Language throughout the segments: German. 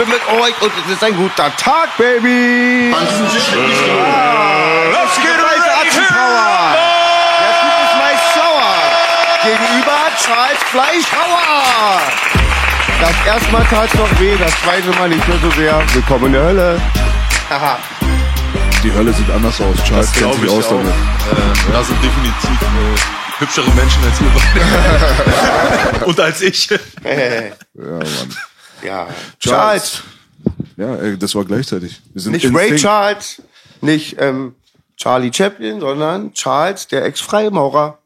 bin mit euch und es ist ein guter Tag, Baby! An diesem Tisch wird nicht Ah, Let's get ready to Power! Der Typ ist Mike Sauer. Gegenüber Charles Fleischhauer. Das erste Mal tat noch weh, das zweite Mal nicht mehr so sehr. Willkommen in der Hölle. Haha. Die Hölle sieht anders aus. Charles Das kennt glaube sich ich aus auch. damit. Äh, da sind definitiv äh, hübschere Menschen als ihr beide. Und als ich. Äh, Ja, Mann. Ja. Charles. Ja, ey, das war gleichzeitig. Wir sind Nicht Ray Sync. Charles, nicht ähm, Charlie Chaplin, sondern Charles, der Ex-Freimaurer.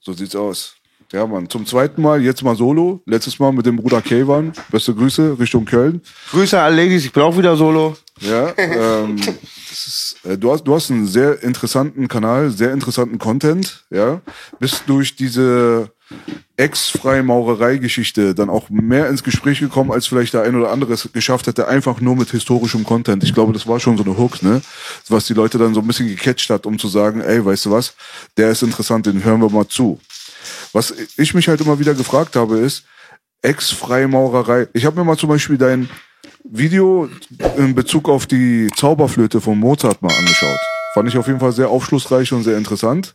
So sieht's aus. Ja, Mann. Zum zweiten Mal, jetzt mal solo. Letztes Mal mit dem Bruder Kayvan. Beste Grüße Richtung Köln. Grüße an Ladies, ich bin auch wieder solo. Ja, ähm, ist, äh, du, hast, du hast einen sehr interessanten Kanal, sehr interessanten Content, ja. Bist durch diese Ex-Freimaurerei-Geschichte dann auch mehr ins Gespräch gekommen, als vielleicht der ein oder andere es geschafft hätte, einfach nur mit historischem Content. Ich glaube, das war schon so eine Hook, ne? Was die Leute dann so ein bisschen gecatcht hat, um zu sagen, ey, weißt du was, der ist interessant, den hören wir mal zu. Was ich mich halt immer wieder gefragt habe, ist, Ex-Freimaurerei. Ich habe mir mal zum Beispiel dein Video in Bezug auf die Zauberflöte von Mozart mal angeschaut. Fand ich auf jeden Fall sehr aufschlussreich und sehr interessant.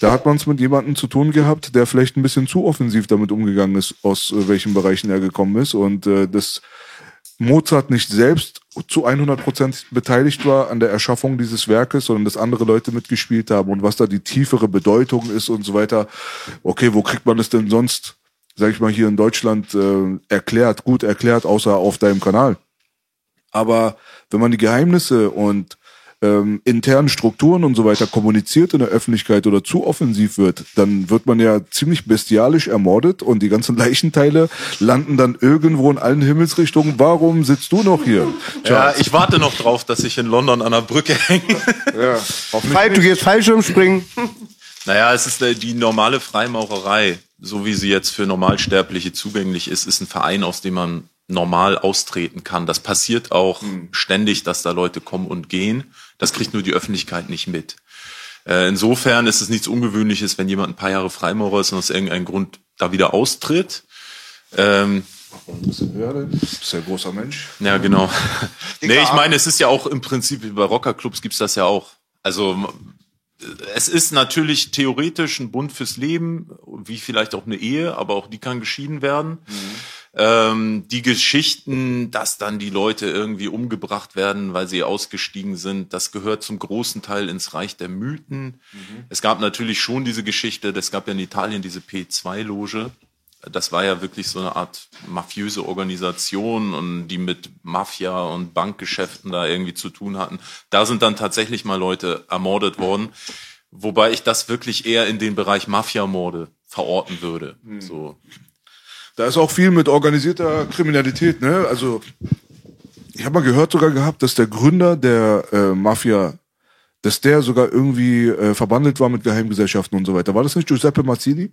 Da hat man es mit jemandem zu tun gehabt, der vielleicht ein bisschen zu offensiv damit umgegangen ist, aus äh, welchen Bereichen er gekommen ist und äh, dass Mozart nicht selbst zu 100 Prozent beteiligt war an der Erschaffung dieses Werkes, sondern dass andere Leute mitgespielt haben und was da die tiefere Bedeutung ist und so weiter. Okay, wo kriegt man das denn sonst, sag ich mal, hier in Deutschland äh, erklärt, gut erklärt, außer auf deinem Kanal? Aber wenn man die Geheimnisse und ähm, internen Strukturen und so weiter kommuniziert in der Öffentlichkeit oder zu offensiv wird, dann wird man ja ziemlich bestialisch ermordet und die ganzen Leichenteile landen dann irgendwo in allen Himmelsrichtungen. Warum sitzt du noch hier? Ja, ich warte noch drauf, dass ich in London an der Brücke hänge. ja. Du gehst Fallschirmspringen. Naja, es ist äh, die normale Freimaurerei, so wie sie jetzt für Normalsterbliche zugänglich ist, ist ein Verein, aus dem man normal austreten kann. Das passiert auch ständig, dass da Leute kommen und gehen. Das kriegt nur die Öffentlichkeit nicht mit. Äh, insofern ist es nichts Ungewöhnliches, wenn jemand ein paar Jahre Freimaurer ist und aus irgendeinem Grund da wieder austritt. Ähm, bisschen denn? Bist ja ein großer Mensch. ja, genau. nee, ich meine, es ist ja auch im Prinzip, bei Rockerclubs gibt's das ja auch. Also es ist natürlich theoretisch ein Bund fürs Leben, wie vielleicht auch eine Ehe, aber auch die kann geschieden werden. Ähm, die Geschichten, dass dann die Leute irgendwie umgebracht werden, weil sie ausgestiegen sind, das gehört zum großen Teil ins Reich der Mythen. Es gab natürlich schon diese Geschichte, es gab ja in Italien diese P2-Loge, das war ja wirklich so eine Art mafiöse Organisation und die mit Mafia und Bankgeschäften da irgendwie zu tun hatten. Da sind dann tatsächlich mal Leute ermordet worden, wobei ich das wirklich eher in den Bereich Mafiamorde verorten würde. So. Da ist auch viel mit organisierter Kriminalität, ne? Also ich habe mal gehört sogar gehabt, dass der Gründer der äh, Mafia, dass der sogar irgendwie äh, verbandelt war mit Geheimgesellschaften und so weiter. War das nicht Giuseppe Mazzini?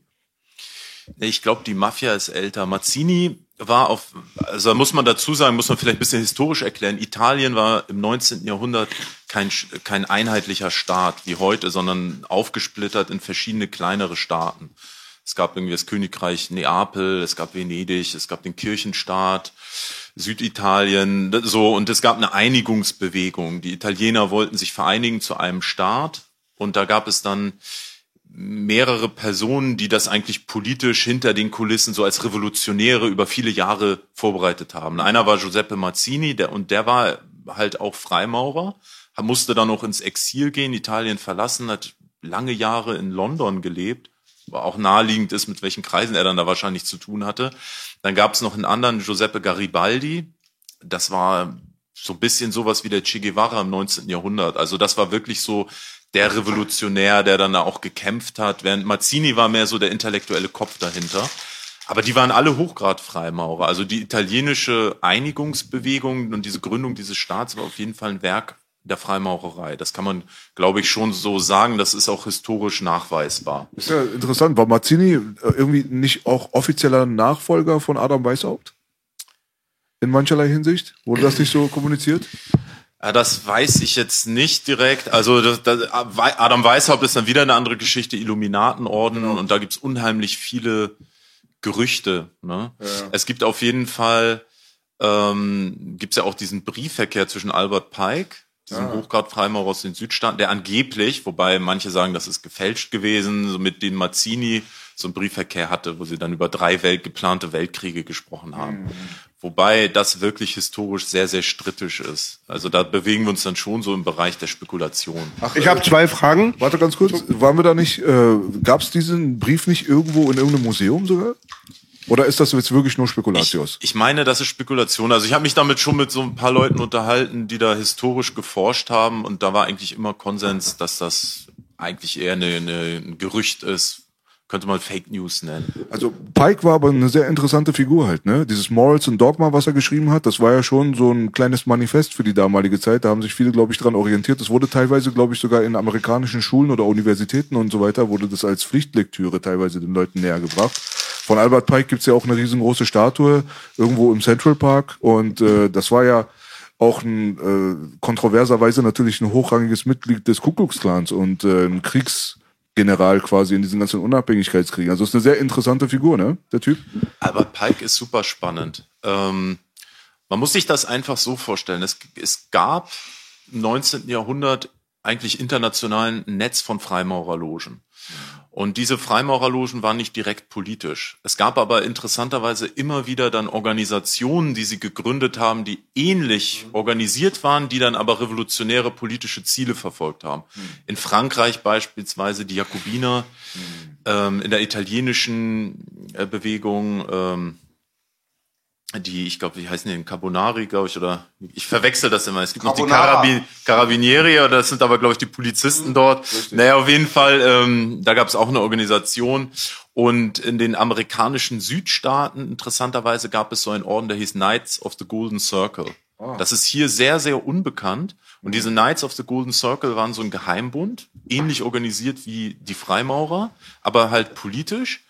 Nee, Ich glaube, die Mafia ist älter. Mazzini war auf, also muss man dazu sagen, muss man vielleicht ein bisschen historisch erklären. Italien war im 19. Jahrhundert kein, kein einheitlicher Staat wie heute, sondern aufgesplittert in verschiedene kleinere Staaten. Es gab irgendwie das Königreich Neapel, es gab Venedig, es gab den Kirchenstaat, Süditalien, so, und es gab eine Einigungsbewegung. Die Italiener wollten sich vereinigen zu einem Staat und da gab es dann mehrere Personen, die das eigentlich politisch hinter den Kulissen so als Revolutionäre über viele Jahre vorbereitet haben. Einer war Giuseppe Mazzini, der, und der war halt auch Freimaurer, musste dann noch ins Exil gehen, Italien verlassen, hat lange Jahre in London gelebt, auch naheliegend ist, mit welchen Kreisen er dann da wahrscheinlich zu tun hatte. Dann gab es noch einen anderen, Giuseppe Garibaldi. Das war so ein bisschen sowas wie der Che Guevara im 19. Jahrhundert. Also das war wirklich so der Revolutionär, der dann auch gekämpft hat, während Mazzini war mehr so der intellektuelle Kopf dahinter. Aber die waren alle Hochgrad-Freimaurer. Also die italienische Einigungsbewegung und diese Gründung dieses Staats war auf jeden Fall ein Werk der Freimaurerei. Das kann man, glaube ich, schon so sagen. Das ist auch historisch nachweisbar. Ist ja interessant. War Mazzini äh, irgendwie nicht auch offizieller Nachfolger von Adam Weishaupt? In mancherlei Hinsicht? Wurde das nicht so kommuniziert? Ja, das weiß ich jetzt nicht direkt. Also das, das, Adam Weishaupt ist dann wieder eine andere Geschichte, Illuminatenorden genau. und da gibt's unheimlich viele Gerüchte. Ne? Ja. Es gibt auf jeden Fall, ähm, gibt's ja auch diesen Briefverkehr zwischen Albert Pike, diesem ah. Hochgrad-Freimaurer aus den Südstaaten, der angeblich, wobei manche sagen, das ist gefälscht gewesen, so mit dem Mazzini so einen Briefverkehr hatte, wo sie dann über drei Welt, geplante Weltkriege gesprochen haben. Mhm. Wobei das wirklich historisch sehr, sehr strittig ist. Also da bewegen wir uns dann schon so im Bereich der Spekulation. Ach, ich habe zwei Fragen. Warte ganz kurz. Waren wir da nicht, äh, gab es diesen Brief nicht irgendwo in irgendeinem Museum sogar? Oder ist das jetzt wirklich nur Spekulatius? Ich, ich meine, das ist Spekulation. Also ich habe mich damit schon mit so ein paar Leuten unterhalten, die da historisch geforscht haben und da war eigentlich immer Konsens, dass das eigentlich eher eine, eine, ein Gerücht ist, könnte man Fake News nennen. Also Pike war aber eine sehr interessante Figur halt, ne? Dieses Morals und Dogma, was er geschrieben hat, das war ja schon so ein kleines Manifest für die damalige Zeit. Da haben sich viele, glaube ich, dran orientiert. Das wurde teilweise, glaube ich, sogar in amerikanischen Schulen oder Universitäten und so weiter, wurde das als Pflichtlektüre teilweise den Leuten näher gebracht. Von Albert Pike gibt's ja auch eine riesengroße Statue irgendwo im Central Park und äh, das war ja auch ein äh, kontroverserweise natürlich ein hochrangiges Mitglied des Ku Klux Klans und äh, ein Kriegs General quasi in diesen ganzen Unabhängigkeitskriegen. Also ist eine sehr interessante Figur, ne? Der Typ. Albert Pike ist super spannend. Ähm, man muss sich das einfach so vorstellen. Es, es gab im 19. Jahrhundert eigentlich internationalen Netz von Freimaurerlogen. Und diese Freimaurerlogen waren nicht direkt politisch. Es gab aber interessanterweise immer wieder dann Organisationen, die sie gegründet haben, die ähnlich organisiert waren, die dann aber revolutionäre politische Ziele verfolgt haben. In Frankreich beispielsweise die Jakobiner, ähm, in der italienischen äh, Bewegung, ähm, die, ich glaube, wie heißen die, Carbonari, glaube ich, oder ich verwechsel das immer. Es gibt Carbonara. noch die Carabin Carabinieri, oder das sind aber, glaube ich, die Polizisten mhm, dort. Richtig. Naja, auf jeden Fall, ähm, da gab es auch eine Organisation. Und in den amerikanischen Südstaaten, interessanterweise, gab es so einen Orden, der hieß Knights of the Golden Circle. Oh. Das ist hier sehr, sehr unbekannt. Und diese Knights of the Golden Circle waren so ein Geheimbund, ähnlich organisiert wie die Freimaurer, aber halt politisch.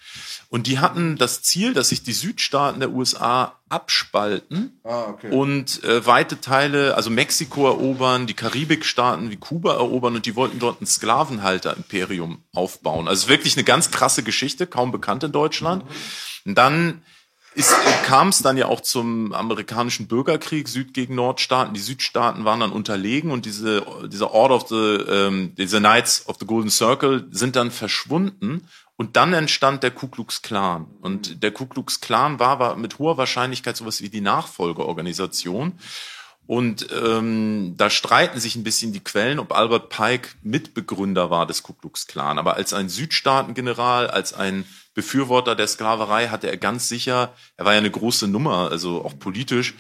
Und die hatten das Ziel, dass sich die Südstaaten der USA abspalten ah, okay. und äh, weite Teile, also Mexiko erobern, die Karibikstaaten wie Kuba erobern und die wollten dort ein Sklavenhalter-Imperium aufbauen. Also wirklich eine ganz krasse Geschichte, kaum bekannt in Deutschland. Und dann kam es dann ja auch zum amerikanischen Bürgerkrieg, Süd gegen Nordstaaten. Die Südstaaten waren dann unterlegen und diese, diese Order of the, ähm, diese Knights of the Golden Circle sind dann verschwunden und dann entstand der Ku Klux Klan. Und der Ku Klux Klan war, war mit hoher Wahrscheinlichkeit sowas wie die Nachfolgeorganisation. Und ähm, da streiten sich ein bisschen die Quellen, ob Albert Pike Mitbegründer war des Ku Klux Klan. Aber als ein Südstaatengeneral, als ein Befürworter der Sklaverei hatte er ganz sicher, er war ja eine große Nummer, also auch politisch,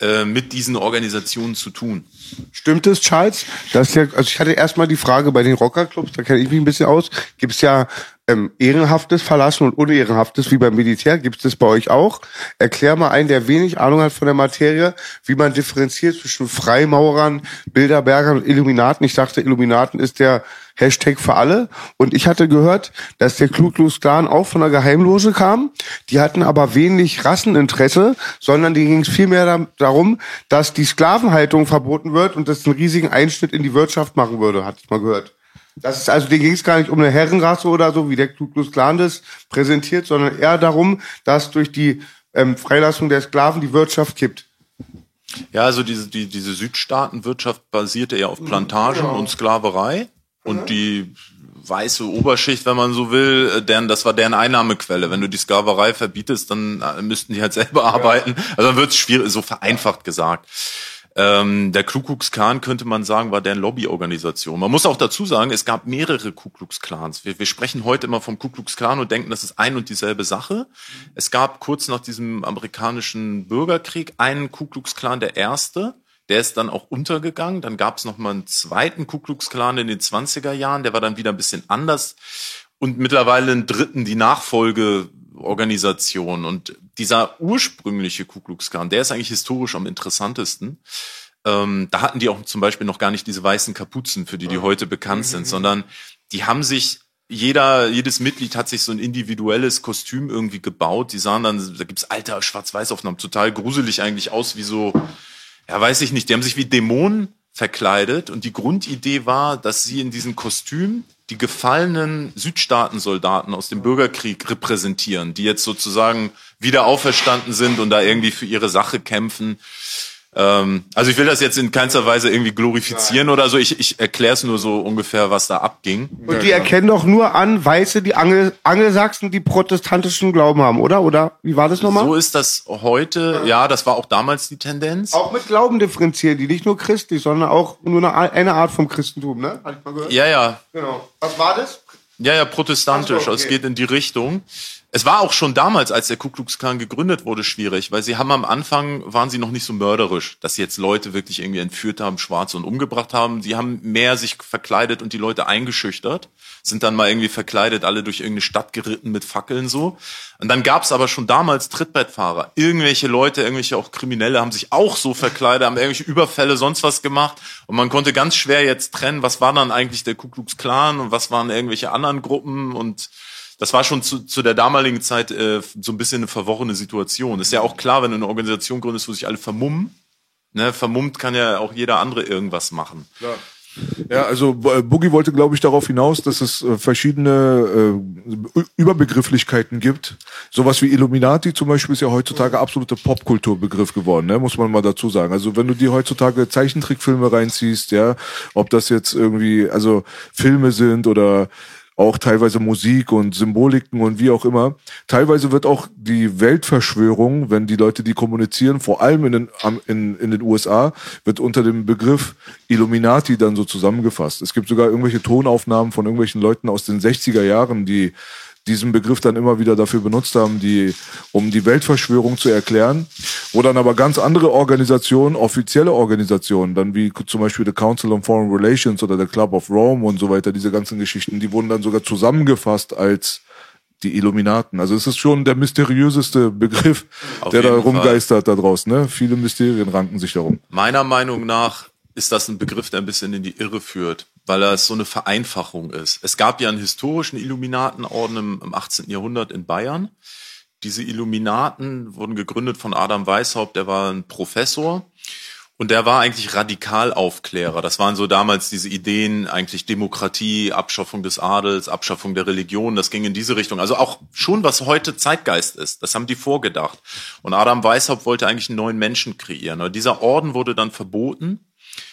äh, mit diesen Organisationen zu tun. Stimmt es, Charles? Das ja, also ich hatte erstmal die Frage bei den Rockerclubs, da kenne ich mich ein bisschen aus. Gibt es ja ähm, ehrenhaftes Verlassen und unehrenhaftes wie beim Militär. Gibt es das bei euch auch? Erklär mal einen, der wenig Ahnung hat von der Materie, wie man differenziert zwischen Freimaurern, Bilderbergern und Illuminaten. Ich dachte, Illuminaten ist der Hashtag für alle. Und ich hatte gehört, dass der Ku Klux Klan auch von der Geheimlose kam. Die hatten aber wenig Rasseninteresse, sondern die ging es vielmehr darum, dass die Sklavenhaltung verboten wird und das einen riesigen Einschnitt in die Wirtschaft machen würde, hatte ich mal gehört. Das ist also, denen ging es gar nicht um eine Herrenrasse oder so, wie der Ku Klux Klan das präsentiert, sondern eher darum, dass durch die ähm, Freilassung der Sklaven die Wirtschaft kippt. Ja, also diese, die, diese Südstaatenwirtschaft basierte ja auf Plantagen genau. und Sklaverei. Und mhm. die weiße Oberschicht, wenn man so will, äh, deren, das war deren Einnahmequelle. Wenn du die Sklaverei verbietest, dann äh, müssten die halt selber arbeiten. Also dann wird es schwierig, so vereinfacht gesagt. Ähm, der Ku Klux Klan könnte man sagen, war deren Lobbyorganisation. Man muss auch dazu sagen, es gab mehrere Ku Klux Klans. Wir, wir sprechen heute immer vom Ku Klux Klan und denken, das ist ein und dieselbe Sache. Es gab kurz nach diesem amerikanischen Bürgerkrieg einen Ku Klux Klan, der erste. Der ist dann auch untergegangen. Dann gab es noch mal einen zweiten Ku Klux Klan in den 20er Jahren. Der war dann wieder ein bisschen anders. Und mittlerweile einen dritten, die Nachfolgeorganisation. Und dieser ursprüngliche Ku Klux Klan, der ist eigentlich historisch am interessantesten. Ähm, da hatten die auch zum Beispiel noch gar nicht diese weißen Kapuzen, für die die heute bekannt sind, sondern die haben sich jeder, jedes Mitglied hat sich so ein individuelles Kostüm irgendwie gebaut. Die sahen dann, da gibt's alter Schwarz-Weiß-Aufnahmen, total gruselig eigentlich aus, wie so, ja, weiß ich nicht, die haben sich wie Dämonen verkleidet und die Grundidee war, dass sie in diesem Kostüm die gefallenen Südstaatensoldaten aus dem Bürgerkrieg repräsentieren, die jetzt sozusagen wieder auferstanden sind und da irgendwie für ihre Sache kämpfen. Ähm, also ich will das jetzt in keinster Weise irgendwie glorifizieren oder so. Ich, ich erkläre es nur so ungefähr, was da abging. Und die erkennen doch nur an Weiße, die Angel Angelsachsen, die protestantischen Glauben haben, oder? Oder wie war das nochmal? So ist das heute. Ja, das war auch damals die Tendenz. auch mit Glauben differenzieren die, nicht nur christlich, sondern auch nur eine, eine Art vom Christentum, ne? Hatte ich mal gehört? Ja, ja, Genau. Was war das? Ja, ja, protestantisch. So, okay. Also es geht in die Richtung. Es war auch schon damals, als der Ku Klux Klan gegründet wurde, schwierig, weil sie haben am Anfang, waren sie noch nicht so mörderisch, dass sie jetzt Leute wirklich irgendwie entführt haben, Schwarze und umgebracht haben. Sie haben mehr sich verkleidet und die Leute eingeschüchtert, sind dann mal irgendwie verkleidet, alle durch irgendeine Stadt geritten mit Fackeln so. Und dann gab's aber schon damals Trittbrettfahrer. Irgendwelche Leute, irgendwelche auch Kriminelle haben sich auch so verkleidet, haben irgendwelche Überfälle, sonst was gemacht. Und man konnte ganz schwer jetzt trennen, was war dann eigentlich der Ku Klux Klan und was waren irgendwelche anderen Gruppen und das war schon zu, zu der damaligen Zeit äh, so ein bisschen eine verworrene Situation. Ist ja auch klar, wenn du eine Organisation gründest, wo sich alle vermummen. Ne, vermummt kann ja auch jeder andere irgendwas machen. Ja, also äh, Boogie wollte, glaube ich, darauf hinaus, dass es äh, verschiedene äh, Überbegrifflichkeiten gibt. Sowas wie Illuminati zum Beispiel ist ja heutzutage absoluter Popkulturbegriff geworden, ne? muss man mal dazu sagen. Also wenn du dir heutzutage Zeichentrickfilme reinziehst, ja, ob das jetzt irgendwie also Filme sind oder auch teilweise Musik und Symboliken und wie auch immer. Teilweise wird auch die Weltverschwörung, wenn die Leute die kommunizieren, vor allem in den, in, in den USA, wird unter dem Begriff Illuminati dann so zusammengefasst. Es gibt sogar irgendwelche Tonaufnahmen von irgendwelchen Leuten aus den 60er Jahren, die diesen Begriff dann immer wieder dafür benutzt haben, die, um die Weltverschwörung zu erklären, wo dann aber ganz andere Organisationen, offizielle Organisationen, dann wie zum Beispiel the Council on Foreign Relations oder der Club of Rome und so weiter, diese ganzen Geschichten, die wurden dann sogar zusammengefasst als die Illuminaten. Also es ist schon der mysteriöseste Begriff, Auf der da Fall. rumgeistert da draußen. Ne? Viele Mysterien ranken sich darum. Meiner Meinung nach ist das ein Begriff, der ein bisschen in die Irre führt, weil das so eine Vereinfachung ist. Es gab ja einen historischen Illuminatenorden im, im 18. Jahrhundert in Bayern. Diese Illuminaten wurden gegründet von Adam Weishaupt, der war ein Professor und der war eigentlich Radikalaufklärer. Das waren so damals diese Ideen, eigentlich Demokratie, Abschaffung des Adels, Abschaffung der Religion, das ging in diese Richtung. Also auch schon, was heute Zeitgeist ist, das haben die vorgedacht. Und Adam Weishaupt wollte eigentlich einen neuen Menschen kreieren. Aber dieser Orden wurde dann verboten,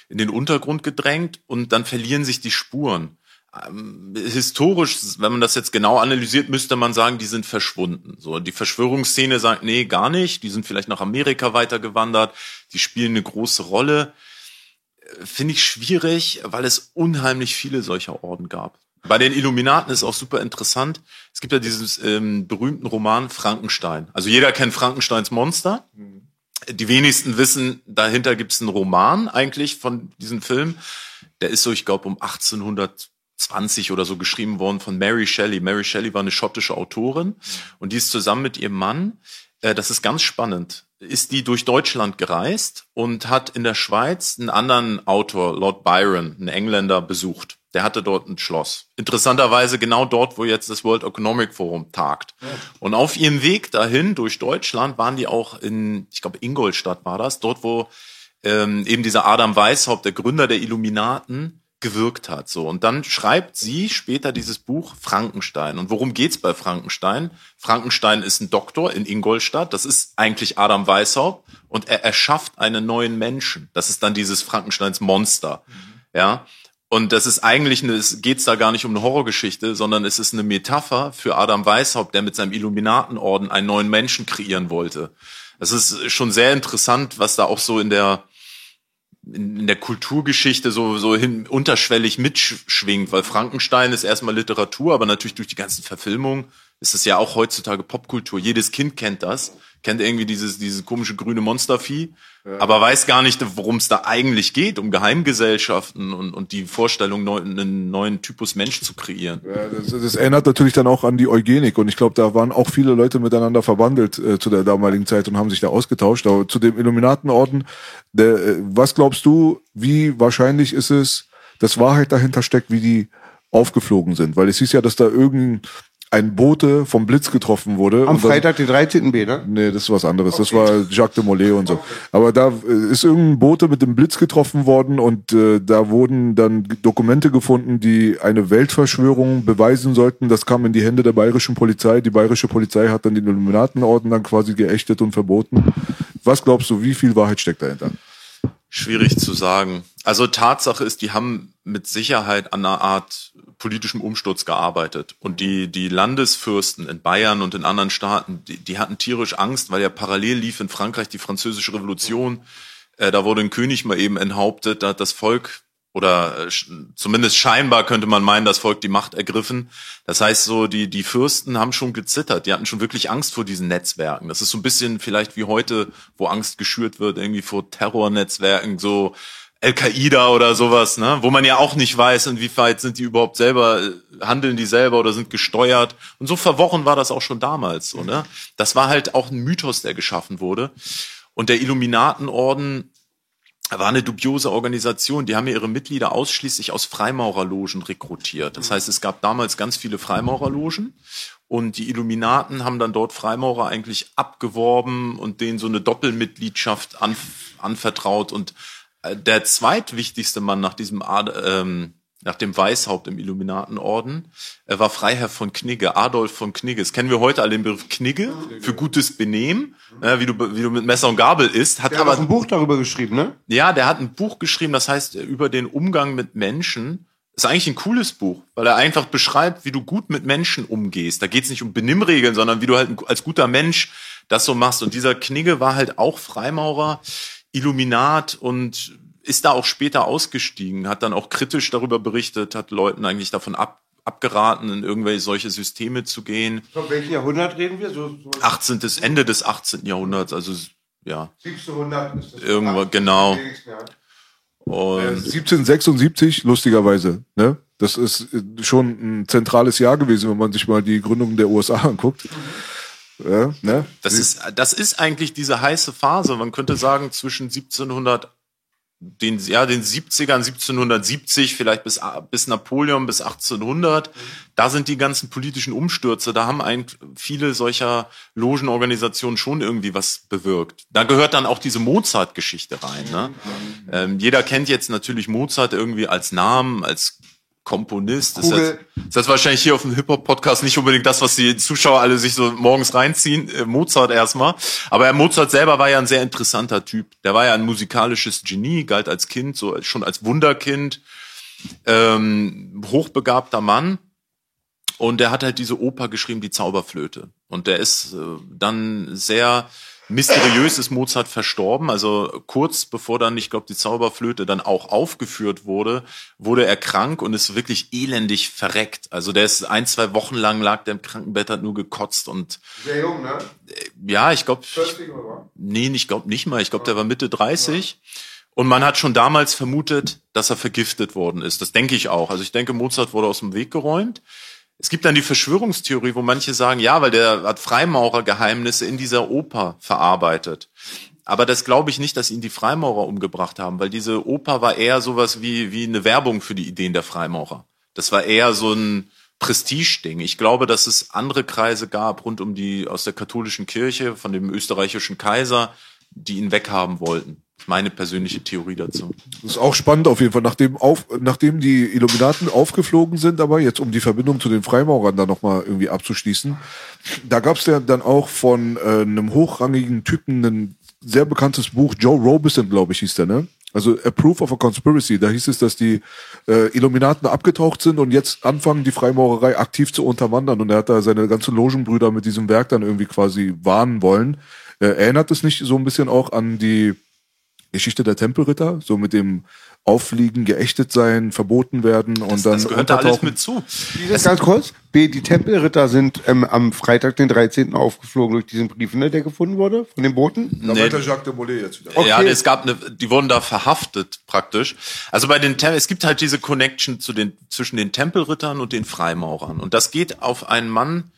in den Untergrund gedrängt und dann verlieren sich die Spuren. Ähm, historisch, wenn man das jetzt genau analysiert, müsste man sagen, die sind verschwunden. So, die Verschwörungsszene sagt, nee, gar nicht. Die sind vielleicht nach Amerika weitergewandert. Die spielen eine große Rolle. Äh, Finde ich schwierig, weil es unheimlich viele solcher Orden gab. Bei den Illuminaten ist auch super interessant. Es gibt ja dieses ähm, berühmten Roman Frankenstein. Also jeder kennt Frankensteins Monster. Die wenigsten wissen, dahinter gibt es einen Roman eigentlich von diesem Film. Der ist so, ich glaube, um 1820 oder so geschrieben worden von Mary Shelley. Mary Shelley war eine schottische Autorin und die ist zusammen mit ihrem Mann, äh, das ist ganz spannend, ist die durch Deutschland gereist und hat in der Schweiz einen anderen Autor, Lord Byron, einen Engländer, besucht. Der hatte dort ein Schloss. Interessanterweise genau dort, wo jetzt das World Economic Forum tagt. Und auf ihrem Weg dahin durch Deutschland waren die auch in, ich glaube, Ingolstadt war das, dort, wo ähm, eben dieser Adam Weishaupt, der Gründer der Illuminaten, gewirkt hat. So und dann schreibt sie später dieses Buch Frankenstein. Und worum geht's bei Frankenstein? Frankenstein ist ein Doktor in Ingolstadt. Das ist eigentlich Adam Weishaupt und er erschafft einen neuen Menschen. Das ist dann dieses Frankensteins Monster. Ja. Und das ist eigentlich, eine, es geht's da gar nicht um eine Horrorgeschichte, sondern es ist eine Metapher für Adam Weishaupt, der mit seinem Illuminatenorden einen neuen Menschen kreieren wollte. Das ist schon sehr interessant, was da auch so in der in der Kulturgeschichte so, so hin, unterschwellig mitschwingt, weil Frankenstein ist erstmal Literatur, aber natürlich durch die ganzen Verfilmungen ist es ja auch heutzutage Popkultur. Jedes Kind kennt das, kennt irgendwie dieses, dieses komische grüne Monstervieh, ja. aber weiß gar nicht, worum es da eigentlich geht, um Geheimgesellschaften und, und die Vorstellung, neu, einen neuen Typus Mensch zu kreieren. Ja, das, das erinnert natürlich dann auch an die Eugenik und ich glaube, da waren auch viele Leute miteinander verbandelt äh, zu der damaligen Zeit und haben sich da ausgetauscht. Aber zu dem Illuminatenorden, der, äh, was glaubst du, wie wahrscheinlich ist es, dass Wahrheit dahinter steckt, wie die aufgeflogen sind? Weil es hieß ja, dass da irgendein ein Bote vom Blitz getroffen wurde. Am Freitag, den 13. B, ne? Nee, das ist was anderes. Okay. Das war Jacques de Molay und so. Aber da äh, ist irgendein Bote mit dem Blitz getroffen worden und äh, da wurden dann Dokumente gefunden, die eine Weltverschwörung beweisen sollten. Das kam in die Hände der bayerischen Polizei. Die bayerische Polizei hat dann den Illuminatenorden dann quasi geächtet und verboten. Was glaubst du, wie viel Wahrheit steckt dahinter? Schwierig zu sagen. Also Tatsache ist, die haben mit Sicherheit an einer Art politischem Umsturz gearbeitet. Und die, die Landesfürsten in Bayern und in anderen Staaten, die, die hatten tierisch Angst, weil ja parallel lief in Frankreich die französische Revolution. Äh, da wurde ein König mal eben enthauptet, da hat das Volk oder äh, zumindest scheinbar könnte man meinen, das Volk die Macht ergriffen. Das heißt so, die, die Fürsten haben schon gezittert, die hatten schon wirklich Angst vor diesen Netzwerken. Das ist so ein bisschen vielleicht wie heute, wo Angst geschürt wird, irgendwie vor Terrornetzwerken, so Al-Qaida oder sowas, ne? wo man ja auch nicht weiß, inwieweit sind die überhaupt selber, äh, handeln die selber oder sind gesteuert. Und so verworren war das auch schon damals. So, ne? Das war halt auch ein Mythos, der geschaffen wurde. Und der Illuminatenorden war eine dubiose Organisation. Die haben ja ihre Mitglieder ausschließlich aus Freimaurerlogen rekrutiert. Das heißt, es gab damals ganz viele Freimaurerlogen und die Illuminaten haben dann dort Freimaurer eigentlich abgeworben und denen so eine Doppelmitgliedschaft an, anvertraut und der zweitwichtigste Mann nach diesem ähm, nach dem Weißhaupt im Illuminatenorden er war Freiherr von Knigge, Adolf von Knigge. Das kennen wir heute alle den Begriff Knigge für gutes Benehmen, äh, wie du wie du mit Messer und Gabel isst. Hat der aber hat ein Buch darüber geschrieben, ne? Ja, der hat ein Buch geschrieben, das heißt über den Umgang mit Menschen. ist eigentlich ein cooles Buch, weil er einfach beschreibt, wie du gut mit Menschen umgehst. Da geht es nicht um Benimmregeln, sondern wie du halt als guter Mensch das so machst. Und dieser Knigge war halt auch Freimaurer Illuminat und ist da auch später ausgestiegen, hat dann auch kritisch darüber berichtet, hat Leuten eigentlich davon ab, abgeraten, in irgendwelche solche Systeme zu gehen. Von welchem Jahrhundert reden wir? So, so 18. Ende des 18. Jahrhunderts, also ja. 1700 ist das. Irgendwo, genau. Und 1776, lustigerweise, ne? Das ist schon ein zentrales Jahr gewesen, wenn man sich mal die Gründung der USA anguckt. Mhm. Ja, ne? Das ist, das ist eigentlich diese heiße Phase. Man könnte sagen, zwischen 1700, den, ja, den 70ern, 1770, vielleicht bis, bis Napoleon, bis 1800. Da sind die ganzen politischen Umstürze. Da haben ein, viele solcher Logenorganisationen schon irgendwie was bewirkt. Da gehört dann auch diese Mozart-Geschichte rein. Ne? Ähm, jeder kennt jetzt natürlich Mozart irgendwie als Namen, als Komponist. Ist das, ist das wahrscheinlich hier auf dem Hip-Hop-Podcast nicht unbedingt das, was die Zuschauer alle sich so morgens reinziehen. Äh, Mozart erstmal. Aber Mozart selber war ja ein sehr interessanter Typ. Der war ja ein musikalisches Genie, galt als Kind, so schon als Wunderkind. Ähm, hochbegabter Mann. Und der hat halt diese Oper geschrieben, die Zauberflöte. Und der ist äh, dann sehr Mysteriös ist Mozart verstorben, also kurz bevor dann, ich glaube, die Zauberflöte dann auch aufgeführt wurde, wurde er krank und ist wirklich elendig verreckt. Also der ist ein, zwei Wochen lang lag der im Krankenbett, hat nur gekotzt und sehr jung, ne? Ja, ich glaube, nee, ich glaube nicht mal. Ich glaube, der war Mitte 30. Und man hat schon damals vermutet, dass er vergiftet worden ist. Das denke ich auch. Also ich denke, Mozart wurde aus dem Weg geräumt. Es gibt dann die Verschwörungstheorie, wo manche sagen, ja, weil der hat Freimaurergeheimnisse in dieser Oper verarbeitet. Aber das glaube ich nicht, dass ihn die Freimaurer umgebracht haben, weil diese Oper war eher sowas wie, wie eine Werbung für die Ideen der Freimaurer. Das war eher so ein Prestigeding. Ich glaube, dass es andere Kreise gab rund um die aus der katholischen Kirche, von dem österreichischen Kaiser, die ihn weghaben wollten meine persönliche Theorie dazu. Das ist auch spannend auf jeden Fall. Nachdem, auf, nachdem die Illuminaten aufgeflogen sind, aber jetzt um die Verbindung zu den Freimaurern da nochmal irgendwie abzuschließen, da gab es ja dann auch von äh, einem hochrangigen Typen ein sehr bekanntes Buch, Joe Robison, glaube ich, hieß der, ne? Also A Proof of a Conspiracy. Da hieß es, dass die äh, Illuminaten abgetaucht sind und jetzt anfangen, die Freimaurerei aktiv zu unterwandern. Und er hat da seine ganzen Logenbrüder mit diesem Werk dann irgendwie quasi warnen wollen. Äh, erinnert es nicht so ein bisschen auch an die Geschichte der Tempelritter, so mit dem Auffliegen, geächtet sein, verboten werden und Das, dann das gehört da alles mit zu. Dieses ganz kurz. B, die Tempelritter sind ähm, am Freitag, den 13. aufgeflogen durch diesen Brief, ne, der gefunden wurde von den Booten. Da Nee. der Jacques de Molay jetzt wieder. Okay. Ja, es gab eine, die wurden da verhaftet praktisch. Also bei den Tem es gibt halt diese Connection zu den zwischen den Tempelrittern und den Freimaurern und das geht auf einen Mann,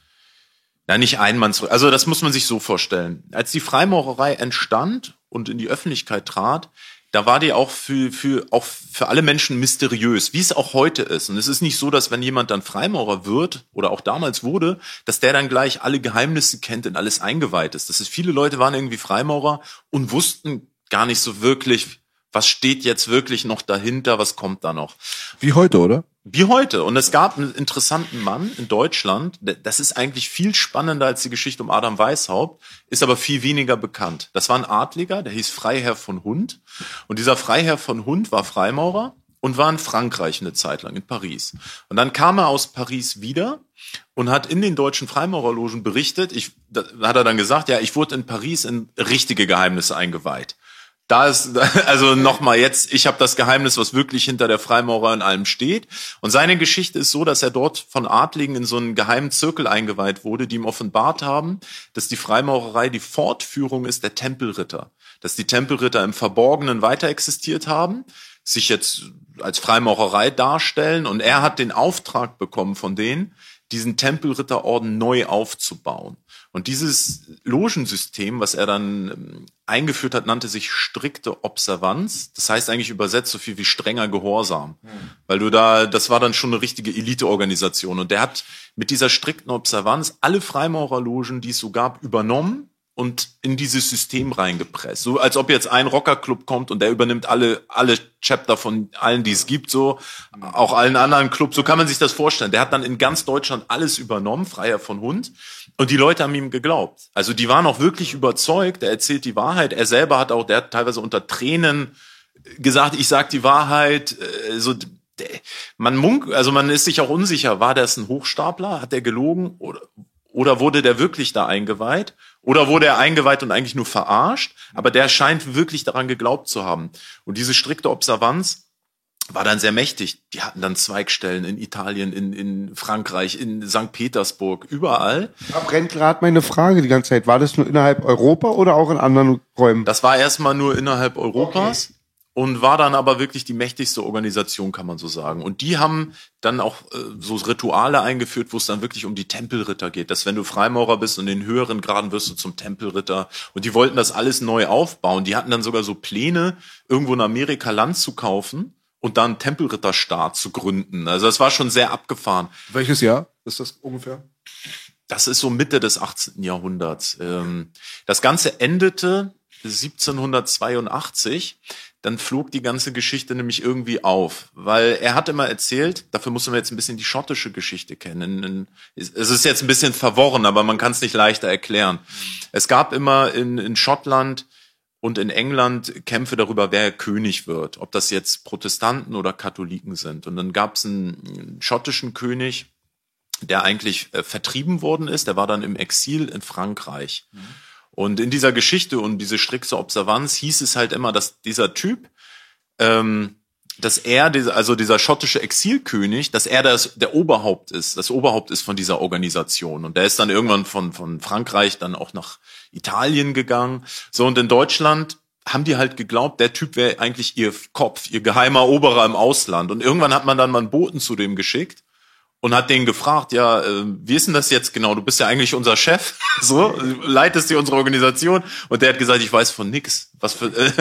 na nicht einen Mann zurück. Also das muss man sich so vorstellen. Als die Freimaurerei entstand und in die Öffentlichkeit trat, da war die auch für, für, auch für alle Menschen mysteriös, wie es auch heute ist. Und es ist nicht so, dass wenn jemand dann Freimaurer wird oder auch damals wurde, dass der dann gleich alle Geheimnisse kennt und alles eingeweiht ist. Das ist, viele Leute waren irgendwie Freimaurer und wussten gar nicht so wirklich, was steht jetzt wirklich noch dahinter, was kommt da noch. Wie heute, oder? Wie heute. Und es gab einen interessanten Mann in Deutschland. Das ist eigentlich viel spannender als die Geschichte um Adam Weishaupt, ist aber viel weniger bekannt. Das war ein Adliger, der hieß Freiherr von Hund. Und dieser Freiherr von Hund war Freimaurer und war in Frankreich eine Zeit lang, in Paris. Und dann kam er aus Paris wieder und hat in den deutschen Freimaurerlogen berichtet. Ich, da hat er dann gesagt, ja, ich wurde in Paris in richtige Geheimnisse eingeweiht. Da ist also nochmal jetzt, ich habe das Geheimnis, was wirklich hinter der Freimaurer in allem steht. Und seine Geschichte ist so, dass er dort von Adligen in so einen geheimen Zirkel eingeweiht wurde, die ihm offenbart haben, dass die Freimaurerei die Fortführung ist der Tempelritter. Dass die Tempelritter im Verborgenen weiter existiert haben, sich jetzt als Freimaurerei darstellen. Und er hat den Auftrag bekommen von denen, diesen Tempelritterorden neu aufzubauen. Und dieses Logensystem, was er dann ähm, eingeführt hat, nannte sich strikte Observanz. Das heißt eigentlich übersetzt so viel wie strenger Gehorsam. Weil du da, das war dann schon eine richtige Eliteorganisation. Und der hat mit dieser strikten Observanz alle Freimaurerlogen, die es so gab, übernommen und in dieses System reingepresst. So als ob jetzt ein Rockerclub kommt und der übernimmt alle, alle Chapter von allen, die es gibt, so, auch allen anderen Clubs. So kann man sich das vorstellen. Der hat dann in ganz Deutschland alles übernommen, freier von Hund. Und die Leute haben ihm geglaubt. Also die waren auch wirklich überzeugt. Er erzählt die Wahrheit. Er selber hat auch, der hat teilweise unter Tränen gesagt, ich sag die Wahrheit. äh, So, man munk, also man ist sich auch unsicher. War das ein Hochstapler? Hat er gelogen? Oder, oder wurde der wirklich da eingeweiht? Oder wurde er eingeweiht und eigentlich nur verarscht? Aber der scheint wirklich daran geglaubt zu haben. Und diese strikte Observanz war dann sehr mächtig. Die hatten dann Zweigstellen in Italien, in, in Frankreich, in St. Petersburg, überall. Da brennt gerade meine Frage die ganze Zeit. War das nur innerhalb Europa oder auch in anderen Räumen? Das war erstmal nur innerhalb Europas und war dann aber wirklich die mächtigste Organisation, kann man so sagen. Und die haben dann auch äh, so Rituale eingeführt, wo es dann wirklich um die Tempelritter geht. Dass wenn du Freimaurer bist und in den höheren Graden wirst du zum Tempelritter. Und die wollten das alles neu aufbauen. Die hatten dann sogar so Pläne, irgendwo in Amerika Land zu kaufen und dann Tempelritterstaat zu gründen. Also das war schon sehr abgefahren. Welches Jahr ist das ungefähr? Das ist so Mitte des 18. Jahrhunderts. Ähm, Das Ganze endete 1782. Dann flog die ganze Geschichte nämlich irgendwie auf, weil er hat immer erzählt, dafür mussten wir jetzt ein bisschen die schottische Geschichte kennen. Es ist jetzt ein bisschen verworren, aber man kann es nicht leichter erklären. Es gab immer in, in Schottland und in England Kämpfe darüber, wer König wird, ob das jetzt Protestanten oder Katholiken sind. Und dann gab es einen, schottischen König, der eigentlich äh, vertrieben worden ist. Der war dann im Exil in Frankreich. Und in dieser Geschichte und diese strikte Observanz hieß es halt immer, dass dieser Typ, ähm, dass er, also dieser schottische Exilkönig, dass er das, der Oberhaupt ist, das Oberhaupt ist von dieser Organisation. Und der ist dann irgendwann von, von Frankreich dann auch nach Italien gegangen. So, und in Deutschland haben die halt geglaubt, der Typ wäre eigentlich ihr Kopf, ihr geheimer Oberer im Ausland. Und irgendwann hat man dann mal einen Boten zu dem geschickt und hat den gefragt, ja, äh, wie ist denn das jetzt genau? Du bist ja eigentlich unser Chef, so, leitest dir unsere Organisation. Und der hat gesagt, ich weiß von nix. Was für, äh,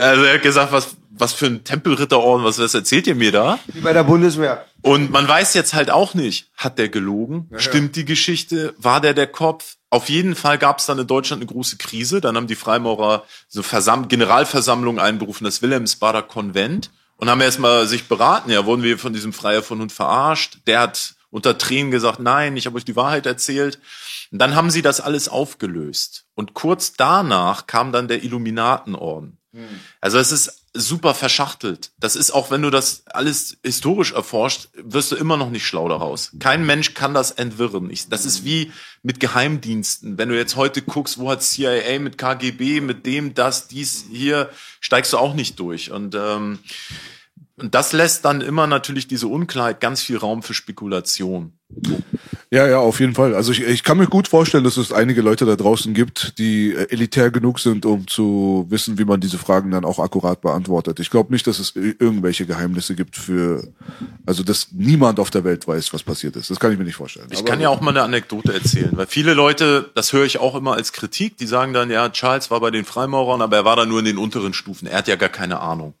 also er hat gesagt, was, was für ein Tempelritterorden, was, was erzählt ihr mir da? Wie bei der Bundeswehr. Und man weiß jetzt halt auch nicht, hat der gelogen? Stimmt die Geschichte? War der der Kopf? Auf jeden Fall gab es dann in Deutschland eine große Krise. Dann haben die Freimaurer so Versam Generalversammlung einberufen, das Wilhelmsbader Konvent, und haben erstmal sich beraten. Ja, wurden wir von diesem Freier von Hund verarscht? Der hat unter Tränen gesagt, nein, ich habe euch die Wahrheit erzählt. Und dann haben sie das alles aufgelöst. Und kurz danach kam dann der Illuminatenorden. Also es ist super verschachtelt. Das ist auch, wenn du das alles historisch erforscht, wirst du immer noch nicht schlau daraus. Kein Mensch kann das entwirren. Ich, das ist wie mit Geheimdiensten. Wenn du jetzt heute guckst, wo hat CIA mit KGB, mit dem, das, dies, hier, steigst du auch nicht durch. Und ähm, und das lässt dann immer natürlich diese Unklarheit ganz viel Raum für Spekulation. Ja, ja, auf jeden Fall. Also ich, ich kann mir gut vorstellen, dass es einige Leute da draußen gibt, die äh, elitär genug sind, um zu wissen, wie man diese Fragen dann auch akkurat beantwortet. Ich glaube nicht, dass es irgendwelche Geheimnisse gibt für, also dass niemand auf der Welt weiß, was passiert ist. Das kann ich mir nicht vorstellen. Ich Aber kann ja auch mal eine Anekdote erzählen, weil viele Leute, das höre ich auch immer als Kritik, die sagen dann, ja, Charles war bei den Freimaurern, aber er war da nur in den unteren Stufen. Er hat ja gar keine Ahnung.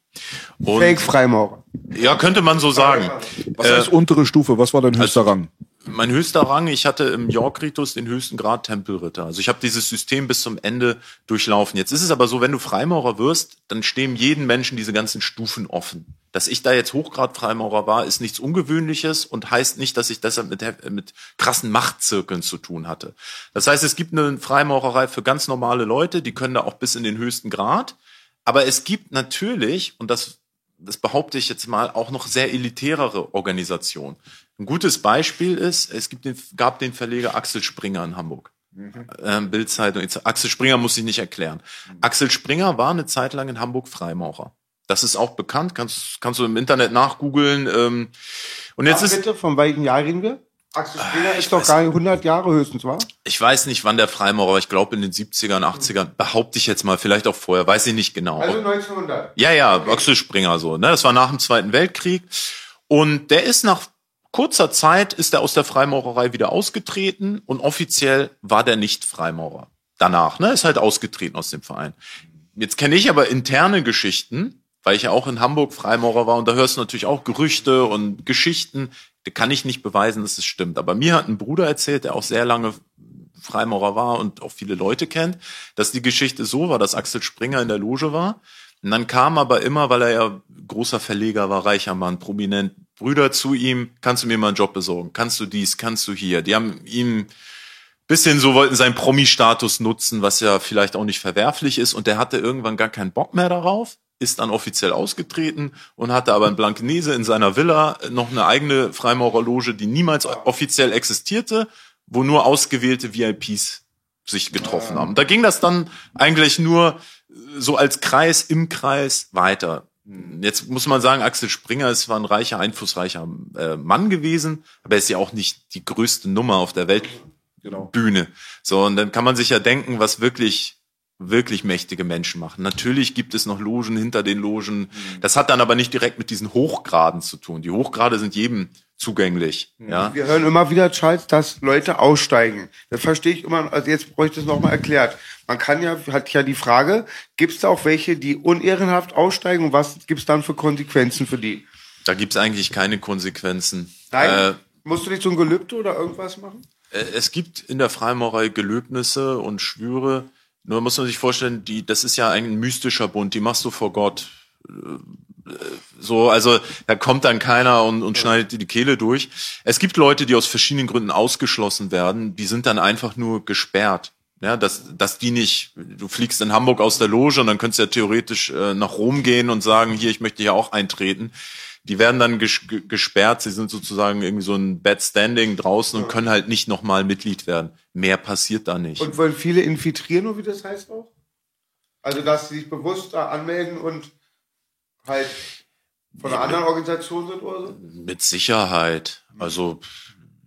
Fake-Freimaurer. Ja, könnte man so sagen. Was heißt äh, untere Stufe? Was war dein höchster also, Rang? Mein höchster Rang, ich hatte im York-Ritus den höchsten Grad Tempelritter. Also ich habe dieses System bis zum Ende durchlaufen. Jetzt ist es aber so, wenn du Freimaurer wirst, dann stehen jedem Menschen diese ganzen Stufen offen. Dass ich da jetzt Hochgrad-Freimaurer war, ist nichts Ungewöhnliches und heißt nicht, dass ich deshalb mit, mit krassen Machtzirkeln zu tun hatte. Das heißt, es gibt eine Freimaurerei für ganz normale Leute, die können da auch bis in den höchsten Grad. Aber es gibt natürlich, und das, das behaupte ich jetzt mal, auch noch sehr elitärere Organisationen. Ein gutes Beispiel ist, es gibt den, gab den Verleger Axel Springer in Hamburg. Mhm. Ähm, Bildzeitung. Axel Springer muss ich nicht erklären. Mhm. Axel Springer war eine Zeit lang in Hamburg Freimaurer. Das ist auch bekannt, kannst, kannst du im Internet nachgoogeln. Ähm, und jetzt Ach, bitte, ist von welchen Jahr reden wir? Axel Springer ist doch gar nicht 100 Jahre höchstens, war? Ich weiß nicht, wann der Freimaurer war. Ich glaube in den 70ern, 80ern. Behaupte ich jetzt mal, vielleicht auch vorher. Weiß ich nicht genau. Also 1900. Ja, ja, okay. Axel Springer so. Ne? Das war nach dem Zweiten Weltkrieg. Und der ist nach kurzer Zeit ist er aus der Freimaurerei wieder ausgetreten und offiziell war der nicht Freimaurer. Danach, ne, ist halt ausgetreten aus dem Verein. Jetzt kenne ich aber interne Geschichten, weil ich ja auch in Hamburg Freimaurer war und da hörst du natürlich auch Gerüchte und Geschichten, kann ich nicht beweisen, dass es stimmt. Aber mir hat ein Bruder erzählt, der auch sehr lange Freimaurer war und auch viele Leute kennt, dass die Geschichte so war, dass Axel Springer in der Loge war. Und dann kam aber immer, weil er ja großer Verleger war, reicher Mann, prominent, Brüder zu ihm, kannst du mir mal einen Job besorgen? Kannst du dies? Kannst du hier? Die haben ihm bisschen so wollten seinen Promi-Status nutzen, was ja vielleicht auch nicht verwerflich ist. Und der hatte irgendwann gar keinen Bock mehr darauf ist dann offiziell ausgetreten und hatte aber in Blankenese in seiner Villa noch eine eigene Freimaurerloge, die niemals offiziell existierte, wo nur ausgewählte VIPs sich getroffen haben. Da ging das dann eigentlich nur so als Kreis im Kreis weiter. Jetzt muss man sagen, Axel Springer ist zwar ein reicher, einflussreicher äh, Mann gewesen, aber er ist ja auch nicht die größte Nummer auf der Weltbühne. Genau. So, und dann kann man sich ja denken, was wirklich wirklich mächtige Menschen machen. Natürlich gibt es noch Logen hinter den Logen. Mhm. Das hat dann aber nicht direkt mit diesen Hochgraden zu tun. Die Hochgrade sind jedem zugänglich. Mhm. Ja. Wir hören immer wieder, Charles, dass Leute aussteigen. Das verstehe ich immer, also jetzt bräuchte ich das nochmal erklärt. Man kann ja, hat ja die Frage, gibt es da auch welche, die unehrenhaft aussteigen und was gibt es dann für Konsequenzen für die? Da gibt es eigentlich keine Konsequenzen. Nein? Äh, Musst du nicht so ein Gelübde oder irgendwas machen? Äh, es gibt in der Freimaurerei Gelöbnisse und Schwüre, nur muss man sich vorstellen, die, das ist ja ein mystischer Bund, die machst du vor Gott. So, also da kommt dann keiner und, und schneidet dir die Kehle durch. Es gibt Leute, die aus verschiedenen Gründen ausgeschlossen werden, die sind dann einfach nur gesperrt. Ja, dass, dass die nicht, du fliegst in Hamburg aus der Loge und dann könntest du ja theoretisch äh, nach Rom gehen und sagen, hier, ich möchte hier auch eintreten. Die werden dann ges gesperrt, sie sind sozusagen irgendwie so ein Bad Standing draußen und können halt nicht nochmal Mitglied werden. Mehr passiert da nicht. Und wollen viele infiltrieren, oder wie das heißt auch? Also, dass sie sich bewusst da anmelden und halt von einer anderen Organisation sind oder so? Mit Sicherheit. Also,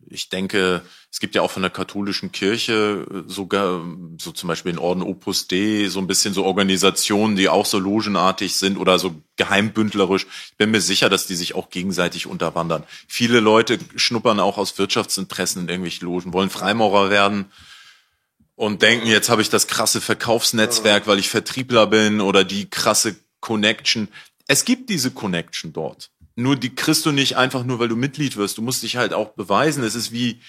ich denke, es gibt ja auch von der katholischen Kirche äh, sogar, so zum Beispiel in Orden Opus Dei, so ein bisschen so Organisationen, die auch so logenartig sind oder so geheimbündlerisch. Ich bin mir sicher, dass die sich auch gegenseitig unterwandern. Viele Leute schnuppern auch aus Wirtschaftsinteressen in irgendwelche Logen, wollen Freimaurer werden und denken, jetzt habe ich das krasse Verkaufsnetzwerk, weil ich Vertriebler bin oder die krasse Connection. Es gibt diese Connection dort. Nur die kriegst du nicht einfach nur, weil du Mitglied wirst. Du musst dich halt auch beweisen. Es ist wie,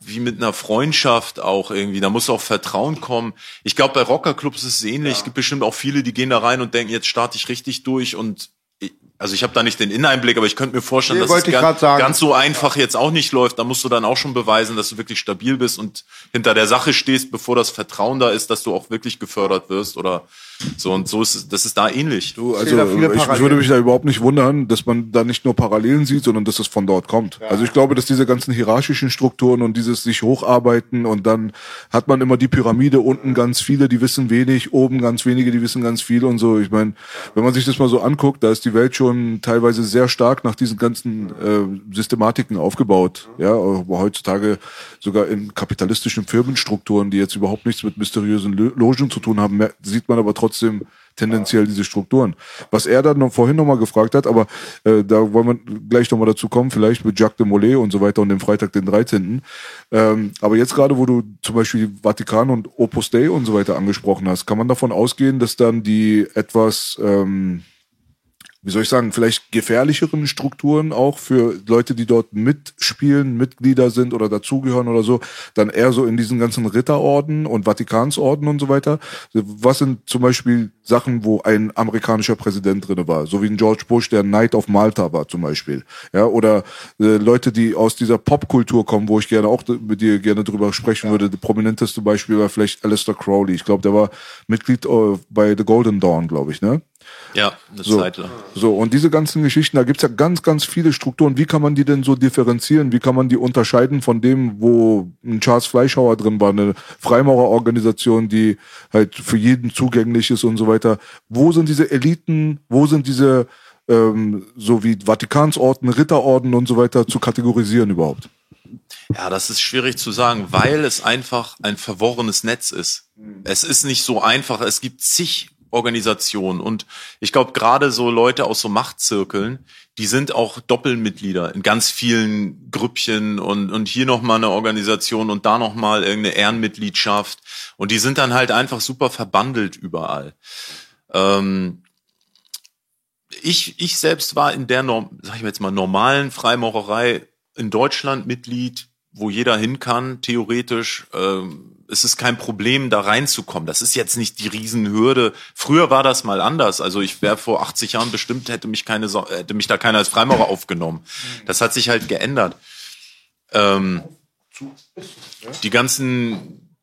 wie mit einer Freundschaft auch irgendwie. Da muss auch Vertrauen kommen. Ich glaube, bei Rockerclubs ist es ähnlich. Ja. Es gibt bestimmt auch viele, die gehen da rein und denken, jetzt starte ich richtig durch und ich, also ich habe da nicht den Inneneinblick, aber ich könnte mir vorstellen, nee, dass es ganz, ganz, so einfach jetzt auch nicht läuft. Da musst du dann auch schon beweisen, dass du wirklich stabil bist und hinter der Sache stehst, bevor das Vertrauen da ist, dass du auch wirklich gefördert wirst oder So und so ist das ist da ähnlich. Du, also ich würde mich da überhaupt nicht wundern, dass man da nicht nur Parallelen sieht, sondern dass es von dort kommt. Ja. Also ich glaube, dass diese ganzen hierarchischen Strukturen und dieses sich hocharbeiten und dann hat man immer die Pyramide unten ganz viele, die wissen wenig, oben ganz wenige, die wissen ganz viel und so. Ich meine, wenn man sich das mal so anguckt, da ist die Welt schon teilweise sehr stark nach diesen ganzen äh, Systematiken aufgebaut. Ja, heutzutage sogar in kapitalistischen Firmenstrukturen, die jetzt überhaupt nichts mit mysteriösen Logen zu tun haben, sieht man aber trotzdem tendenziell diese Strukturen. Was er dann noch vorhin nochmal gefragt hat, aber äh, da wollen wir gleich nochmal dazu kommen, vielleicht mit Jacques de Molay und so weiter und dem Freitag den 13. Ähm, aber jetzt gerade, wo du zum Beispiel Vatikan und Opus Dei und so weiter angesprochen hast, kann man davon ausgehen, dass dann die etwas ähm, wie soll ich sagen, vielleicht gefährlicheren Strukturen auch für Leute, die dort mitspielen, Mitglieder sind oder dazugehören oder so, dann eher so in diesen ganzen Ritterorden und Vatikansorden und so weiter. Was sind zum Beispiel Sachen, wo ein amerikanischer Präsident drinne war, so wie ein George Bush, der Knight of Malta war zum Beispiel, ja, oder äh, Leute, die aus dieser Popkultur kommen, wo ich gerne auch mit dir gerne drüber sprechen würde. Das prominenteste Beispiel war vielleicht Alistair Crowley. Ich glaube, der war Mitglied äh, bei The Golden Dawn, glaube ich, ne? Ja, eine so, Zeit lang. So, und diese ganzen Geschichten, da gibt's ja ganz, ganz viele Strukturen. Wie kann man die denn so differenzieren? Wie kann man die unterscheiden von dem, wo ein Charles Fleischhauer drin war, eine Freimaurerorganisation, die halt für jeden zugänglich ist und so weiter? Wo sind diese Eliten? Wo sind diese, ähm, so wie Vatikansorten, Ritterorden und so weiter zu kategorisieren überhaupt? Ja, das ist schwierig zu sagen, weil es einfach ein verworrenes Netz ist. Es ist nicht so einfach. Es gibt zig Organisation. Und ich glaube, gerade so Leute aus so Machtzirkeln, die sind auch Doppelmitglieder in ganz vielen Grüppchen und, und hier nochmal eine Organisation und da nochmal irgendeine Ehrenmitgliedschaft. Und die sind dann halt einfach super verbandelt überall. Ähm, ich, ich selbst war in der, sag ich jetzt mal, normalen Freimaurerei in Deutschland Mitglied, wo jeder hin kann, theoretisch. Ähm, es ist kein Problem, da reinzukommen. Das ist jetzt nicht die Riesenhürde. Früher war das mal anders. Also ich wäre vor 80 Jahren bestimmt, hätte mich keine, hätte mich da keiner als Freimaurer aufgenommen. Das hat sich halt geändert. Ähm, die ganzen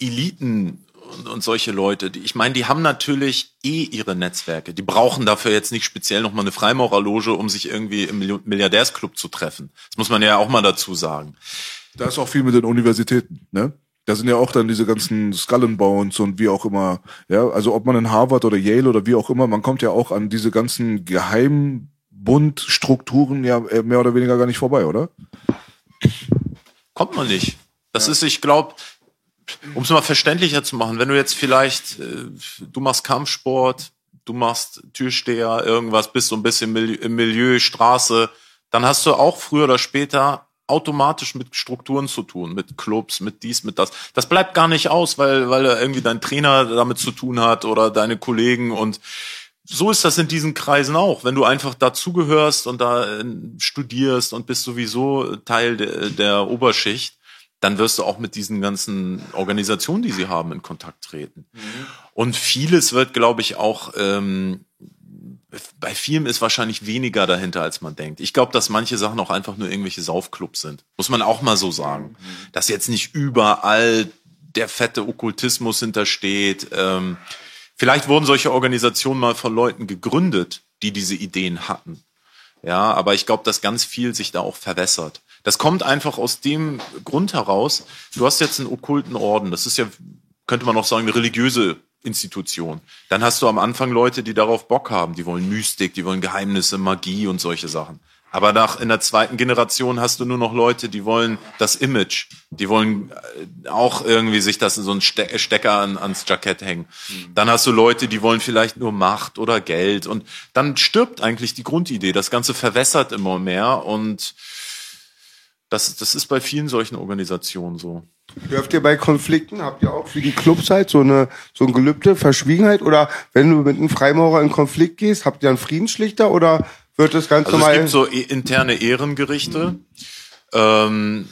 Eliten und, und solche Leute, die, ich meine, die haben natürlich eh ihre Netzwerke. Die brauchen dafür jetzt nicht speziell nochmal eine Freimaurerloge, um sich irgendwie im Milliardärsclub zu treffen. Das muss man ja auch mal dazu sagen. Da ist auch viel mit den Universitäten, ne? Da sind ja auch dann diese ganzen Skull and Bones und wie auch immer. Ja, also ob man in Harvard oder Yale oder wie auch immer, man kommt ja auch an diese ganzen Geheimbundstrukturen ja äh, mehr oder weniger gar nicht vorbei, oder? Kommt man nicht. Das ja. ist, ich glaube, um es mal verständlicher zu machen, wenn du jetzt vielleicht, äh, du machst Kampfsport, du machst Türsteher, irgendwas, bist so ein bisschen im Milieu, Straße, dann hast du auch früher oder später automatisch mit Strukturen zu tun, mit Clubs, mit dies, mit das. Das bleibt gar nicht aus, weil, weil irgendwie dein Trainer damit zu tun hat oder deine Kollegen und so ist das in diesen Kreisen auch. Wenn du einfach dazugehörst und da äh, studierst und bist sowieso Teil der, der Oberschicht, dann wirst du auch mit diesen ganzen Organisationen, die sie haben, in Kontakt treten. Mhm. Und vieles wird, glaube ich, auch ähm, bei vielen ist wahrscheinlich weniger dahinter, als man denkt. Ich glaube, dass manche Sachen auch einfach nur irgendwelche Saufclubs sind. Muss man auch mal so sagen. Mhm. Dass jetzt nicht überall der fette Okkultismus hintersteht. Ähm, vielleicht wurden solche Organisationen mal von Leuten gegründet, die diese Ideen hatten. Ja, aber ich glaube, dass ganz viel sich da auch verwässert. Das kommt einfach aus dem Grund heraus. Du hast jetzt einen okkulten Orden. Das ist ja, könnte man auch sagen, eine religiöse Institution. Dann hast du am Anfang Leute, die darauf Bock haben, die wollen Mystik, die wollen Geheimnisse, Magie und solche Sachen. Aber nach in der zweiten Generation hast du nur noch Leute, die wollen das Image, die wollen äh, auch irgendwie sich das in so einen Stecker an, ans Jackett hängen. Mhm. Dann hast du Leute, die wollen vielleicht nur Macht oder Geld und dann stirbt eigentlich die Grundidee. Das Ganze verwässert immer mehr und das, das ist bei vielen solchen Organisationen so. Dürft ihr bei Konflikten, habt ihr auch wie die Clubs halt so eine so ein Gelübde, Verschwiegenheit oder wenn du mit einem Freimaurer in Konflikt gehst, habt ihr einen Friedensschlichter oder wird das Ganze also mal... Es gibt so interne Ehrengerichte. Mhm. Ähm,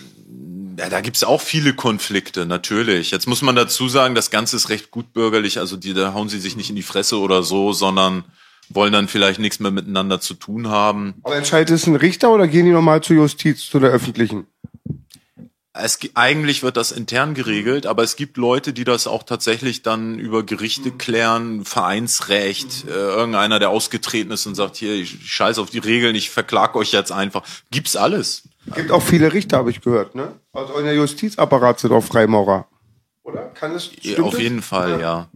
ja, da gibt's auch viele Konflikte, natürlich. Jetzt muss man dazu sagen, das Ganze ist recht gutbürgerlich, also die, da hauen sie sich nicht in die Fresse oder so, sondern wollen dann vielleicht nichts mehr miteinander zu tun haben. Aber entscheidet es ein Richter oder gehen die nochmal zur Justiz, zu der öffentlichen? Es, eigentlich wird das intern geregelt, aber es gibt Leute, die das auch tatsächlich dann über Gerichte klären, Vereinsrecht, äh, irgendeiner, der ausgetreten ist und sagt, hier, ich scheiße auf die Regeln, ich verklag euch jetzt einfach. Gibt's alles. Gibt auch viele Richter, habe ich gehört, ne? Also in der Justizapparat sind auch Freimaurer. Oder? Kann es? Auf das? jeden Fall, ja. ja.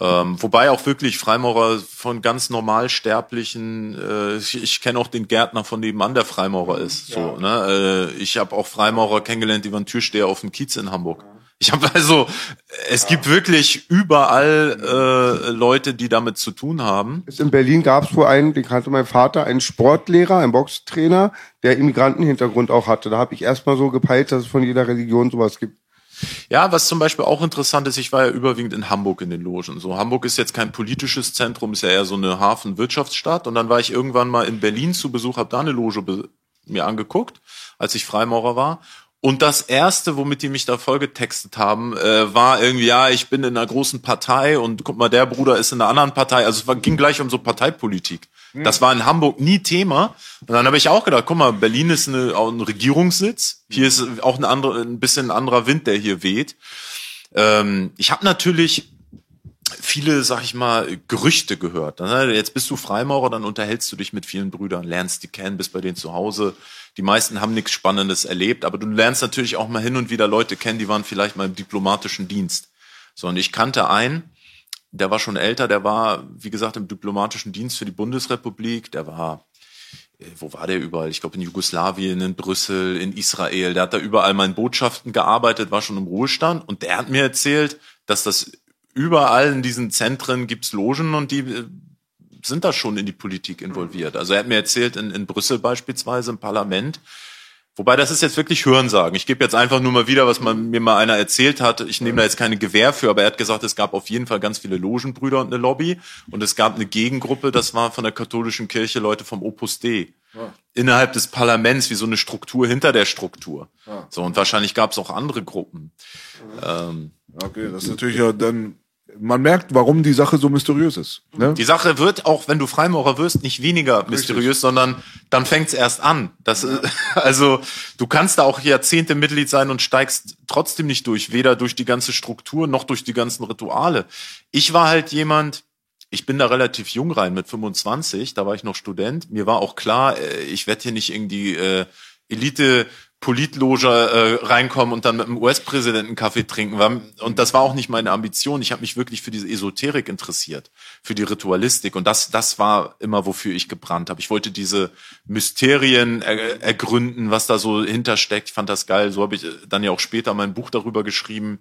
Ähm, wobei auch wirklich Freimaurer von ganz normalsterblichen, äh, ich, ich kenne auch den Gärtner von nebenan, der Freimaurer ist. Ja. So, ne? Äh, ich habe auch Freimaurer kennengelernt, die waren Türsteher auf dem Kiez in Hamburg. Ich habe also, es ja. gibt wirklich überall äh, Leute, die damit zu tun haben. In Berlin gab es wohl einen, den kannte mein Vater, einen Sportlehrer, einen Boxtrainer, der Immigrantenhintergrund auch hatte. Da habe ich erstmal so gepeilt, dass es von jeder Religion sowas gibt. Ja, was zum Beispiel auch interessant ist, ich war ja überwiegend in Hamburg in den Logen. So, Hamburg ist jetzt kein politisches Zentrum, ist ja eher so eine Hafenwirtschaftsstadt. Und dann war ich irgendwann mal in Berlin zu Besuch, habe da eine Loge mir angeguckt, als ich Freimaurer war. Und das erste, womit die mich da vollgetextet haben, äh, war irgendwie, ja, ich bin in einer großen Partei und guck mal, der Bruder ist in einer anderen Partei. Also es war, ging gleich um so Parteipolitik. Mhm. Das war in Hamburg nie Thema. Und dann habe ich auch gedacht, guck mal, Berlin ist eine, auch ein Regierungssitz. Hier ist auch ein, andere, ein bisschen ein anderer Wind, der hier weht. Ähm, ich habe natürlich viele, sag ich mal, Gerüchte gehört. Jetzt bist du Freimaurer, dann unterhältst du dich mit vielen Brüdern, lernst die kennen, bist bei denen zu Hause die meisten haben nichts Spannendes erlebt, aber du lernst natürlich auch mal hin und wieder Leute kennen, die waren vielleicht mal im diplomatischen Dienst. So, und ich kannte einen, der war schon älter, der war, wie gesagt, im diplomatischen Dienst für die Bundesrepublik, der war, äh, wo war der überall? Ich glaube in Jugoslawien, in Brüssel, in Israel, der hat da überall mal in Botschaften gearbeitet, war schon im Ruhestand und der hat mir erzählt, dass das überall in diesen Zentren gibt's Logen und die äh, sind da schon in die Politik involviert. Also er hat mir erzählt, in, in Brüssel beispielsweise im Parlament, Wobei das ist jetzt wirklich Hörensagen. Ich gebe jetzt einfach nur mal wieder, was man mir mal einer erzählt hat. Ich nehme da jetzt keine Gewähr für, aber er hat gesagt, es gab auf jeden Fall ganz viele Logenbrüder und eine Lobby. Und es gab eine Gegengruppe, das war von der katholischen Kirche Leute vom Opus Dei. Ja. Innerhalb des Parlaments, wie so eine Struktur hinter der Struktur. Ja. So, und wahrscheinlich gab es auch andere Gruppen. Ja. Ähm, okay, das ist natürlich ja dann man merkt, warum die Sache so mysteriös ist. Ne? Die Sache wird auch, wenn du Freimaurer wirst, nicht weniger Richtig. mysteriös, sondern dann fängt's erst an. Das, ja. also du kannst da auch Jahrzehnte Mitglied sein und steigst trotzdem nicht durch, weder durch die ganze Struktur noch durch die ganzen Rituale. Ich war halt jemand, ich bin da relativ jung rein mit 25, da war ich noch Student. Mir war auch klar, äh, ich werde hier nicht irgendwie äh, Elite Politloge äh, reinkommen und dann mit dem US-Präsidenten Kaffee trinken. Und das war auch nicht meine Ambition. Ich habe mich wirklich für diese Esoterik interessiert, für die Ritualistik. Und das, das war immer, wofür ich gebrannt habe. Ich wollte diese Mysterien er, ergründen, was da so hintersteckt. Ich fand das geil. So habe ich dann ja auch später mein Buch darüber geschrieben.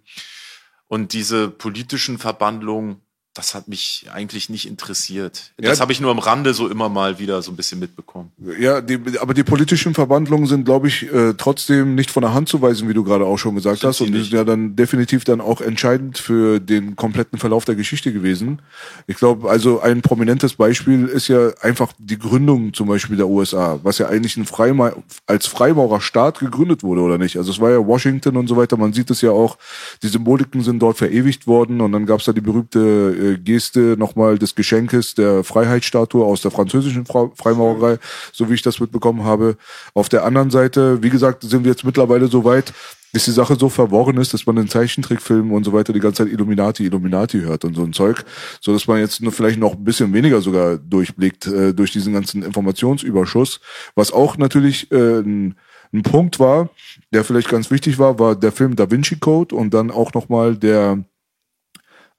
Und diese politischen Verbandlungen, das hat mich eigentlich nicht interessiert. Das ja, habe ich nur am Rande so immer mal wieder so ein bisschen mitbekommen. Ja, die, aber die politischen Verwandlungen sind, glaube ich, äh, trotzdem nicht von der Hand zu weisen, wie du gerade auch schon gesagt sind hast. Und die sind ja dann definitiv dann auch entscheidend für den kompletten Verlauf der Geschichte gewesen. Ich glaube, also ein prominentes Beispiel ist ja einfach die Gründung zum Beispiel der USA, was ja eigentlich ein Freima als Freimaurerstaat gegründet wurde, oder nicht? Also es war ja Washington und so weiter. Man sieht es ja auch, die Symboliken sind dort verewigt worden und dann gab es da die berühmte Geste nochmal des Geschenkes der Freiheitsstatue aus der französischen Freimaurerei, so wie ich das mitbekommen habe. Auf der anderen Seite, wie gesagt, sind wir jetzt mittlerweile so weit, bis die Sache so verworren ist, dass man in Zeichentrickfilmen und so weiter die ganze Zeit Illuminati, Illuminati hört und so ein Zeug, so dass man jetzt nur vielleicht noch ein bisschen weniger sogar durchblickt äh, durch diesen ganzen Informationsüberschuss, was auch natürlich äh, ein, ein Punkt war, der vielleicht ganz wichtig war, war der Film Da Vinci Code und dann auch nochmal der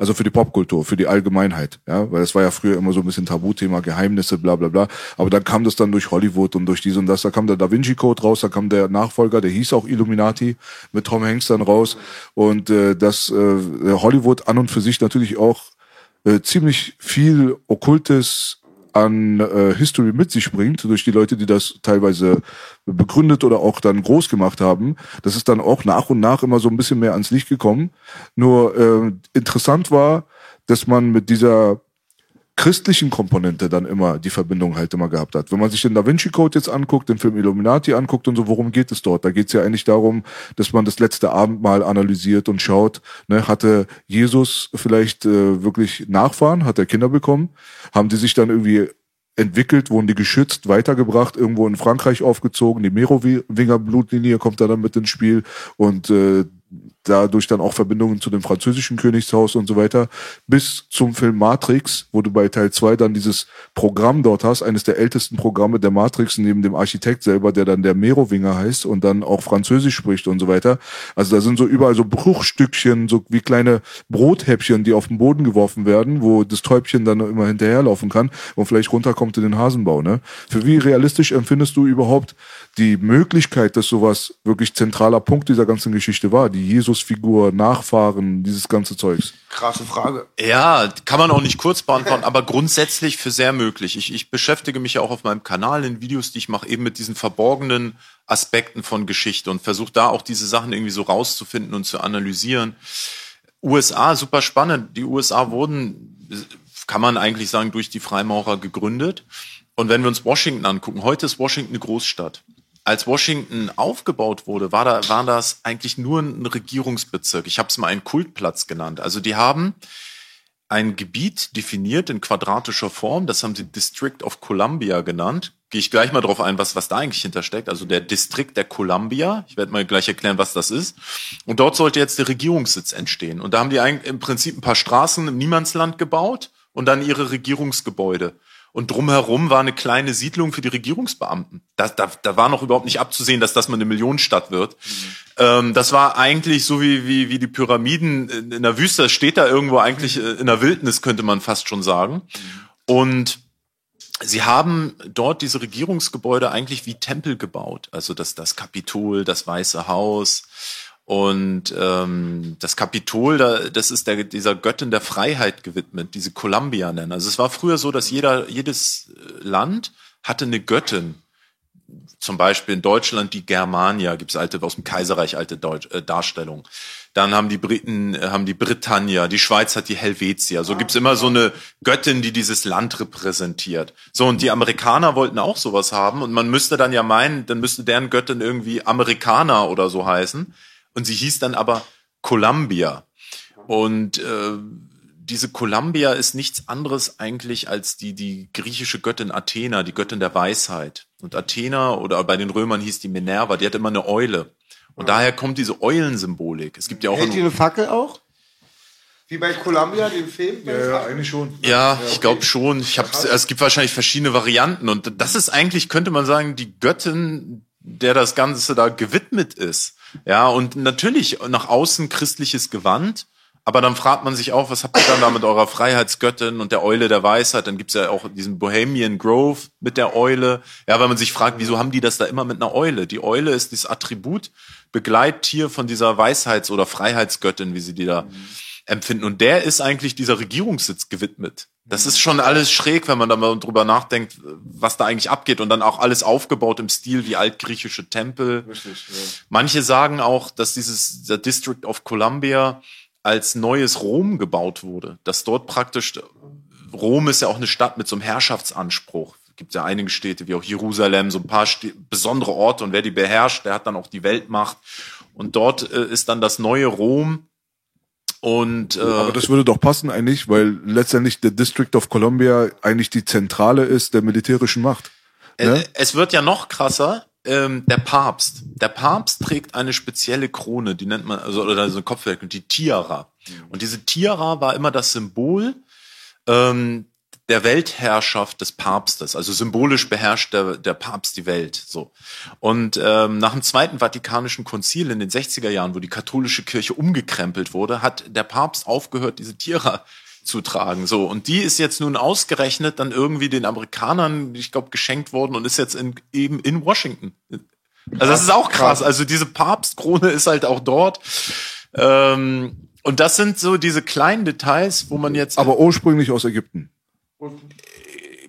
also für die Popkultur, für die Allgemeinheit, ja, weil es war ja früher immer so ein bisschen Tabuthema, Geheimnisse, bla bla bla. Aber dann kam das dann durch Hollywood und durch dies und das. Da kam der Da Vinci Code raus, da kam der Nachfolger, der hieß auch Illuminati mit Tom Hanks dann raus. Und äh, das äh, Hollywood an und für sich natürlich auch äh, ziemlich viel okkultes an äh, History mit sich bringt, durch die Leute, die das teilweise begründet oder auch dann groß gemacht haben. Das ist dann auch nach und nach immer so ein bisschen mehr ans Licht gekommen. Nur äh, interessant war, dass man mit dieser christlichen Komponente dann immer die Verbindung halt immer gehabt hat. Wenn man sich den Da Vinci Code jetzt anguckt, den Film Illuminati anguckt und so, worum geht es dort? Da geht es ja eigentlich darum, dass man das letzte Abendmahl analysiert und schaut, ne, hatte Jesus vielleicht äh, wirklich Nachfahren, hat er Kinder bekommen? Haben die sich dann irgendwie entwickelt, wurden die geschützt, weitergebracht, irgendwo in Frankreich aufgezogen. Die Merowinger Blutlinie kommt da dann mit ins Spiel und äh, dadurch dann auch Verbindungen zu dem französischen Königshaus und so weiter, bis zum Film Matrix, wo du bei Teil 2 dann dieses Programm dort hast, eines der ältesten Programme der Matrix, neben dem Architekt selber, der dann der Merowinger heißt und dann auch Französisch spricht und so weiter. Also da sind so überall so Bruchstückchen, so wie kleine Brothäppchen, die auf den Boden geworfen werden, wo das Täubchen dann immer hinterherlaufen kann und vielleicht runterkommt in den Hasenbau. Ne? Für wie realistisch empfindest du überhaupt die Möglichkeit, dass sowas wirklich zentraler Punkt dieser ganzen Geschichte war, die Jesusfigur, Nachfahren, dieses ganze Zeugs? Krasse Frage. Ja, kann man auch nicht kurz beantworten, aber grundsätzlich für sehr möglich. Ich, ich beschäftige mich ja auch auf meinem Kanal in Videos, die ich mache, eben mit diesen verborgenen Aspekten von Geschichte und versuche da auch diese Sachen irgendwie so rauszufinden und zu analysieren. USA, super spannend. Die USA wurden, kann man eigentlich sagen, durch die Freimaurer gegründet. Und wenn wir uns Washington angucken, heute ist Washington eine Großstadt als Washington aufgebaut wurde, war, da, war das eigentlich nur ein Regierungsbezirk. Ich habe es mal einen Kultplatz genannt. Also die haben ein Gebiet definiert in quadratischer Form, das haben sie District of Columbia genannt. Gehe ich gleich mal drauf ein, was, was da eigentlich hintersteckt. Also der Distrikt der Columbia. Ich werde mal gleich erklären, was das ist. Und dort sollte jetzt der Regierungssitz entstehen. Und da haben die im Prinzip ein paar Straßen im Niemandsland gebaut und dann ihre Regierungsgebäude und drumherum war eine kleine Siedlung für die Regierungsbeamten. Da, da, da war noch überhaupt nicht abzusehen, dass das mal eine Millionenstadt wird. Mhm. Ähm, das war eigentlich so wie, wie, wie die Pyramiden in, der Wüste, das steht da irgendwo eigentlich äh, in der Wildnis, könnte man fast schon sagen. Mhm. Und Sie haben dort diese Regierungsgebäude eigentlich wie Tempel gebaut. Also das, das Kapitol, das Weiße Haus, und ähm, das Kapitol, da, das ist der, dieser Göttin der Freiheit gewidmet, diese Columbia nennen. Also es war früher so, dass jeder, jedes Land hatte eine Göttin. Zum Beispiel in Deutschland die Germania, gibt es alte aus dem Kaiserreich alte Deutsch, äh, Darstellungen. Dann haben die Briten, äh, haben die Britannia, die Schweiz hat die Helvetia. So gibt's immer so eine Göttin, die dieses Land repräsentiert. So, und die Amerikaner wollten auch sowas haben. Und man müsste dann ja meinen, dann müsste deren Göttin irgendwie Amerikaner oder so heißen. Und sie hieß dann aber Columbia. Und äh, diese Columbia ist nichts anderes eigentlich als die, die griechische Göttin Athena, die Göttin der Weisheit. Und Athena oder bei den Römern hieß die Minerva, die hat immer eine Eule. Und ja. daher kommt diese Eulensymbolik. Es gibt ja auch. Hält die eine Fackel auch? Wie bei Columbia, dem Film? Ja, ja, eigentlich schon. Ja, ja okay. ich glaube schon. Ich hab, es gibt wahrscheinlich verschiedene Varianten. Und das ist eigentlich, könnte man sagen, die Göttin, der das Ganze da gewidmet ist. Ja, und natürlich nach außen christliches Gewand. Aber dann fragt man sich auch, was habt ihr dann da mit eurer Freiheitsgöttin und der Eule der Weisheit? Dann gibt's ja auch diesen Bohemian Grove mit der Eule. Ja, weil man sich fragt, wieso haben die das da immer mit einer Eule? Die Eule ist dieses Attribut, Begleittier von dieser Weisheits- oder Freiheitsgöttin, wie sie die da mhm. Empfinden. Und der ist eigentlich dieser Regierungssitz gewidmet. Das ist schon alles schräg, wenn man da mal drüber nachdenkt, was da eigentlich abgeht und dann auch alles aufgebaut im Stil wie altgriechische Tempel. Richtig, ja. Manche sagen auch, dass dieses der District of Columbia als neues Rom gebaut wurde, dass dort praktisch Rom ist ja auch eine Stadt mit so einem Herrschaftsanspruch. Es gibt ja einige Städte wie auch Jerusalem, so ein paar besondere Orte und wer die beherrscht, der hat dann auch die Weltmacht. Und dort äh, ist dann das neue Rom und, äh, Aber das würde doch passen eigentlich, weil letztendlich der District of Columbia eigentlich die Zentrale ist der militärischen Macht. Ne? Es wird ja noch krasser. Ähm, der Papst. Der Papst trägt eine spezielle Krone, die nennt man, also oder so ein Kopfwerk, die Tiara. Und diese Tiara war immer das Symbol ähm, der Weltherrschaft des Papstes. Also symbolisch beherrscht der, der Papst die Welt. So. Und ähm, nach dem Zweiten Vatikanischen Konzil in den 60er Jahren, wo die katholische Kirche umgekrempelt wurde, hat der Papst aufgehört, diese Tiere zu tragen. So. Und die ist jetzt nun ausgerechnet dann irgendwie den Amerikanern, ich glaube, geschenkt worden und ist jetzt in, eben in Washington. Also das ist auch krass. Also diese Papstkrone ist halt auch dort. Ähm, und das sind so diese kleinen Details, wo man jetzt. Aber ursprünglich aus Ägypten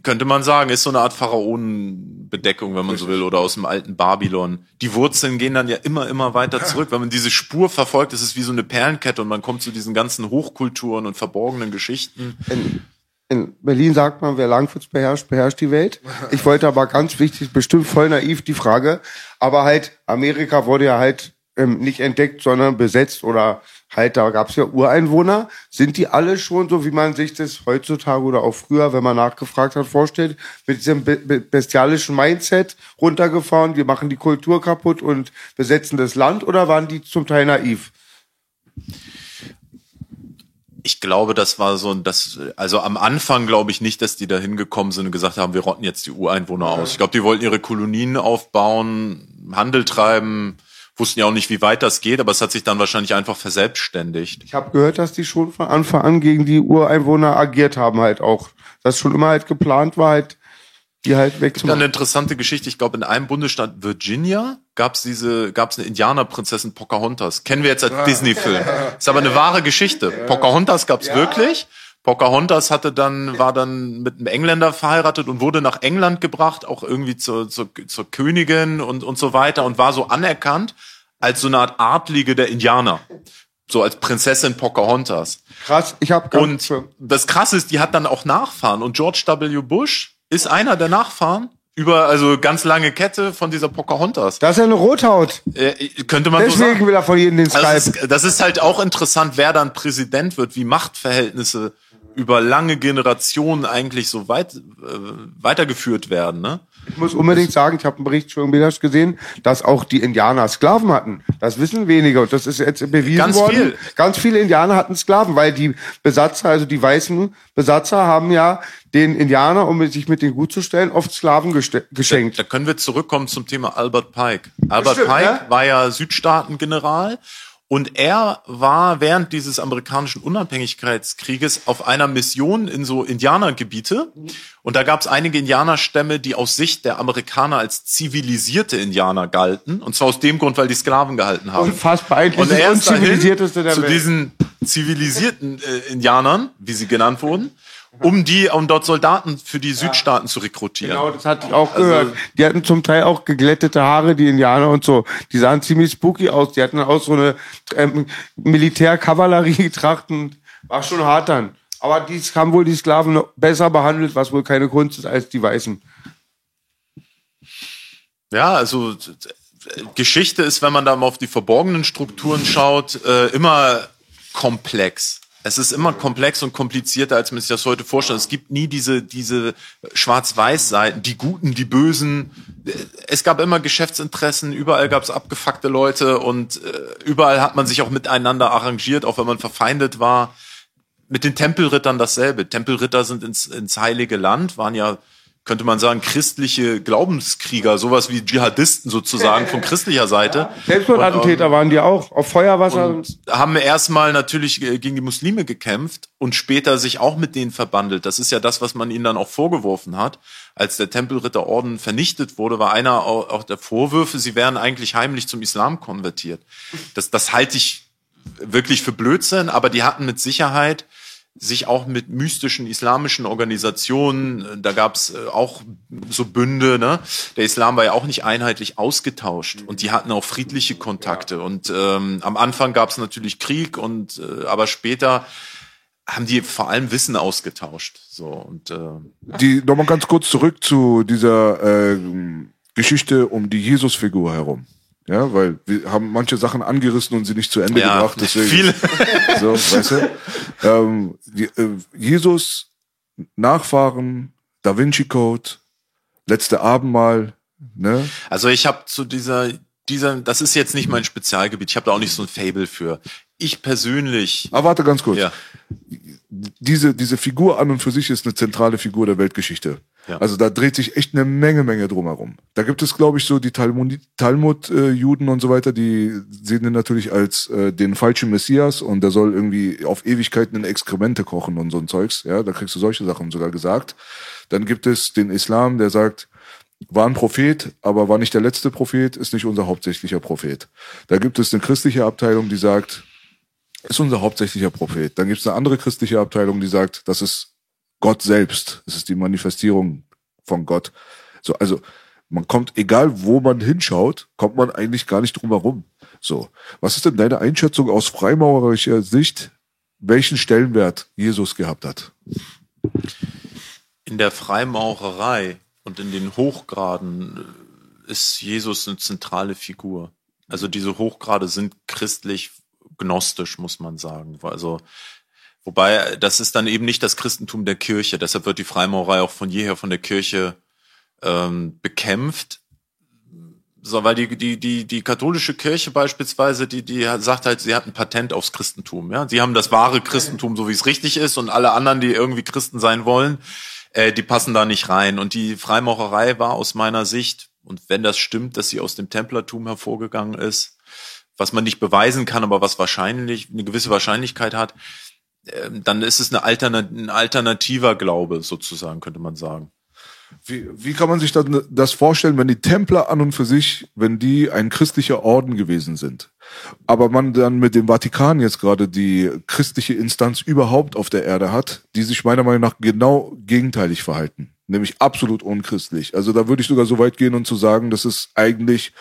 könnte man sagen, ist so eine Art Pharaonenbedeckung, wenn man so will, oder aus dem alten Babylon. Die Wurzeln gehen dann ja immer, immer weiter zurück. Wenn man diese Spur verfolgt, ist es wie so eine Perlenkette und man kommt zu diesen ganzen Hochkulturen und verborgenen Geschichten. In, in Berlin sagt man, wer Langwitz beherrscht, beherrscht die Welt. Ich wollte aber ganz wichtig, bestimmt voll naiv die Frage, aber halt, Amerika wurde ja halt ähm, nicht entdeckt, sondern besetzt oder halt, da gab es ja Ureinwohner. Sind die alle schon so, wie man sich das heutzutage oder auch früher, wenn man nachgefragt hat, vorstellt, mit diesem bestialischen Mindset runtergefahren, wir machen die Kultur kaputt und besetzen das Land oder waren die zum Teil naiv? Ich glaube, das war so ein, das, also am Anfang glaube ich nicht, dass die da hingekommen sind und gesagt haben, wir rotten jetzt die Ureinwohner aus. Ich glaube, die wollten ihre Kolonien aufbauen, Handel treiben, wussten ja auch nicht, wie weit das geht, aber es hat sich dann wahrscheinlich einfach verselbstständigt. Ich habe gehört, dass die schon von Anfang an gegen die Ureinwohner agiert haben, halt auch. Dass schon immer halt geplant war, halt die halt wegzumachen. Eine interessante Geschichte. Ich glaube, in einem Bundesstaat Virginia gab es diese, gab es eine Indianerprinzessin Pocahontas. Kennen wir jetzt als Disney-Film. Ist aber eine wahre Geschichte. Pocahontas gab es ja. wirklich. Pocahontas hatte dann, war dann mit einem Engländer verheiratet und wurde nach England gebracht, auch irgendwie zur, zur, zur Königin und, und so weiter und war so anerkannt als so eine Art Adlige der Indianer. So als Prinzessin Pocahontas. Krass, ich habe Und das krasse ist, die hat dann auch Nachfahren und George W. Bush ist einer der Nachfahren über also ganz lange Kette von dieser Pocahontas. Das ist ja eine Rothaut. Äh, könnte man Deswegen so sagen. will er von jedem den Skype. Also das, ist, das ist halt auch interessant, wer dann Präsident wird, wie Machtverhältnisse über lange Generationen eigentlich so weit äh, weitergeführt werden. Ne? Ich muss unbedingt sagen, ich habe einen Bericht schon gesehen, dass auch die Indianer Sklaven hatten. Das wissen wenige und das ist jetzt bewiesen Ganz worden. Viel. Ganz viele Indianer hatten Sklaven, weil die Besatzer, also die weißen Besatzer, haben ja den Indianer, um sich mit denen gut zu stellen, oft Sklaven geschenkt. Da, da, können wir zurückkommen zum Thema Albert Pike. Albert stimmt, Pike ne? war ja Südstaatengeneral und er war während dieses amerikanischen Unabhängigkeitskrieges auf einer Mission in so Indianergebiete. Und da gab es einige Indianerstämme, die aus Sicht der Amerikaner als zivilisierte Indianer galten. Und zwar aus dem Grund, weil die Sklaven gehalten haben. Unfassbar eigentlich. Und er ist dahin zu diesen zivilisierten äh, Indianern, wie sie genannt wurden um die, um dort Soldaten für die Südstaaten zu rekrutieren. Genau, das hatte ich auch also, gehört. Die hatten zum Teil auch geglättete Haare, die Indianer und so. Die sahen ziemlich spooky aus. Die hatten auch so eine ähm, Militärkavallerie-Trachten. War schon hart dann. Aber die haben wohl die Sklaven besser behandelt, was wohl keine Kunst ist, als die Weißen. Ja, also Geschichte ist, wenn man da mal auf die verborgenen Strukturen schaut, äh, immer komplex. Es ist immer komplex und komplizierter, als man sich das heute vorstellt. Es gibt nie diese, diese Schwarz-Weiß-Seiten, die Guten, die Bösen. Es gab immer Geschäftsinteressen, überall gab es abgefuckte Leute und äh, überall hat man sich auch miteinander arrangiert, auch wenn man verfeindet war. Mit den Tempelrittern dasselbe. Tempelritter sind ins, ins heilige Land, waren ja könnte man sagen, christliche Glaubenskrieger, sowas wie Dschihadisten sozusagen von christlicher Seite. Ja. Selbstmordattentäter ähm, waren die auch, auf Feuerwasser. Und haben erstmal natürlich gegen die Muslime gekämpft und später sich auch mit denen verbandelt. Das ist ja das, was man ihnen dann auch vorgeworfen hat. Als der Tempelritterorden vernichtet wurde, war einer auch der Vorwürfe, sie wären eigentlich heimlich zum Islam konvertiert. Das, das halte ich wirklich für Blödsinn, aber die hatten mit Sicherheit sich auch mit mystischen islamischen Organisationen, äh, da gab's äh, auch so Bünde, ne? Der Islam war ja auch nicht einheitlich ausgetauscht und die hatten auch friedliche Kontakte. Und ähm, am Anfang gab's natürlich Krieg und äh, aber später haben die vor allem Wissen ausgetauscht. So und äh, die nochmal ganz kurz zurück zu dieser äh, Geschichte um die Jesusfigur herum. Ja, weil wir haben manche Sachen angerissen und sie nicht zu Ende ja, gebracht. Deswegen, viele. So, weißt du? Ähm, äh, Jesus, Nachfahren, Da Vinci Code, letzte Abendmahl. Ne? Also ich habe zu dieser, dieser, das ist jetzt nicht mein Spezialgebiet. Ich habe da auch nicht so ein Fable für. Ich persönlich. Aber warte ganz kurz. Ja. Diese, diese Figur an und für sich ist eine zentrale Figur der Weltgeschichte. Ja. Also da dreht sich echt eine Menge, Menge drumherum. Da gibt es, glaube ich, so die Talmud-Juden Talmud, und so weiter, die sehen ihn natürlich als äh, den falschen Messias und der soll irgendwie auf Ewigkeiten in Exkremente kochen und so ein Zeugs. Ja, da kriegst du solche Sachen sogar gesagt. Dann gibt es den Islam, der sagt, war ein Prophet, aber war nicht der letzte Prophet, ist nicht unser hauptsächlicher Prophet. Da gibt es eine christliche Abteilung, die sagt, ist unser hauptsächlicher Prophet. Dann gibt es eine andere christliche Abteilung, die sagt, das ist Gott selbst. Es ist die Manifestierung von Gott. So, also man kommt, egal wo man hinschaut, kommt man eigentlich gar nicht drum herum. So, was ist denn deine Einschätzung aus freimaurerischer Sicht, welchen Stellenwert Jesus gehabt hat? In der Freimaurerei und in den Hochgraden ist Jesus eine zentrale Figur. Also diese Hochgrade sind christlich gnostisch, muss man sagen. Also Wobei, das ist dann eben nicht das Christentum der Kirche. Deshalb wird die Freimaurerei auch von jeher von der Kirche ähm, bekämpft. So, weil die, die, die, die katholische Kirche beispielsweise, die, die sagt halt, sie hat ein Patent aufs Christentum. Ja? Sie haben das wahre Christentum, so wie es richtig ist, und alle anderen, die irgendwie Christen sein wollen, äh, die passen da nicht rein. Und die Freimaurerei war aus meiner Sicht, und wenn das stimmt, dass sie aus dem Templertum hervorgegangen ist, was man nicht beweisen kann, aber was wahrscheinlich eine gewisse Wahrscheinlichkeit hat, dann ist es eine Alternat ein alternativer Glaube sozusagen, könnte man sagen. Wie, wie kann man sich dann das vorstellen, wenn die Templer an und für sich, wenn die ein christlicher Orden gewesen sind, aber man dann mit dem Vatikan jetzt gerade die christliche Instanz überhaupt auf der Erde hat, die sich meiner Meinung nach genau gegenteilig verhalten, nämlich absolut unchristlich. Also da würde ich sogar so weit gehen und zu sagen, das ist eigentlich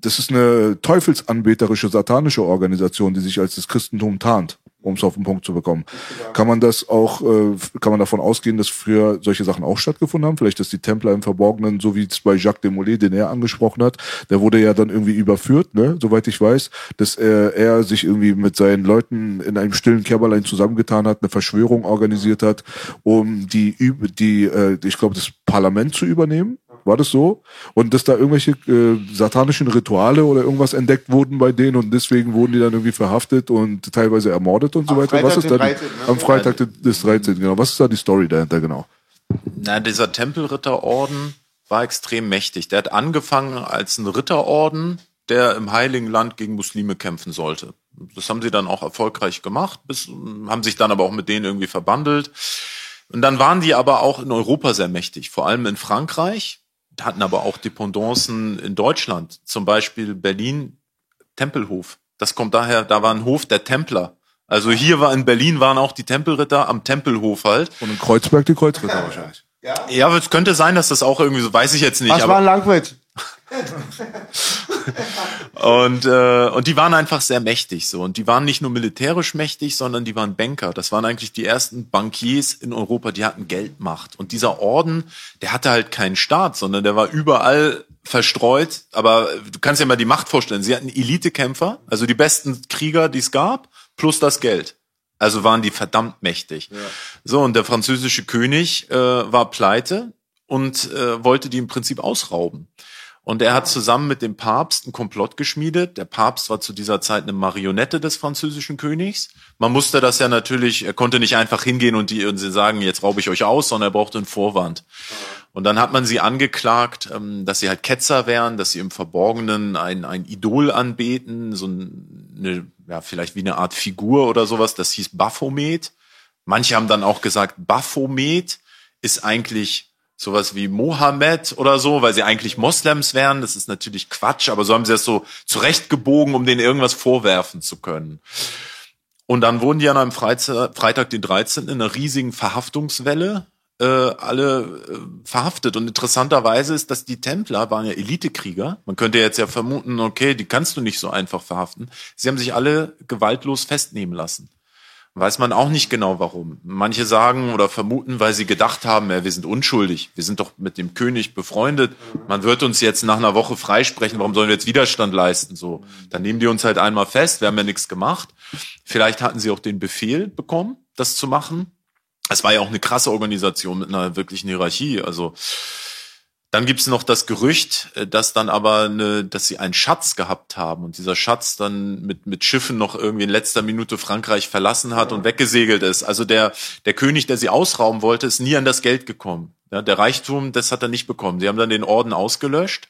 das ist eine teufelsanbeterische, satanische Organisation, die sich als das Christentum tarnt um es auf den Punkt zu bekommen. Kann man das auch, äh, kann man davon ausgehen, dass früher solche Sachen auch stattgefunden haben? Vielleicht, dass die Templer im Verborgenen, so wie es bei Jacques de Molay, den er angesprochen hat, der wurde ja dann irgendwie überführt, ne, soweit ich weiß, dass er, er sich irgendwie mit seinen Leuten in einem stillen Kämmerlein zusammengetan hat, eine Verschwörung organisiert hat, um die, die, äh, ich glaube, das Parlament zu übernehmen war das so? Und dass da irgendwelche äh, satanischen Rituale oder irgendwas entdeckt wurden bei denen und deswegen wurden die dann irgendwie verhaftet und teilweise ermordet und so weiter. Freitag Was ist da 13, ne? am Freitag des 13. Genau. Was ist da die Story dahinter genau? Na, dieser Tempelritterorden war extrem mächtig. Der hat angefangen als ein Ritterorden, der im Heiligen Land gegen Muslime kämpfen sollte. Das haben sie dann auch erfolgreich gemacht, bis, haben sich dann aber auch mit denen irgendwie verbandelt. Und dann waren die aber auch in Europa sehr mächtig, vor allem in Frankreich hatten aber auch Dependancen in Deutschland, zum Beispiel Berlin Tempelhof. Das kommt daher, da war ein Hof der Templer. Also hier war in Berlin waren auch die Tempelritter am Tempelhof halt. Und in Kreuzberg die Kreuzritter wahrscheinlich. Ja, es könnte sein, dass das auch irgendwie so, weiß ich jetzt nicht. Was aber war ein Langwitz? und, äh, und die waren einfach sehr mächtig so. Und die waren nicht nur militärisch mächtig, sondern die waren Banker. Das waren eigentlich die ersten Bankiers in Europa, die hatten Geldmacht. Und dieser Orden, der hatte halt keinen Staat, sondern der war überall verstreut. Aber du kannst dir mal die Macht vorstellen. Sie hatten Elitekämpfer, also die besten Krieger, die es gab, plus das Geld. Also waren die verdammt mächtig. Ja. So, und der französische König äh, war pleite und äh, wollte die im Prinzip ausrauben. Und er hat zusammen mit dem Papst einen Komplott geschmiedet. Der Papst war zu dieser Zeit eine Marionette des französischen Königs. Man musste das ja natürlich, er konnte nicht einfach hingehen und die und sie sagen, jetzt raube ich euch aus, sondern er brauchte einen Vorwand. Und dann hat man sie angeklagt, ähm, dass sie halt Ketzer wären, dass sie im Verborgenen ein, ein Idol anbeten, so eine, ja, vielleicht wie eine Art Figur oder sowas, das hieß Baphomet. Manche haben dann auch gesagt, Baphomet ist eigentlich sowas wie Mohammed oder so, weil sie eigentlich Moslems wären. Das ist natürlich Quatsch, aber so haben sie das so zurechtgebogen, um denen irgendwas vorwerfen zu können. Und dann wurden die an einem Freitag, den 13. in einer riesigen Verhaftungswelle äh, alle äh, verhaftet. Und interessanterweise ist, dass die Templer waren ja Elitekrieger. Man könnte jetzt ja vermuten, okay, die kannst du nicht so einfach verhaften. Sie haben sich alle gewaltlos festnehmen lassen. Weiß man auch nicht genau warum. Manche sagen oder vermuten, weil sie gedacht haben, ja, wir sind unschuldig. Wir sind doch mit dem König befreundet. Man wird uns jetzt nach einer Woche freisprechen. Warum sollen wir jetzt Widerstand leisten? So, dann nehmen die uns halt einmal fest. Wir haben ja nichts gemacht. Vielleicht hatten sie auch den Befehl bekommen, das zu machen. Es war ja auch eine krasse Organisation mit einer wirklichen Hierarchie. Also, dann gibt's noch das Gerücht, äh, dass dann aber eine, dass sie einen Schatz gehabt haben und dieser Schatz dann mit mit Schiffen noch irgendwie in letzter Minute Frankreich verlassen hat und weggesegelt ist. Also der der König, der sie ausrauben wollte, ist nie an das Geld gekommen. Ja, der Reichtum, das hat er nicht bekommen. Sie haben dann den Orden ausgelöscht.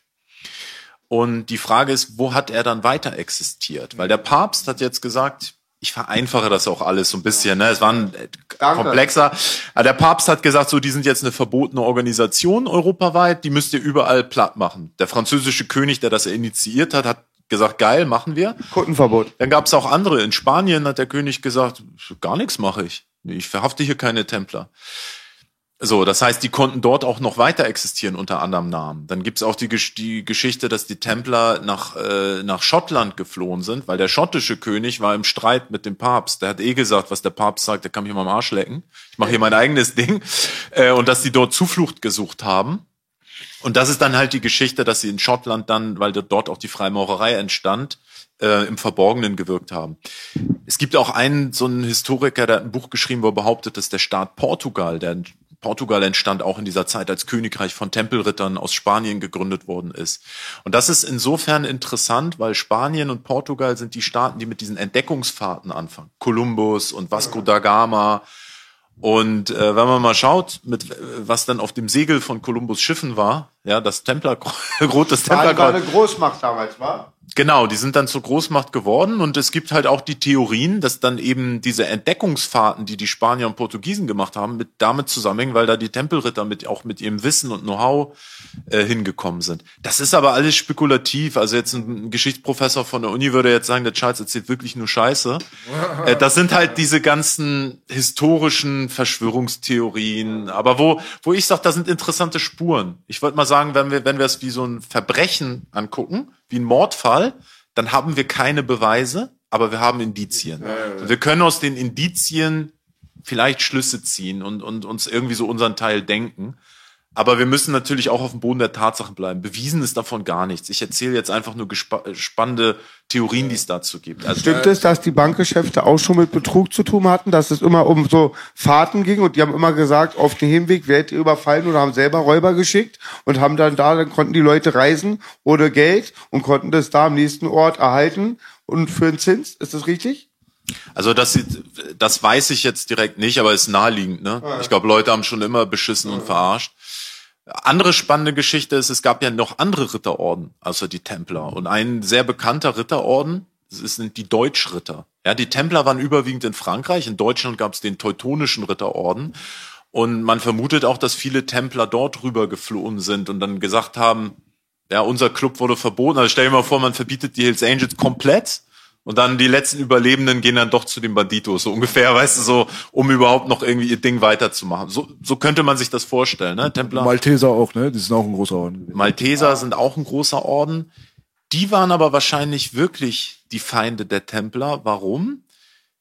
Und die Frage ist, wo hat er dann weiter existiert? Weil der Papst hat jetzt gesagt, ich vereinfache das auch alles so ein bisschen. Ne? Es war ein äh, Danke. komplexer. Aber der Papst hat gesagt, so die sind jetzt eine verbotene Organisation europaweit, die müsst ihr überall platt machen. Der französische König, der das initiiert hat, hat gesagt, geil, machen wir. Kundenverbot. Dann gab es auch andere. In Spanien hat der König gesagt, gar nichts mache ich. Ich verhafte hier keine Templer. So, das heißt, die konnten dort auch noch weiter existieren unter anderem Namen. Dann gibt's auch die, die Geschichte, dass die Templer nach, äh, nach Schottland geflohen sind, weil der schottische König war im Streit mit dem Papst. Der hat eh gesagt, was der Papst sagt, der kann mich mal am Arsch lecken. Ich mache hier mein eigenes Ding. Äh, und dass die dort Zuflucht gesucht haben. Und das ist dann halt die Geschichte, dass sie in Schottland dann, weil dort auch die Freimaurerei entstand, äh, im Verborgenen gewirkt haben. Es gibt auch einen, so einen Historiker, der hat ein Buch geschrieben, wo er behauptet, dass der Staat Portugal, der Portugal entstand auch in dieser Zeit als Königreich von Tempelrittern aus Spanien gegründet worden ist. Und das ist insofern interessant, weil Spanien und Portugal sind die Staaten, die mit diesen Entdeckungsfahrten anfangen. Kolumbus und Vasco da Gama. Und äh, wenn man mal schaut, mit was dann auf dem Segel von Kolumbus Schiffen war, ja, das Templer, rotes Templerkreuz. War eine Großmacht damals, war? Genau, die sind dann zur Großmacht geworden und es gibt halt auch die Theorien, dass dann eben diese Entdeckungsfahrten, die die Spanier und Portugiesen gemacht haben, mit damit zusammenhängen, weil da die Tempelritter mit auch mit ihrem Wissen und Know-how äh, hingekommen sind. Das ist aber alles spekulativ. Also jetzt ein Geschichtsprofessor von der Uni würde jetzt sagen, der Charles erzählt wirklich nur Scheiße. Äh, das sind halt diese ganzen historischen Verschwörungstheorien. Aber wo wo ich sage, da sind interessante Spuren. Ich wollte mal sagen, wenn wir wenn wir es wie so ein Verbrechen angucken wie ein Mordfall, dann haben wir keine Beweise, aber wir haben Indizien. Wir können aus den Indizien vielleicht Schlüsse ziehen und, und uns irgendwie so unseren Teil denken. Aber wir müssen natürlich auch auf dem Boden der Tatsachen bleiben. Bewiesen ist davon gar nichts. Ich erzähle jetzt einfach nur spannende Theorien, die es dazu gibt. Also Stimmt es, dass die Bankgeschäfte auch schon mit Betrug zu tun hatten, dass es immer um so Fahrten ging und die haben immer gesagt, auf dem Hinweg werdet ihr überfallen oder haben selber Räuber geschickt und haben dann da, dann konnten die Leute reisen ohne Geld und konnten das da am nächsten Ort erhalten und für einen Zins. Ist das richtig? Also das, das weiß ich jetzt direkt nicht, aber ist naheliegend. Ne? Ich glaube, Leute haben schon immer beschissen und verarscht. Andere spannende Geschichte ist, es gab ja noch andere Ritterorden, außer die Templer. Und ein sehr bekannter Ritterorden sind die Deutschritter. Ja, die Templer waren überwiegend in Frankreich. In Deutschland gab es den Teutonischen Ritterorden. Und man vermutet auch, dass viele Templer dort rüber geflohen sind und dann gesagt haben, ja, unser Club wurde verboten. Also stell dir mal vor, man verbietet die Hells Angels komplett und dann die letzten Überlebenden gehen dann doch zu den Banditos, so ungefähr, weißt du, so, um überhaupt noch irgendwie ihr Ding weiterzumachen. So, so könnte man sich das vorstellen, ne? Templer. Malteser auch, ne? Die sind auch ein großer Orden. Malteser sind auch ein großer Orden. Die waren aber wahrscheinlich wirklich die Feinde der Templer. Warum?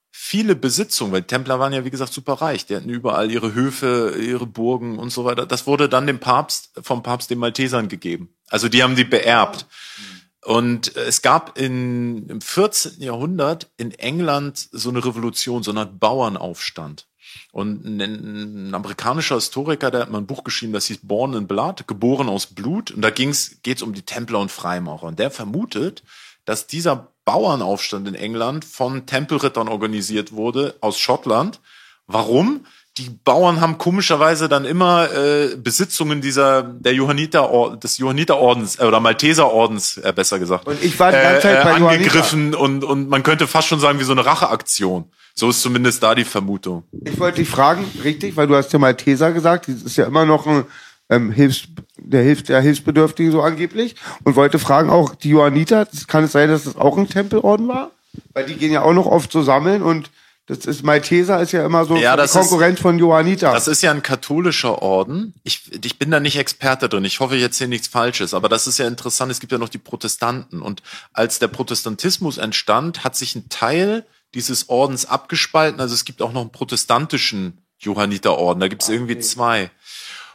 Viele Besitzungen, weil die Templer waren ja, wie gesagt, super reich. Die hatten überall ihre Höfe, ihre Burgen und so weiter. Das wurde dann dem Papst, vom Papst den Maltesern gegeben. Also die haben die beerbt. Mhm. Und es gab in, im 14. Jahrhundert in England so eine Revolution, so eine Bauernaufstand. Und ein, ein, amerikanischer Historiker, der hat mal ein Buch geschrieben, das hieß Born in Blood, geboren aus Blut. Und da ging's, geht's um die Templer und Freimaurer. Und der vermutet, dass dieser Bauernaufstand in England von Tempelrittern organisiert wurde aus Schottland. Warum? Die Bauern haben komischerweise dann immer äh, Besitzungen dieser der Johanniter des Johanniterordens äh, oder Malteserordens äh, besser gesagt. Und ich war die ganze Zeit äh, bei angegriffen und und man könnte fast schon sagen wie so eine Racheaktion. So ist zumindest da die Vermutung. Ich wollte dich fragen, richtig, weil du hast ja Malteser gesagt, das ist ja immer noch ein ähm, Hilfs, der hilft der Hilfsbedürftige so angeblich und wollte fragen auch die Johanniter, kann es sein, dass das auch ein Tempelorden war? Weil die gehen ja auch noch oft so sammeln und das ist Malteser ist ja immer so ja, das Konkurrent ist, von Johanniter. Das ist ja ein katholischer Orden. Ich, ich bin da nicht Experte drin. Ich hoffe jetzt hier nichts Falsches. Aber das ist ja interessant. Es gibt ja noch die Protestanten. Und als der Protestantismus entstand, hat sich ein Teil dieses Ordens abgespalten. Also es gibt auch noch einen protestantischen Johanniterorden. Da gibt es irgendwie zwei.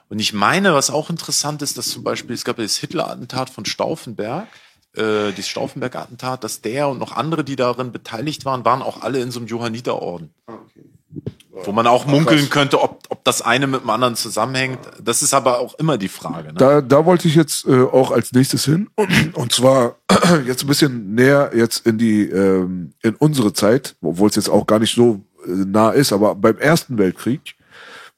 Und ich meine, was auch interessant ist, dass zum Beispiel, es gab ja das Hitler-Attentat von Stauffenberg äh, dieses Stauffenberg-Attentat, dass der und noch andere, die darin beteiligt waren, waren auch alle in so einem Johanniterorden. Okay. Wo man auch munkeln könnte, ob, ob das eine mit dem anderen zusammenhängt. Das ist aber auch immer die Frage. Ne? Da, da wollte ich jetzt äh, auch als nächstes hin. Und, und zwar jetzt ein bisschen näher jetzt in die ähm, in unsere Zeit, obwohl es jetzt auch gar nicht so äh, nah ist, aber beim Ersten Weltkrieg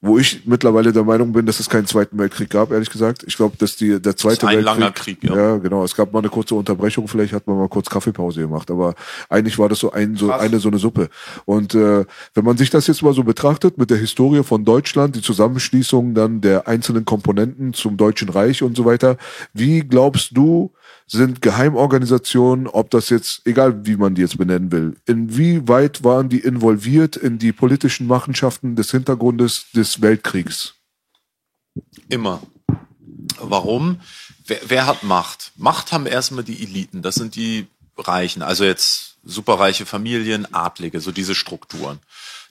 wo ich mittlerweile der Meinung bin, dass es keinen Zweiten Weltkrieg gab, ehrlich gesagt. Ich glaube, dass die der Zweite ein Weltkrieg. Ein langer Krieg, ja. Ja, genau. Es gab mal eine kurze Unterbrechung, vielleicht hat man mal kurz Kaffeepause gemacht, aber eigentlich war das so, ein, so eine so eine Suppe. Und äh, wenn man sich das jetzt mal so betrachtet mit der Historie von Deutschland, die Zusammenschließung dann der einzelnen Komponenten zum Deutschen Reich und so weiter, wie glaubst du, sind Geheimorganisationen, ob das jetzt, egal wie man die jetzt benennen will, inwieweit waren die involviert in die politischen Machenschaften des Hintergrundes des Weltkriegs? Immer. Warum? Wer, wer hat Macht? Macht haben erstmal die Eliten, das sind die Reichen, also jetzt superreiche Familien, Adlige, so diese Strukturen.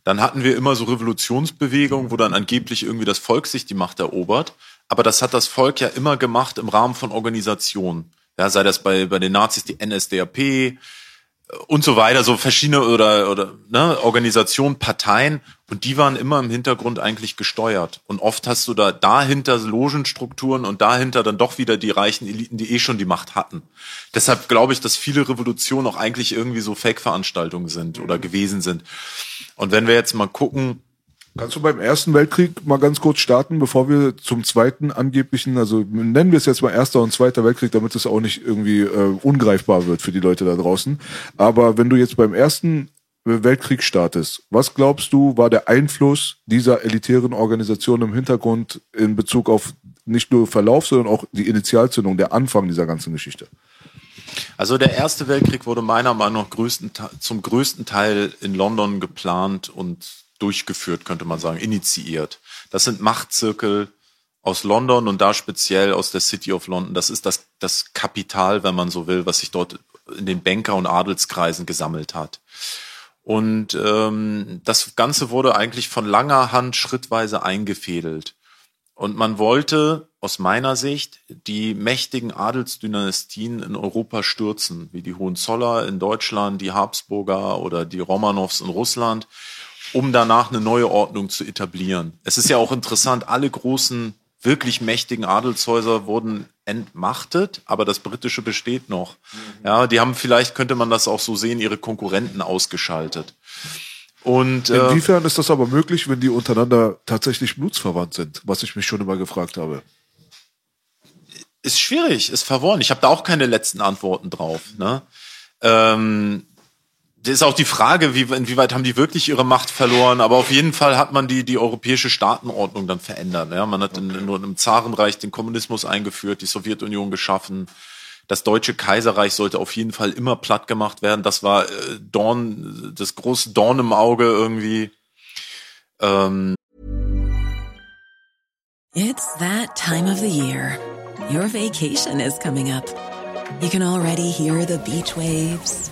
Dann hatten wir immer so Revolutionsbewegungen, wo dann angeblich irgendwie das Volk sich die Macht erobert. aber das hat das Volk ja immer gemacht im Rahmen von Organisationen. Ja, sei das bei, bei den Nazis die NSDAP, und so weiter, so verschiedene oder, oder ne, Organisationen, Parteien und die waren immer im Hintergrund eigentlich gesteuert. Und oft hast du da dahinter Logenstrukturen und dahinter dann doch wieder die reichen Eliten, die eh schon die Macht hatten. Deshalb glaube ich, dass viele Revolutionen auch eigentlich irgendwie so Fake-Veranstaltungen sind oder gewesen sind. Und wenn wir jetzt mal gucken, Kannst du beim Ersten Weltkrieg mal ganz kurz starten, bevor wir zum zweiten angeblichen, also nennen wir es jetzt mal Erster und Zweiter Weltkrieg, damit es auch nicht irgendwie äh, ungreifbar wird für die Leute da draußen. Aber wenn du jetzt beim Ersten Weltkrieg startest, was glaubst du, war der Einfluss dieser elitären Organisation im Hintergrund in Bezug auf nicht nur Verlauf, sondern auch die Initialzündung, der Anfang dieser ganzen Geschichte? Also der Erste Weltkrieg wurde meiner Meinung nach größten, zum größten Teil in London geplant und durchgeführt, könnte man sagen, initiiert. Das sind Machtzirkel aus London und da speziell aus der City of London. Das ist das, das Kapital, wenn man so will, was sich dort in den Banker- und Adelskreisen gesammelt hat. Und ähm, das Ganze wurde eigentlich von langer Hand schrittweise eingefädelt. Und man wollte aus meiner Sicht die mächtigen Adelsdynastien in Europa stürzen, wie die Hohenzoller in Deutschland, die Habsburger oder die Romanows in Russland um danach eine neue Ordnung zu etablieren. Es ist ja auch interessant, alle großen, wirklich mächtigen Adelshäuser wurden entmachtet, aber das britische besteht noch. Mhm. Ja, die haben vielleicht, könnte man das auch so sehen, ihre Konkurrenten ausgeschaltet. Und, äh, Inwiefern ist das aber möglich, wenn die untereinander tatsächlich blutsverwandt sind, was ich mich schon immer gefragt habe? Ist schwierig, ist verworren. Ich habe da auch keine letzten Antworten drauf. Ne? Ähm, das ist auch die Frage, wie, inwieweit haben die wirklich ihre Macht verloren. Aber auf jeden Fall hat man die, die europäische Staatenordnung dann verändert. Ja, man hat okay. in, in, im Zarenreich den Kommunismus eingeführt, die Sowjetunion geschaffen. Das deutsche Kaiserreich sollte auf jeden Fall immer platt gemacht werden. Das war äh, Dorn, das große Dorn im Auge irgendwie. Ähm. It's that time of the year. Your vacation is coming up. You can already hear the beach waves.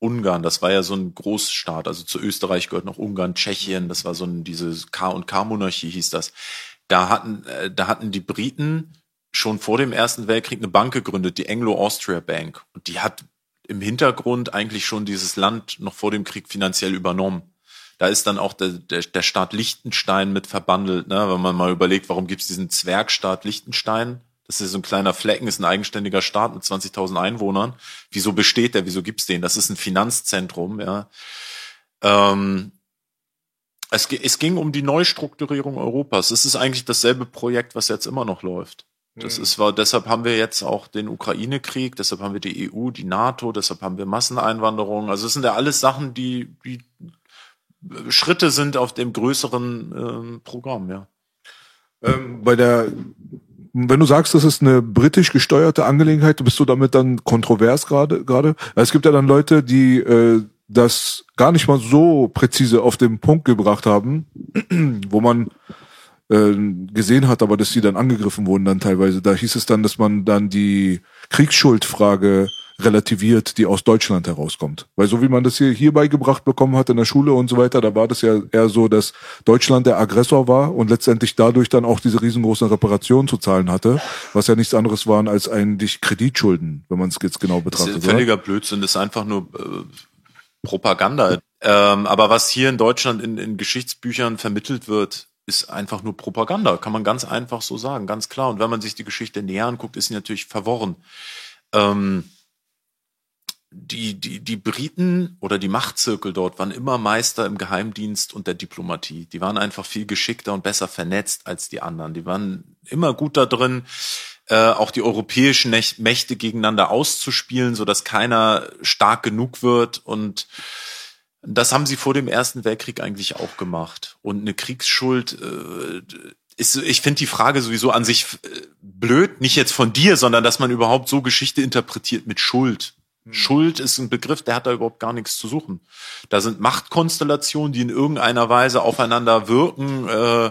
Ungarn, das war ja so ein Großstaat, also zu Österreich gehört noch Ungarn, Tschechien, das war so ein, diese K&K-Monarchie hieß das. Da hatten, äh, da hatten die Briten schon vor dem Ersten Weltkrieg eine Bank gegründet, die Anglo-Austria Bank. Und die hat im Hintergrund eigentlich schon dieses Land noch vor dem Krieg finanziell übernommen. Da ist dann auch der, der, der Staat Liechtenstein mit verbandelt, ne? wenn man mal überlegt, warum gibt es diesen Zwergstaat Liechtenstein? Das ist so ein kleiner Flecken, ist ein eigenständiger Staat mit 20.000 Einwohnern. Wieso besteht der? Wieso gibt's den? Das ist ein Finanzzentrum, ja. Ähm, es, es ging um die Neustrukturierung Europas. Es ist eigentlich dasselbe Projekt, was jetzt immer noch läuft. Das mhm. ist, war, deshalb haben wir jetzt auch den Ukraine-Krieg, deshalb haben wir die EU, die NATO, deshalb haben wir Masseneinwanderung. Also es sind ja alles Sachen, die, die Schritte sind auf dem größeren ähm, Programm, ja. Ähm, bei der wenn du sagst, das ist eine britisch gesteuerte Angelegenheit, bist du damit dann kontrovers gerade? Gerade es gibt ja dann Leute, die äh, das gar nicht mal so präzise auf den Punkt gebracht haben, wo man äh, gesehen hat, aber dass sie dann angegriffen wurden dann teilweise. Da hieß es dann, dass man dann die Kriegsschuldfrage relativiert, die aus Deutschland herauskommt. Weil so wie man das hier, hier beigebracht bekommen hat in der Schule und so weiter, da war das ja eher so, dass Deutschland der Aggressor war und letztendlich dadurch dann auch diese riesengroßen Reparationen zu zahlen hatte, was ja nichts anderes waren als eigentlich Kreditschulden, wenn man es jetzt genau betrachtet. Das ist völliger? Blödsinn, das ist einfach nur äh, Propaganda. Ähm, aber was hier in Deutschland in, in Geschichtsbüchern vermittelt wird, ist einfach nur Propaganda, kann man ganz einfach so sagen, ganz klar. Und wenn man sich die Geschichte näher anguckt, ist sie natürlich verworren. Ähm, die, die, die Briten oder die Machtzirkel dort waren immer Meister im Geheimdienst und der Diplomatie. Die waren einfach viel geschickter und besser vernetzt als die anderen. Die waren immer gut da drin, äh, auch die europäischen Mächte gegeneinander auszuspielen, so dass keiner stark genug wird. Und das haben sie vor dem Ersten Weltkrieg eigentlich auch gemacht. Und eine Kriegsschuld äh, ist, ich finde die Frage sowieso an sich äh, blöd, nicht jetzt von dir, sondern dass man überhaupt so Geschichte interpretiert mit Schuld. Hm. Schuld ist ein Begriff, der hat da überhaupt gar nichts zu suchen. Da sind Machtkonstellationen, die in irgendeiner Weise aufeinander wirken. Äh,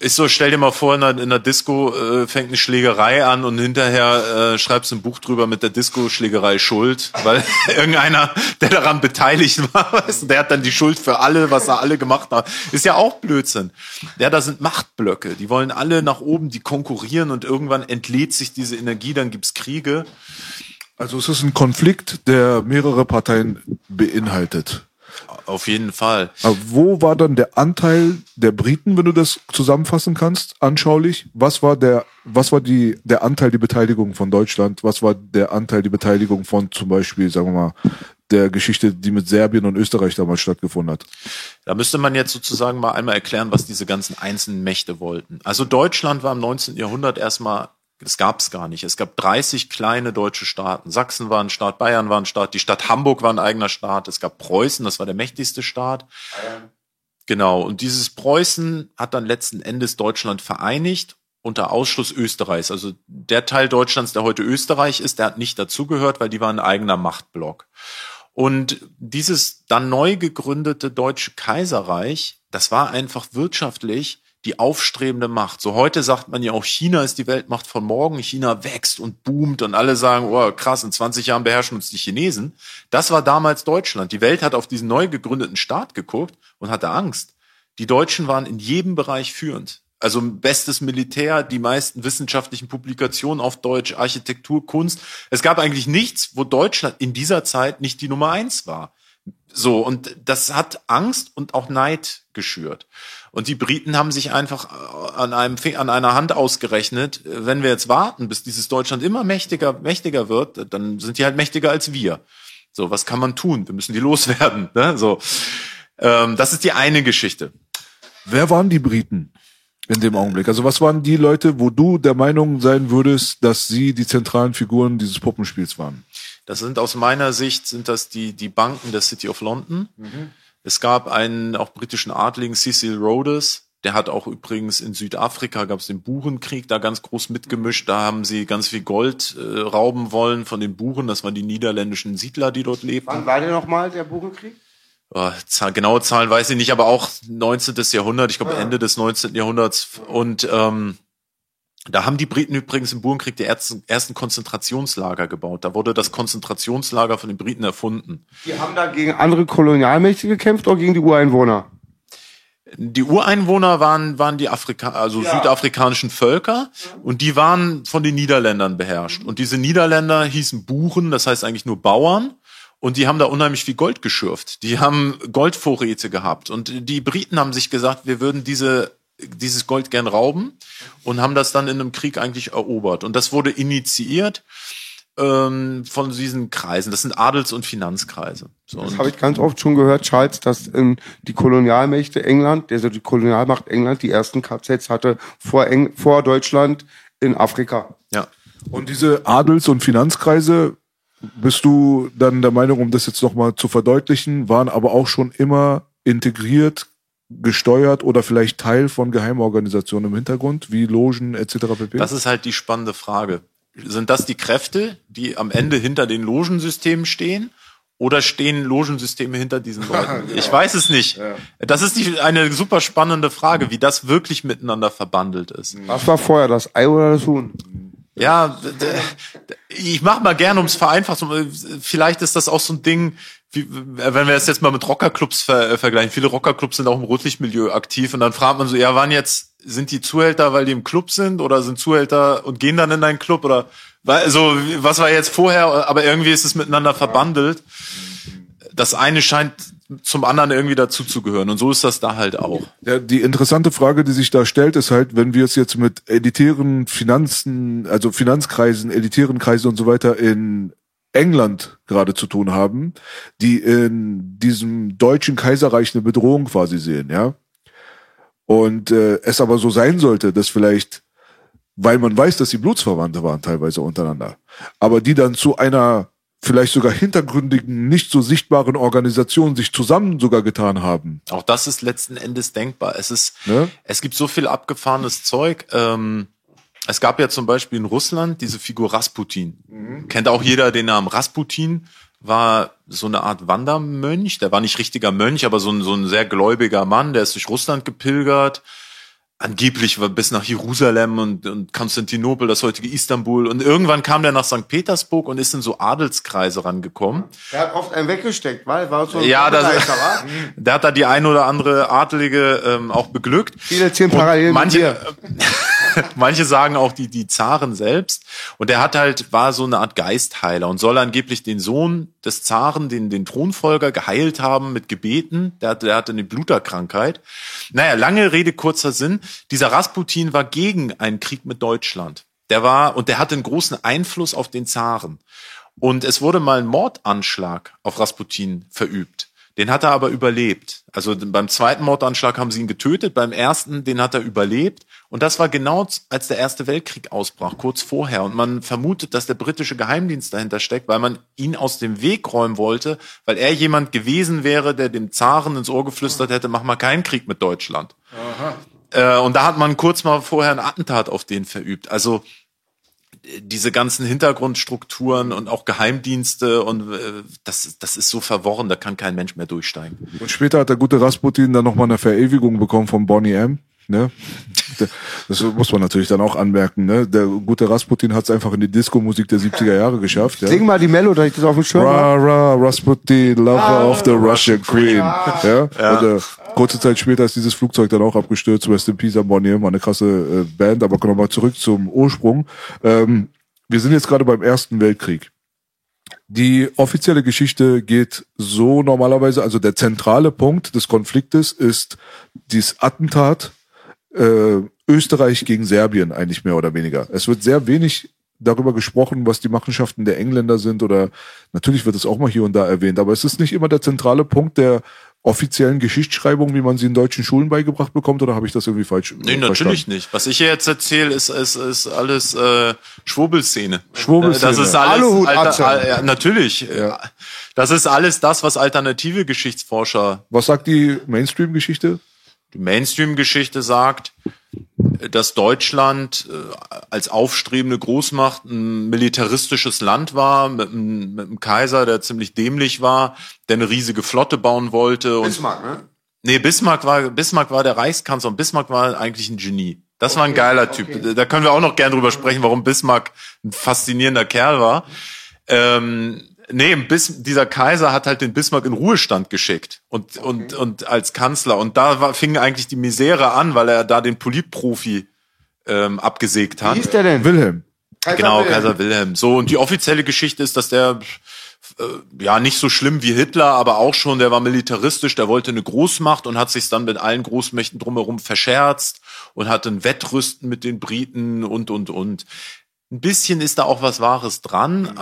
ist so, stell dir mal vor, in der, in der Disco äh, fängt eine Schlägerei an und hinterher äh, schreibst ein Buch drüber mit der Disco-Schlägerei Schuld, weil irgendeiner, der daran beteiligt war, weißt der hat dann die Schuld für alle, was er alle gemacht hat. Ist ja auch Blödsinn. Ja, da sind Machtblöcke, die wollen alle nach oben, die konkurrieren und irgendwann entlädt sich diese Energie, dann gibt's Kriege. Also es ist ein Konflikt, der mehrere Parteien beinhaltet. Auf jeden Fall. Aber wo war dann der Anteil der Briten, wenn du das zusammenfassen kannst, anschaulich? Was war der, was war die, der Anteil, die Beteiligung von Deutschland? Was war der Anteil, die Beteiligung von zum Beispiel, sagen wir mal, der Geschichte, die mit Serbien und Österreich damals stattgefunden hat. Da müsste man jetzt sozusagen mal einmal erklären, was diese ganzen einzelnen Mächte wollten. Also Deutschland war im 19. Jahrhundert erstmal das gab es gar nicht. Es gab 30 kleine deutsche Staaten. Sachsen war ein Staat, Bayern war ein Staat, die Stadt Hamburg war ein eigener Staat. Es gab Preußen, das war der mächtigste Staat. Genau. Und dieses Preußen hat dann letzten Endes Deutschland vereinigt unter Ausschluss Österreichs. Also der Teil Deutschlands, der heute Österreich ist, der hat nicht dazugehört, weil die waren ein eigener Machtblock. Und dieses dann neu gegründete Deutsche Kaiserreich, das war einfach wirtschaftlich die aufstrebende Macht. So heute sagt man ja auch, China ist die Weltmacht von morgen. China wächst und boomt und alle sagen, oh krass, in 20 Jahren beherrschen uns die Chinesen. Das war damals Deutschland. Die Welt hat auf diesen neu gegründeten Staat geguckt und hatte Angst. Die Deutschen waren in jedem Bereich führend. Also bestes Militär, die meisten wissenschaftlichen Publikationen auf Deutsch, Architektur, Kunst. Es gab eigentlich nichts, wo Deutschland in dieser Zeit nicht die Nummer eins war. So, und das hat Angst und auch Neid geschürt. Und die Briten haben sich einfach äh, an einem an einer Hand ausgerechnet, wenn wir jetzt warten, bis dieses Deutschland immer mächtiger mächtiger wird, dann sind die halt mächtiger als wir. So, was kann man tun? Wir müssen die loswerden. Ne? So, ähm, das ist die eine Geschichte. Wer waren die Briten in dem Augenblick? Also was waren die Leute, wo du der Meinung sein würdest, dass sie die zentralen Figuren dieses Puppenspiels waren? Das sind aus meiner Sicht sind das die die Banken der City of London. Mhm es gab einen auch britischen Adligen, Cecil Rhodes, der hat auch übrigens in Südafrika gab es den Burenkrieg da ganz groß mitgemischt. Da haben sie ganz viel Gold äh, rauben wollen von den Buren. Das waren die niederländischen Siedler, die dort lebten. Wann war der nochmal, der Burenkrieg? Oh, genaue Zahlen weiß ich nicht, aber auch 19. Jahrhundert, ich glaube ah, Ende des 19. Jahrhunderts. Und ähm, da haben die Briten übrigens im Burenkrieg die ersten, Konzentrationslager gebaut. Da wurde das Konzentrationslager von den Briten erfunden. Die haben da gegen andere Kolonialmächte gekämpft oder gegen die Ureinwohner? Die Ureinwohner waren, waren die Afrika also ja. südafrikanischen Völker und die waren von den Niederländern beherrscht. Und diese Niederländer hießen Buchen, das heißt eigentlich nur Bauern. Und die haben da unheimlich viel Gold geschürft. Die haben Goldvorräte gehabt. Und die Briten haben sich gesagt, wir würden diese dieses Gold gern rauben und haben das dann in einem Krieg eigentlich erobert. Und das wurde initiiert ähm, von diesen Kreisen. Das sind Adels- und Finanzkreise. So, das habe ich ganz oft schon gehört, Charles, dass ähm, die Kolonialmächte England, also die Kolonialmacht England, die ersten KZs hatte vor, Eng vor Deutschland in Afrika. Ja. Und diese Adels- und Finanzkreise, bist du dann der Meinung, um das jetzt nochmal zu verdeutlichen, waren aber auch schon immer integriert, gesteuert oder vielleicht Teil von Geheimorganisationen im Hintergrund, wie Logen etc. pp? Das ist halt die spannende Frage. Sind das die Kräfte, die am Ende hinter den Logensystemen stehen? Oder stehen Logensysteme hinter diesen Leuten? genau. Ich weiß es nicht. Das ist die, eine super spannende Frage, wie das wirklich miteinander verbandelt ist. Was war vorher, das Ei oder das Huhn? Ja, ich mach mal gerne, ums vereinfacht. Vielleicht ist das auch so ein Ding, wie, wenn wir es jetzt mal mit Rockerclubs ver, äh, vergleichen, viele Rockerclubs sind auch im Rotlichtmilieu aktiv und dann fragt man so, ja, wann jetzt, sind die Zuhälter, weil die im Club sind oder sind Zuhälter und gehen dann in einen Club oder, also, was war jetzt vorher, aber irgendwie ist es miteinander verbandelt. Das eine scheint zum anderen irgendwie dazuzugehören. Und so ist das da halt auch. Ja, die interessante Frage, die sich da stellt, ist halt, wenn wir es jetzt mit elitären Finanzen, also Finanzkreisen, elitären Kreisen und so weiter in England gerade zu tun haben, die in diesem deutschen Kaiserreich eine Bedrohung quasi sehen, ja. Und äh, es aber so sein sollte, dass vielleicht, weil man weiß, dass sie Blutsverwandte waren teilweise untereinander, aber die dann zu einer vielleicht sogar hintergründigen, nicht so sichtbaren Organisationen sich zusammen sogar getan haben. Auch das ist letzten Endes denkbar. Es ist, ne? es gibt so viel abgefahrenes Zeug. Ähm, es gab ja zum Beispiel in Russland diese Figur Rasputin. Mhm. Kennt auch jeder den Namen Rasputin war so eine Art Wandermönch. Der war nicht richtiger Mönch, aber so ein, so ein sehr gläubiger Mann. Der ist durch Russland gepilgert angeblich war bis nach Jerusalem und, und Konstantinopel, das heutige Istanbul. Und irgendwann kam der nach St. Petersburg und ist in so Adelskreise rangekommen. Der hat oft einen weggesteckt, weil war so ein Ja, das, der hat da die ein oder andere Adelige ähm, auch beglückt. Viele zehn Parallelen. Manche, manche sagen auch die, die Zaren selbst. Und der hat halt, war so eine Art Geistheiler und soll angeblich den Sohn des Zaren, den, den Thronfolger, geheilt haben mit Gebeten. Der, der hatte eine Bluterkrankheit. Naja, lange Rede, kurzer Sinn. Dieser Rasputin war gegen einen Krieg mit Deutschland. Der war, und der hatte einen großen Einfluss auf den Zaren. Und es wurde mal ein Mordanschlag auf Rasputin verübt. Den hat er aber überlebt. Also beim zweiten Mordanschlag haben sie ihn getötet, beim ersten, den hat er überlebt. Und das war genau, als der Erste Weltkrieg ausbrach, kurz vorher. Und man vermutet, dass der britische Geheimdienst dahinter steckt, weil man ihn aus dem Weg räumen wollte, weil er jemand gewesen wäre, der dem Zaren ins Ohr geflüstert hätte, mach mal keinen Krieg mit Deutschland. Aha. Äh, und da hat man kurz mal vorher ein Attentat auf den verübt. Also diese ganzen Hintergrundstrukturen und auch Geheimdienste und äh, das, das ist so verworren, da kann kein Mensch mehr durchsteigen. Und später hat der gute Rasputin dann nochmal eine Verewigung bekommen von Bonnie M. Ne? Das muss man natürlich dann auch anmerken. Ne? Der gute Rasputin hat es einfach in die Disco-Musik der 70er Jahre geschafft. Ja? Sing mal die Melodie, ich das auf dem Schirm Ra, ra, Rasputin, Lover ah, of the Russian Queen. Ja. ja? ja. Und, äh, kurze Zeit später ist dieses Flugzeug dann auch abgestürzt. Rest in Peace am Bonnier, war eine krasse äh, Band. Aber kommen wir mal zurück zum Ursprung. Ähm, wir sind jetzt gerade beim Ersten Weltkrieg. Die offizielle Geschichte geht so normalerweise, also der zentrale Punkt des Konfliktes ist dieses Attentat äh, Österreich gegen Serbien eigentlich mehr oder weniger. Es wird sehr wenig darüber gesprochen, was die Machenschaften der Engländer sind oder natürlich wird es auch mal hier und da erwähnt, aber es ist nicht immer der zentrale Punkt der offiziellen Geschichtsschreibung, wie man sie in deutschen Schulen beigebracht bekommt, oder habe ich das irgendwie falsch Nee, verstanden? natürlich nicht. Was ich hier jetzt erzähle, ist, ist, ist alles äh, Schwurbelszene. Schwurbelszene. Das ist alles, Alter, Alter, ja, natürlich. Ja. Das ist alles das, was alternative Geschichtsforscher... Was sagt die Mainstream-Geschichte? Die Mainstream-Geschichte sagt, dass Deutschland äh, als aufstrebende Großmacht ein militaristisches Land war, mit einem, mit einem Kaiser, der ziemlich dämlich war, der eine riesige Flotte bauen wollte. Bismarck, ne? Nee, Bismarck war, Bismarck war der Reichskanzler und Bismarck war eigentlich ein Genie. Das okay, war ein geiler Typ. Okay. Da können wir auch noch gern drüber sprechen, warum Bismarck ein faszinierender Kerl war. Ähm, Nee, bis, dieser Kaiser hat halt den Bismarck in Ruhestand geschickt und, okay. und, und als Kanzler. Und da war, fing eigentlich die Misere an, weil er da den Politprofi ähm, abgesägt hat. Wie hieß der denn? Wilhelm. Kaiser genau, Wilhelm. Kaiser Wilhelm. So, und die offizielle Geschichte ist, dass der äh, ja nicht so schlimm wie Hitler, aber auch schon, der war militaristisch, der wollte eine Großmacht und hat sich dann mit allen Großmächten drumherum verscherzt und hatte ein Wettrüsten mit den Briten und und und ein bisschen ist da auch was Wahres dran, mhm.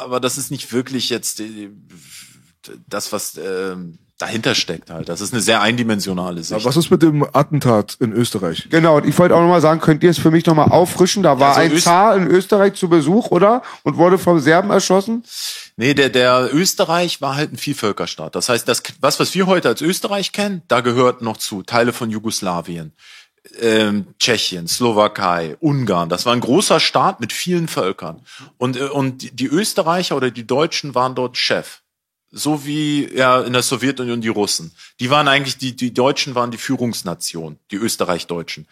aber das ist nicht wirklich jetzt äh, das, was äh, dahinter steckt halt. Das ist eine sehr eindimensionale Sicht. Ja, was ist mit dem Attentat in Österreich? Genau, und ich wollte auch nochmal sagen, könnt ihr es für mich nochmal auffrischen? Da war also ein Öst Zar in Österreich zu Besuch, oder? Und wurde vom Serben erschossen? Nee, der, der Österreich war halt ein Vielvölkerstaat. Das heißt, das, was, was wir heute als Österreich kennen, da gehört noch zu Teile von Jugoslawien ähm, Tschechien, Slowakei, Ungarn. Das war ein großer Staat mit vielen Völkern. Und, äh, und die Österreicher oder die Deutschen waren dort Chef. So wie ja in der Sowjetunion die Russen. Die waren eigentlich, die, die Deutschen waren die Führungsnation, die Österreich-Deutschen.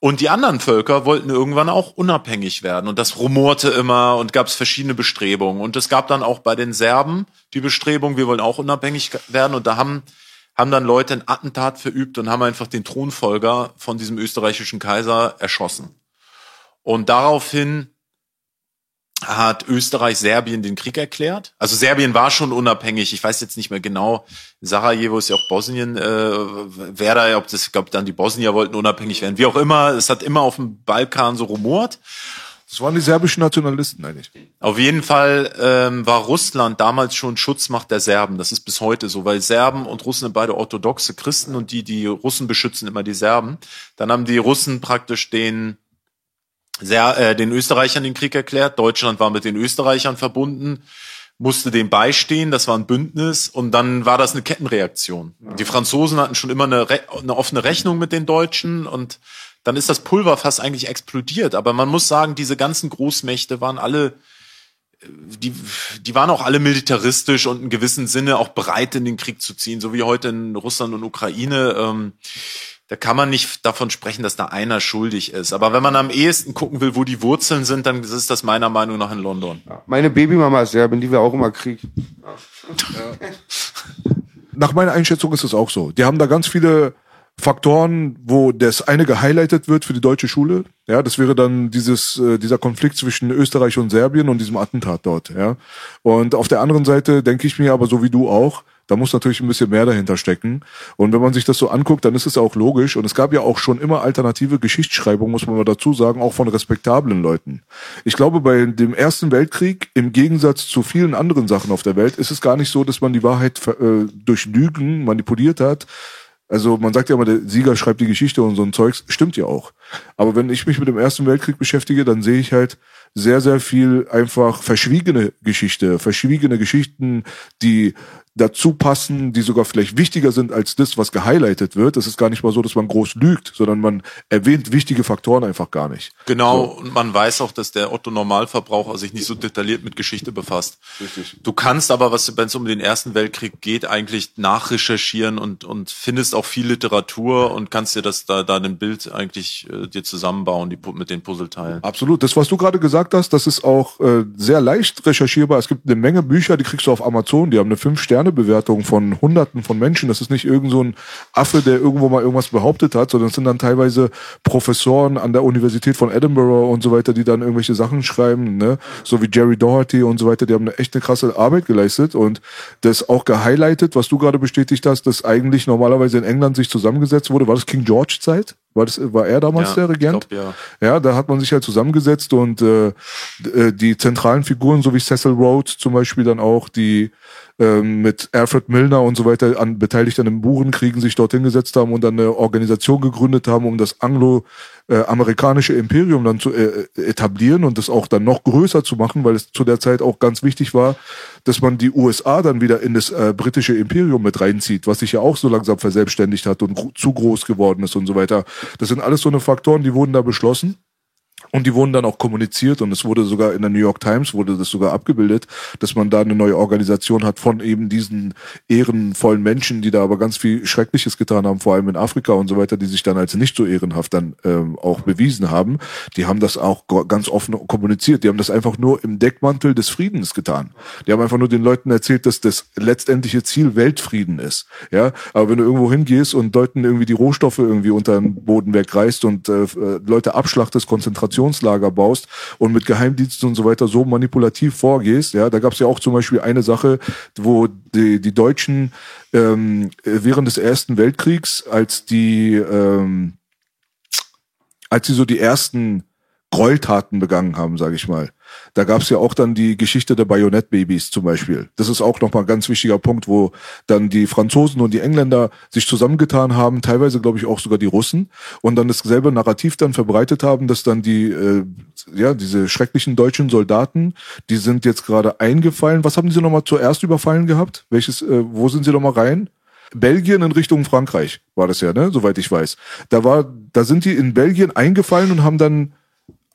Und die anderen Völker wollten irgendwann auch unabhängig werden. Und das rumorte immer und gab es verschiedene Bestrebungen. Und es gab dann auch bei den Serben die Bestrebung, wir wollen auch unabhängig werden. Und da haben haben dann Leute ein Attentat verübt und haben einfach den Thronfolger von diesem österreichischen Kaiser erschossen. Und daraufhin hat Österreich Serbien den Krieg erklärt. Also Serbien war schon unabhängig. Ich weiß jetzt nicht mehr genau. Sarajevo ist ja auch Bosnien. Äh, wer da, ob das, ich glaube, dann die Bosnier wollten unabhängig werden. Wie auch immer, es hat immer auf dem Balkan so rumort. Das waren die serbischen Nationalisten eigentlich. Auf jeden Fall ähm, war Russland damals schon Schutzmacht der Serben. Das ist bis heute so, weil Serben und Russen sind beide orthodoxe Christen und die, die Russen beschützen immer die Serben. Dann haben die Russen praktisch den sehr, äh, den Österreichern den Krieg erklärt. Deutschland war mit den Österreichern verbunden. musste dem beistehen, das war ein Bündnis und dann war das eine Kettenreaktion. Die Franzosen hatten schon immer eine, eine offene Rechnung mit den Deutschen und dann ist das Pulver fast eigentlich explodiert. Aber man muss sagen, diese ganzen Großmächte waren alle, die, die waren auch alle militaristisch und in gewissem Sinne auch bereit, in den Krieg zu ziehen, so wie heute in Russland und Ukraine. Ähm, da kann man nicht davon sprechen, dass da einer schuldig ist. Aber wenn man am ehesten gucken will, wo die Wurzeln sind, dann ist das meiner Meinung nach in London. Ja, meine Babymama ist Serbin, die wir auch immer Krieg. Ja. Nach meiner Einschätzung ist es auch so. Die haben da ganz viele Faktoren, wo das eine gehighlightet wird für die deutsche Schule. Ja, das wäre dann dieses äh, dieser Konflikt zwischen Österreich und Serbien und diesem Attentat dort. Ja, und auf der anderen Seite denke ich mir aber so wie du auch, da muss natürlich ein bisschen mehr dahinter stecken. Und wenn man sich das so anguckt, dann ist es auch logisch. Und es gab ja auch schon immer alternative Geschichtsschreibung, muss man mal dazu sagen, auch von respektablen Leuten. Ich glaube, bei dem Ersten Weltkrieg, im Gegensatz zu vielen anderen Sachen auf der Welt, ist es gar nicht so, dass man die Wahrheit äh, durch Lügen manipuliert hat, also man sagt ja immer, der Sieger schreibt die Geschichte und so ein Zeugs, stimmt ja auch. Aber wenn ich mich mit dem Ersten Weltkrieg beschäftige, dann sehe ich halt sehr, sehr viel einfach verschwiegene Geschichte, verschwiegene Geschichten, die dazu passen, die sogar vielleicht wichtiger sind als das, was gehighlightet wird. Es ist gar nicht mal so, dass man groß lügt, sondern man erwähnt wichtige Faktoren einfach gar nicht. Genau, so. und man weiß auch, dass der Otto Normalverbraucher sich nicht so detailliert mit Geschichte befasst. Richtig. Du kannst aber, was wenn es um den Ersten Weltkrieg geht, eigentlich nachrecherchieren und und findest auch viel Literatur und kannst dir das da da ein Bild eigentlich äh, dir zusammenbauen, die mit den Puzzleteilen. Absolut. Das, was du gerade gesagt hast, das ist auch äh, sehr leicht recherchierbar. Es gibt eine Menge Bücher, die kriegst du auf Amazon, die haben eine fünf Sterne Sternebewertung von Hunderten von Menschen. Das ist nicht irgend so ein Affe, der irgendwo mal irgendwas behauptet hat, sondern es sind dann teilweise Professoren an der Universität von Edinburgh und so weiter, die dann irgendwelche Sachen schreiben, ne? So wie Jerry Doherty und so weiter. Die haben eine echt eine krasse Arbeit geleistet und das auch gehighlightet, was du gerade bestätigt hast, dass eigentlich normalerweise in England sich zusammengesetzt wurde. War das King George Zeit? War, das, war er damals ja, der Regent? Glaub, ja. ja, da hat man sich halt zusammengesetzt und äh, äh die zentralen Figuren, so wie Cecil Rhodes zum Beispiel, dann auch die ähm, mit Alfred Milner und so weiter an, beteiligt an den Burenkriegen sich dort hingesetzt haben und dann eine Organisation gegründet haben, um das anglo-amerikanische Imperium dann zu äh, etablieren und das auch dann noch größer zu machen, weil es zu der Zeit auch ganz wichtig war, dass man die USA dann wieder in das äh, britische Imperium mit reinzieht, was sich ja auch so langsam verselbstständigt hat und zu groß geworden ist und so weiter. Das sind alles so eine Faktoren, die wurden da beschlossen. Und die wurden dann auch kommuniziert und es wurde sogar in der New York Times wurde das sogar abgebildet, dass man da eine neue Organisation hat von eben diesen ehrenvollen Menschen, die da aber ganz viel Schreckliches getan haben, vor allem in Afrika und so weiter, die sich dann als nicht so ehrenhaft dann ähm, auch bewiesen haben. Die haben das auch ganz offen kommuniziert. Die haben das einfach nur im Deckmantel des Friedens getan. Die haben einfach nur den Leuten erzählt, dass das letztendliche Ziel Weltfrieden ist. Ja, aber wenn du irgendwo hingehst und Leuten irgendwie die Rohstoffe irgendwie unter den Boden wegreißt und äh, Leute abschlachtest, Konzentration Informationslager baust und mit Geheimdiensten und so weiter so manipulativ vorgehst. Ja, da gab es ja auch zum Beispiel eine Sache, wo die, die Deutschen ähm, während des Ersten Weltkriegs, als die ähm, als sie so die ersten Gräueltaten begangen haben, sage ich mal, da gab es ja auch dann die Geschichte der Bayonettbabys zum Beispiel. Das ist auch nochmal ein ganz wichtiger Punkt, wo dann die Franzosen und die Engländer sich zusammengetan haben, teilweise glaube ich auch sogar die Russen, und dann dasselbe Narrativ dann verbreitet haben, dass dann die, äh, ja, diese schrecklichen deutschen Soldaten, die sind jetzt gerade eingefallen. Was haben sie nochmal zuerst überfallen gehabt? Welches, äh, wo sind sie nochmal rein? Belgien in Richtung Frankreich war das ja, ne? Soweit ich weiß. Da war, da sind die in Belgien eingefallen und haben dann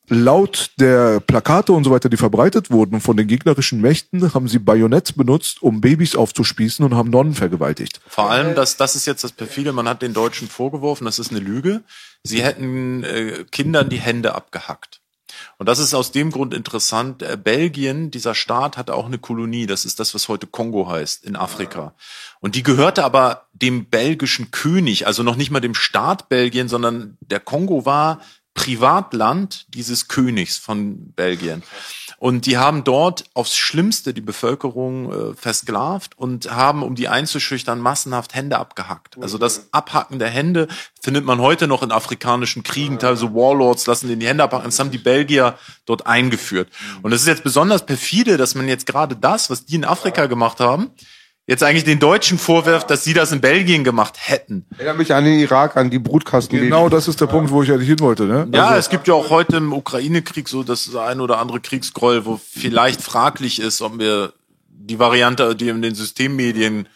laut der Plakate und so weiter, die verbreitet wurden von den gegnerischen Mächten, haben sie Bajonetts benutzt, um Babys aufzuspießen und haben Nonnen vergewaltigt. Vor allem, das, das ist jetzt das perfide, man hat den Deutschen vorgeworfen, das ist eine Lüge. Sie hätten äh, Kindern die Hände abgehackt. Und das ist aus dem Grund interessant. Äh, Belgien, dieser Staat, hatte auch eine Kolonie. Das ist das, was heute Kongo heißt, in Afrika. Und die gehörte aber dem belgischen König, also noch nicht mal dem Staat Belgien, sondern der Kongo war Privatland dieses Königs von Belgien. Und die haben dort aufs Schlimmste die Bevölkerung äh, versklavt und haben, um die einzuschüchtern, massenhaft Hände abgehackt. Also das Abhacken der Hände findet man heute noch in afrikanischen Kriegen. Teilweise Warlords lassen den die Hände abhacken. Das haben die Belgier dort eingeführt. Und es ist jetzt besonders perfide, dass man jetzt gerade das, was die in Afrika gemacht haben, jetzt eigentlich den Deutschen vorwirft, dass sie das in Belgien gemacht hätten. Erinnert mich an den Irak, an die Brutkasten. Genau, das ist der Punkt, wo ich eigentlich hin wollte. Ne? Ja, also es gibt ja auch heute im Ukraine-Krieg so das ein oder andere Kriegsgräuel, wo vielleicht fraglich ist, ob wir die Variante, die in den Systemmedien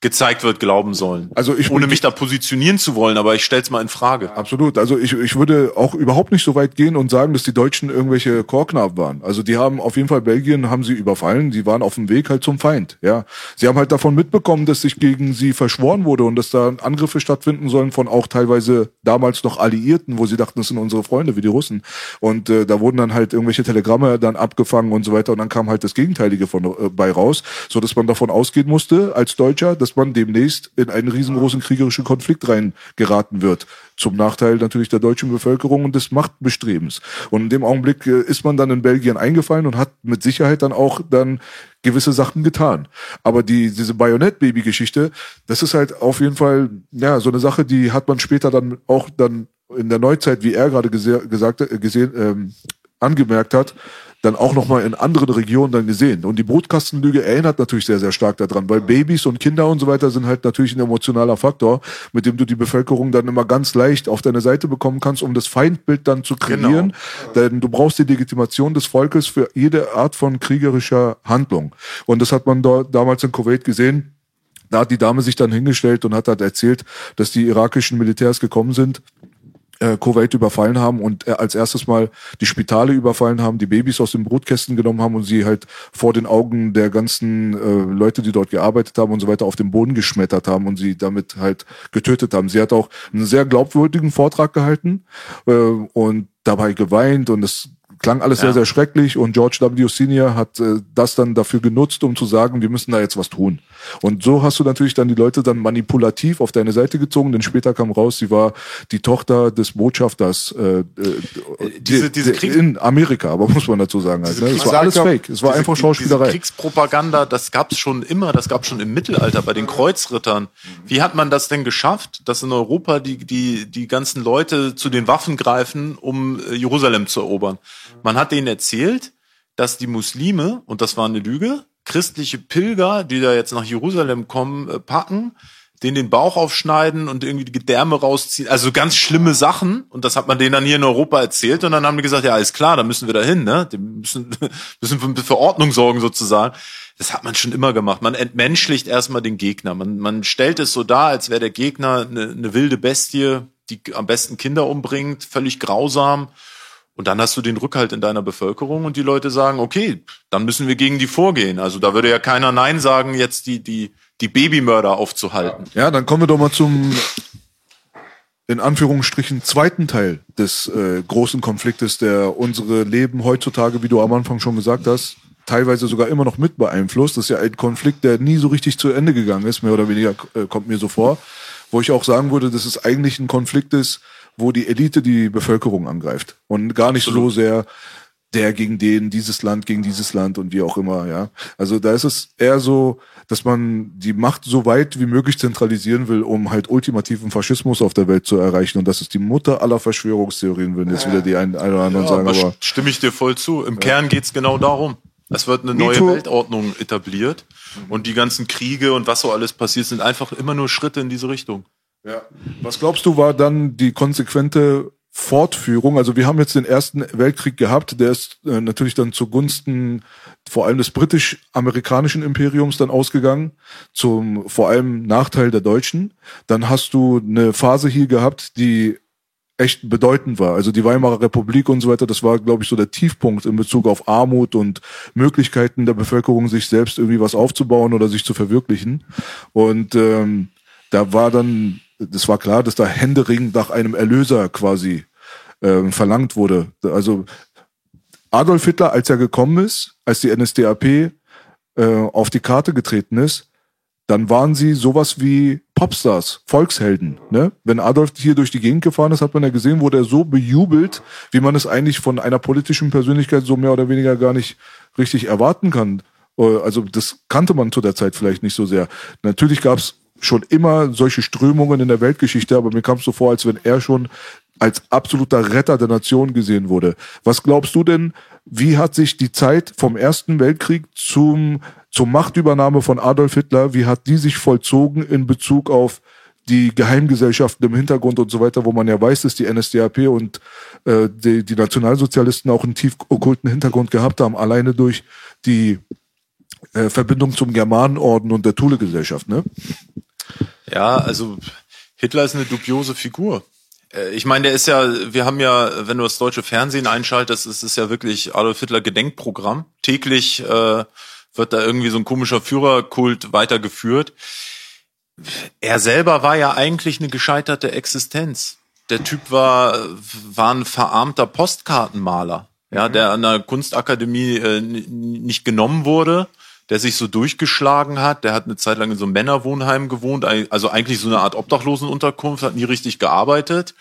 gezeigt wird, glauben sollen. Also ich ohne mich da positionieren zu wollen, aber ich stell's mal in Frage. Absolut. Also ich, ich würde auch überhaupt nicht so weit gehen und sagen, dass die Deutschen irgendwelche Chorknaben waren. Also die haben auf jeden Fall Belgien haben sie überfallen. Die waren auf dem Weg halt zum Feind. Ja, sie haben halt davon mitbekommen, dass sich gegen sie verschworen wurde und dass da Angriffe stattfinden sollen von auch teilweise damals noch Alliierten, wo sie dachten, das sind unsere Freunde wie die Russen. Und äh, da wurden dann halt irgendwelche Telegramme dann abgefangen und so weiter und dann kam halt das Gegenteilige von äh, bei raus, so dass man davon ausgehen musste als Deutscher, dass dass man demnächst in einen riesengroßen kriegerischen Konflikt reingeraten wird. Zum Nachteil natürlich der deutschen Bevölkerung und des Machtbestrebens. Und in dem Augenblick äh, ist man dann in Belgien eingefallen und hat mit Sicherheit dann auch dann gewisse Sachen getan. Aber die, diese Bajonett-Baby-Geschichte, das ist halt auf jeden Fall, ja, so eine Sache, die hat man später dann auch dann in der Neuzeit, wie er gerade gesagt, äh, gesehen, ähm, angemerkt hat, dann auch nochmal in anderen Regionen dann gesehen. Und die Brotkastenlüge erinnert natürlich sehr, sehr stark daran, weil Babys und Kinder und so weiter sind halt natürlich ein emotionaler Faktor, mit dem du die Bevölkerung dann immer ganz leicht auf deine Seite bekommen kannst, um das Feindbild dann zu kreieren. Genau. Denn du brauchst die Legitimation des Volkes für jede Art von kriegerischer Handlung. Und das hat man dort damals in Kuwait gesehen. Da hat die Dame sich dann hingestellt und hat halt erzählt, dass die irakischen Militärs gekommen sind äh, Kuwait überfallen haben und äh, als erstes mal die Spitale überfallen haben, die Babys aus den Brutkästen genommen haben und sie halt vor den Augen der ganzen äh, Leute, die dort gearbeitet haben und so weiter, auf den Boden geschmettert haben und sie damit halt getötet haben. Sie hat auch einen sehr glaubwürdigen Vortrag gehalten äh, und dabei geweint und es klang alles ja. sehr, sehr schrecklich und George W. Senior hat äh, das dann dafür genutzt, um zu sagen, wir müssen da jetzt was tun. Und so hast du natürlich dann die Leute dann manipulativ auf deine Seite gezogen, denn später kam raus, sie war die Tochter des Botschafters äh, äh, diese, diese Krieg in Amerika, aber muss man dazu sagen. Halt, ne? Es war alles fake, es war diese, einfach Schauspielerei. Diese Kriegspropaganda, das gab es schon immer, das gab es schon im Mittelalter bei den Kreuzrittern. Wie hat man das denn geschafft, dass in Europa die, die, die ganzen Leute zu den Waffen greifen, um äh, Jerusalem zu erobern? Man hat denen erzählt, dass die Muslime, und das war eine Lüge, christliche Pilger, die da jetzt nach Jerusalem kommen, äh, packen, den den Bauch aufschneiden und irgendwie die Gedärme rausziehen. Also ganz schlimme Sachen. Und das hat man denen dann hier in Europa erzählt. Und dann haben die gesagt, ja, alles klar, da müssen wir da hin, ne? Die müssen, müssen für Ordnung sorgen sozusagen. Das hat man schon immer gemacht. Man entmenschlicht erstmal den Gegner. Man, man stellt es so dar, als wäre der Gegner eine, eine wilde Bestie, die am besten Kinder umbringt, völlig grausam. Und dann hast du den Rückhalt in deiner Bevölkerung und die Leute sagen, okay, dann müssen wir gegen die vorgehen. Also da würde ja keiner Nein sagen, jetzt die, die, die Babymörder aufzuhalten. Ja, dann kommen wir doch mal zum, in Anführungsstrichen, zweiten Teil des äh, großen Konfliktes, der unsere Leben heutzutage, wie du am Anfang schon gesagt hast, teilweise sogar immer noch mit beeinflusst. Das ist ja ein Konflikt, der nie so richtig zu Ende gegangen ist, mehr oder weniger äh, kommt mir so vor. Wo ich auch sagen würde, dass es eigentlich ein Konflikt ist, wo die Elite die Bevölkerung angreift und gar nicht Absolut. so sehr der gegen den, dieses Land gegen dieses Land und wie auch immer, ja. Also da ist es eher so, dass man die Macht so weit wie möglich zentralisieren will, um halt ultimativen Faschismus auf der Welt zu erreichen. Und das ist die Mutter aller Verschwörungstheorien, würden jetzt wieder die einen, einen oder anderen ja, sagen. Aber stimme ich dir voll zu. Im ja. Kern geht's genau darum. Es wird eine neue Weltordnung etabliert und die ganzen Kriege und was so alles passiert, sind einfach immer nur Schritte in diese Richtung. Ja. Was glaubst du, war dann die konsequente Fortführung? Also wir haben jetzt den Ersten Weltkrieg gehabt, der ist äh, natürlich dann zugunsten vor allem des britisch-amerikanischen Imperiums dann ausgegangen, zum vor allem Nachteil der Deutschen. Dann hast du eine Phase hier gehabt, die echt bedeutend war. Also die Weimarer Republik und so weiter, das war, glaube ich, so der Tiefpunkt in Bezug auf Armut und Möglichkeiten der Bevölkerung, sich selbst irgendwie was aufzubauen oder sich zu verwirklichen. Und ähm, da war dann das war klar, dass da Händering nach einem Erlöser quasi ähm, verlangt wurde. Also Adolf Hitler, als er gekommen ist, als die NSDAP äh, auf die Karte getreten ist, dann waren sie sowas wie Popstars, Volkshelden. Ne? Wenn Adolf hier durch die Gegend gefahren ist, hat man ja gesehen, wurde er so bejubelt, wie man es eigentlich von einer politischen Persönlichkeit so mehr oder weniger gar nicht richtig erwarten kann. Äh, also das kannte man zu der Zeit vielleicht nicht so sehr. Natürlich gab es schon immer solche Strömungen in der Weltgeschichte, aber mir kam es so vor, als wenn er schon als absoluter Retter der Nation gesehen wurde. Was glaubst du denn, wie hat sich die Zeit vom Ersten Weltkrieg zum, zur Machtübernahme von Adolf Hitler, wie hat die sich vollzogen in Bezug auf die Geheimgesellschaften im Hintergrund und so weiter, wo man ja weiß, dass die NSDAP und äh, die, die Nationalsozialisten auch einen tief okkulten Hintergrund gehabt haben, alleine durch die äh, Verbindung zum Germanenorden und der Thule-Gesellschaft, ne? Ja, also Hitler ist eine dubiose Figur. Äh, ich meine, der ist ja, wir haben ja, wenn du das deutsche Fernsehen einschaltest, ist es ja wirklich Adolf Hitler Gedenkprogramm. Täglich äh, wird da irgendwie so ein komischer Führerkult weitergeführt. Er selber war ja eigentlich eine gescheiterte Existenz. Der Typ war, war ein verarmter Postkartenmaler, ja, mhm. der an der Kunstakademie äh, nicht genommen wurde der sich so durchgeschlagen hat. Der hat eine Zeit lang in so einem Männerwohnheim gewohnt, also eigentlich so eine Art Obdachlosenunterkunft, hat nie richtig gearbeitet,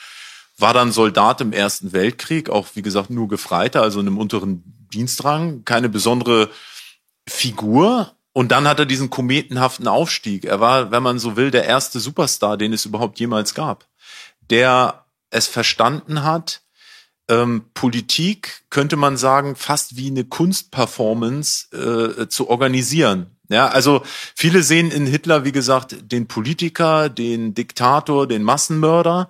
war dann Soldat im Ersten Weltkrieg, auch wie gesagt nur Gefreiter, also in einem unteren Dienstrang, keine besondere Figur. Und dann hat er diesen kometenhaften Aufstieg. Er war, wenn man so will, der erste Superstar, den es überhaupt jemals gab, der es verstanden hat, ähm, Politik, könnte man sagen, fast wie eine Kunstperformance äh, zu organisieren. Ja, also viele sehen in Hitler, wie gesagt, den Politiker, den Diktator, den Massenmörder.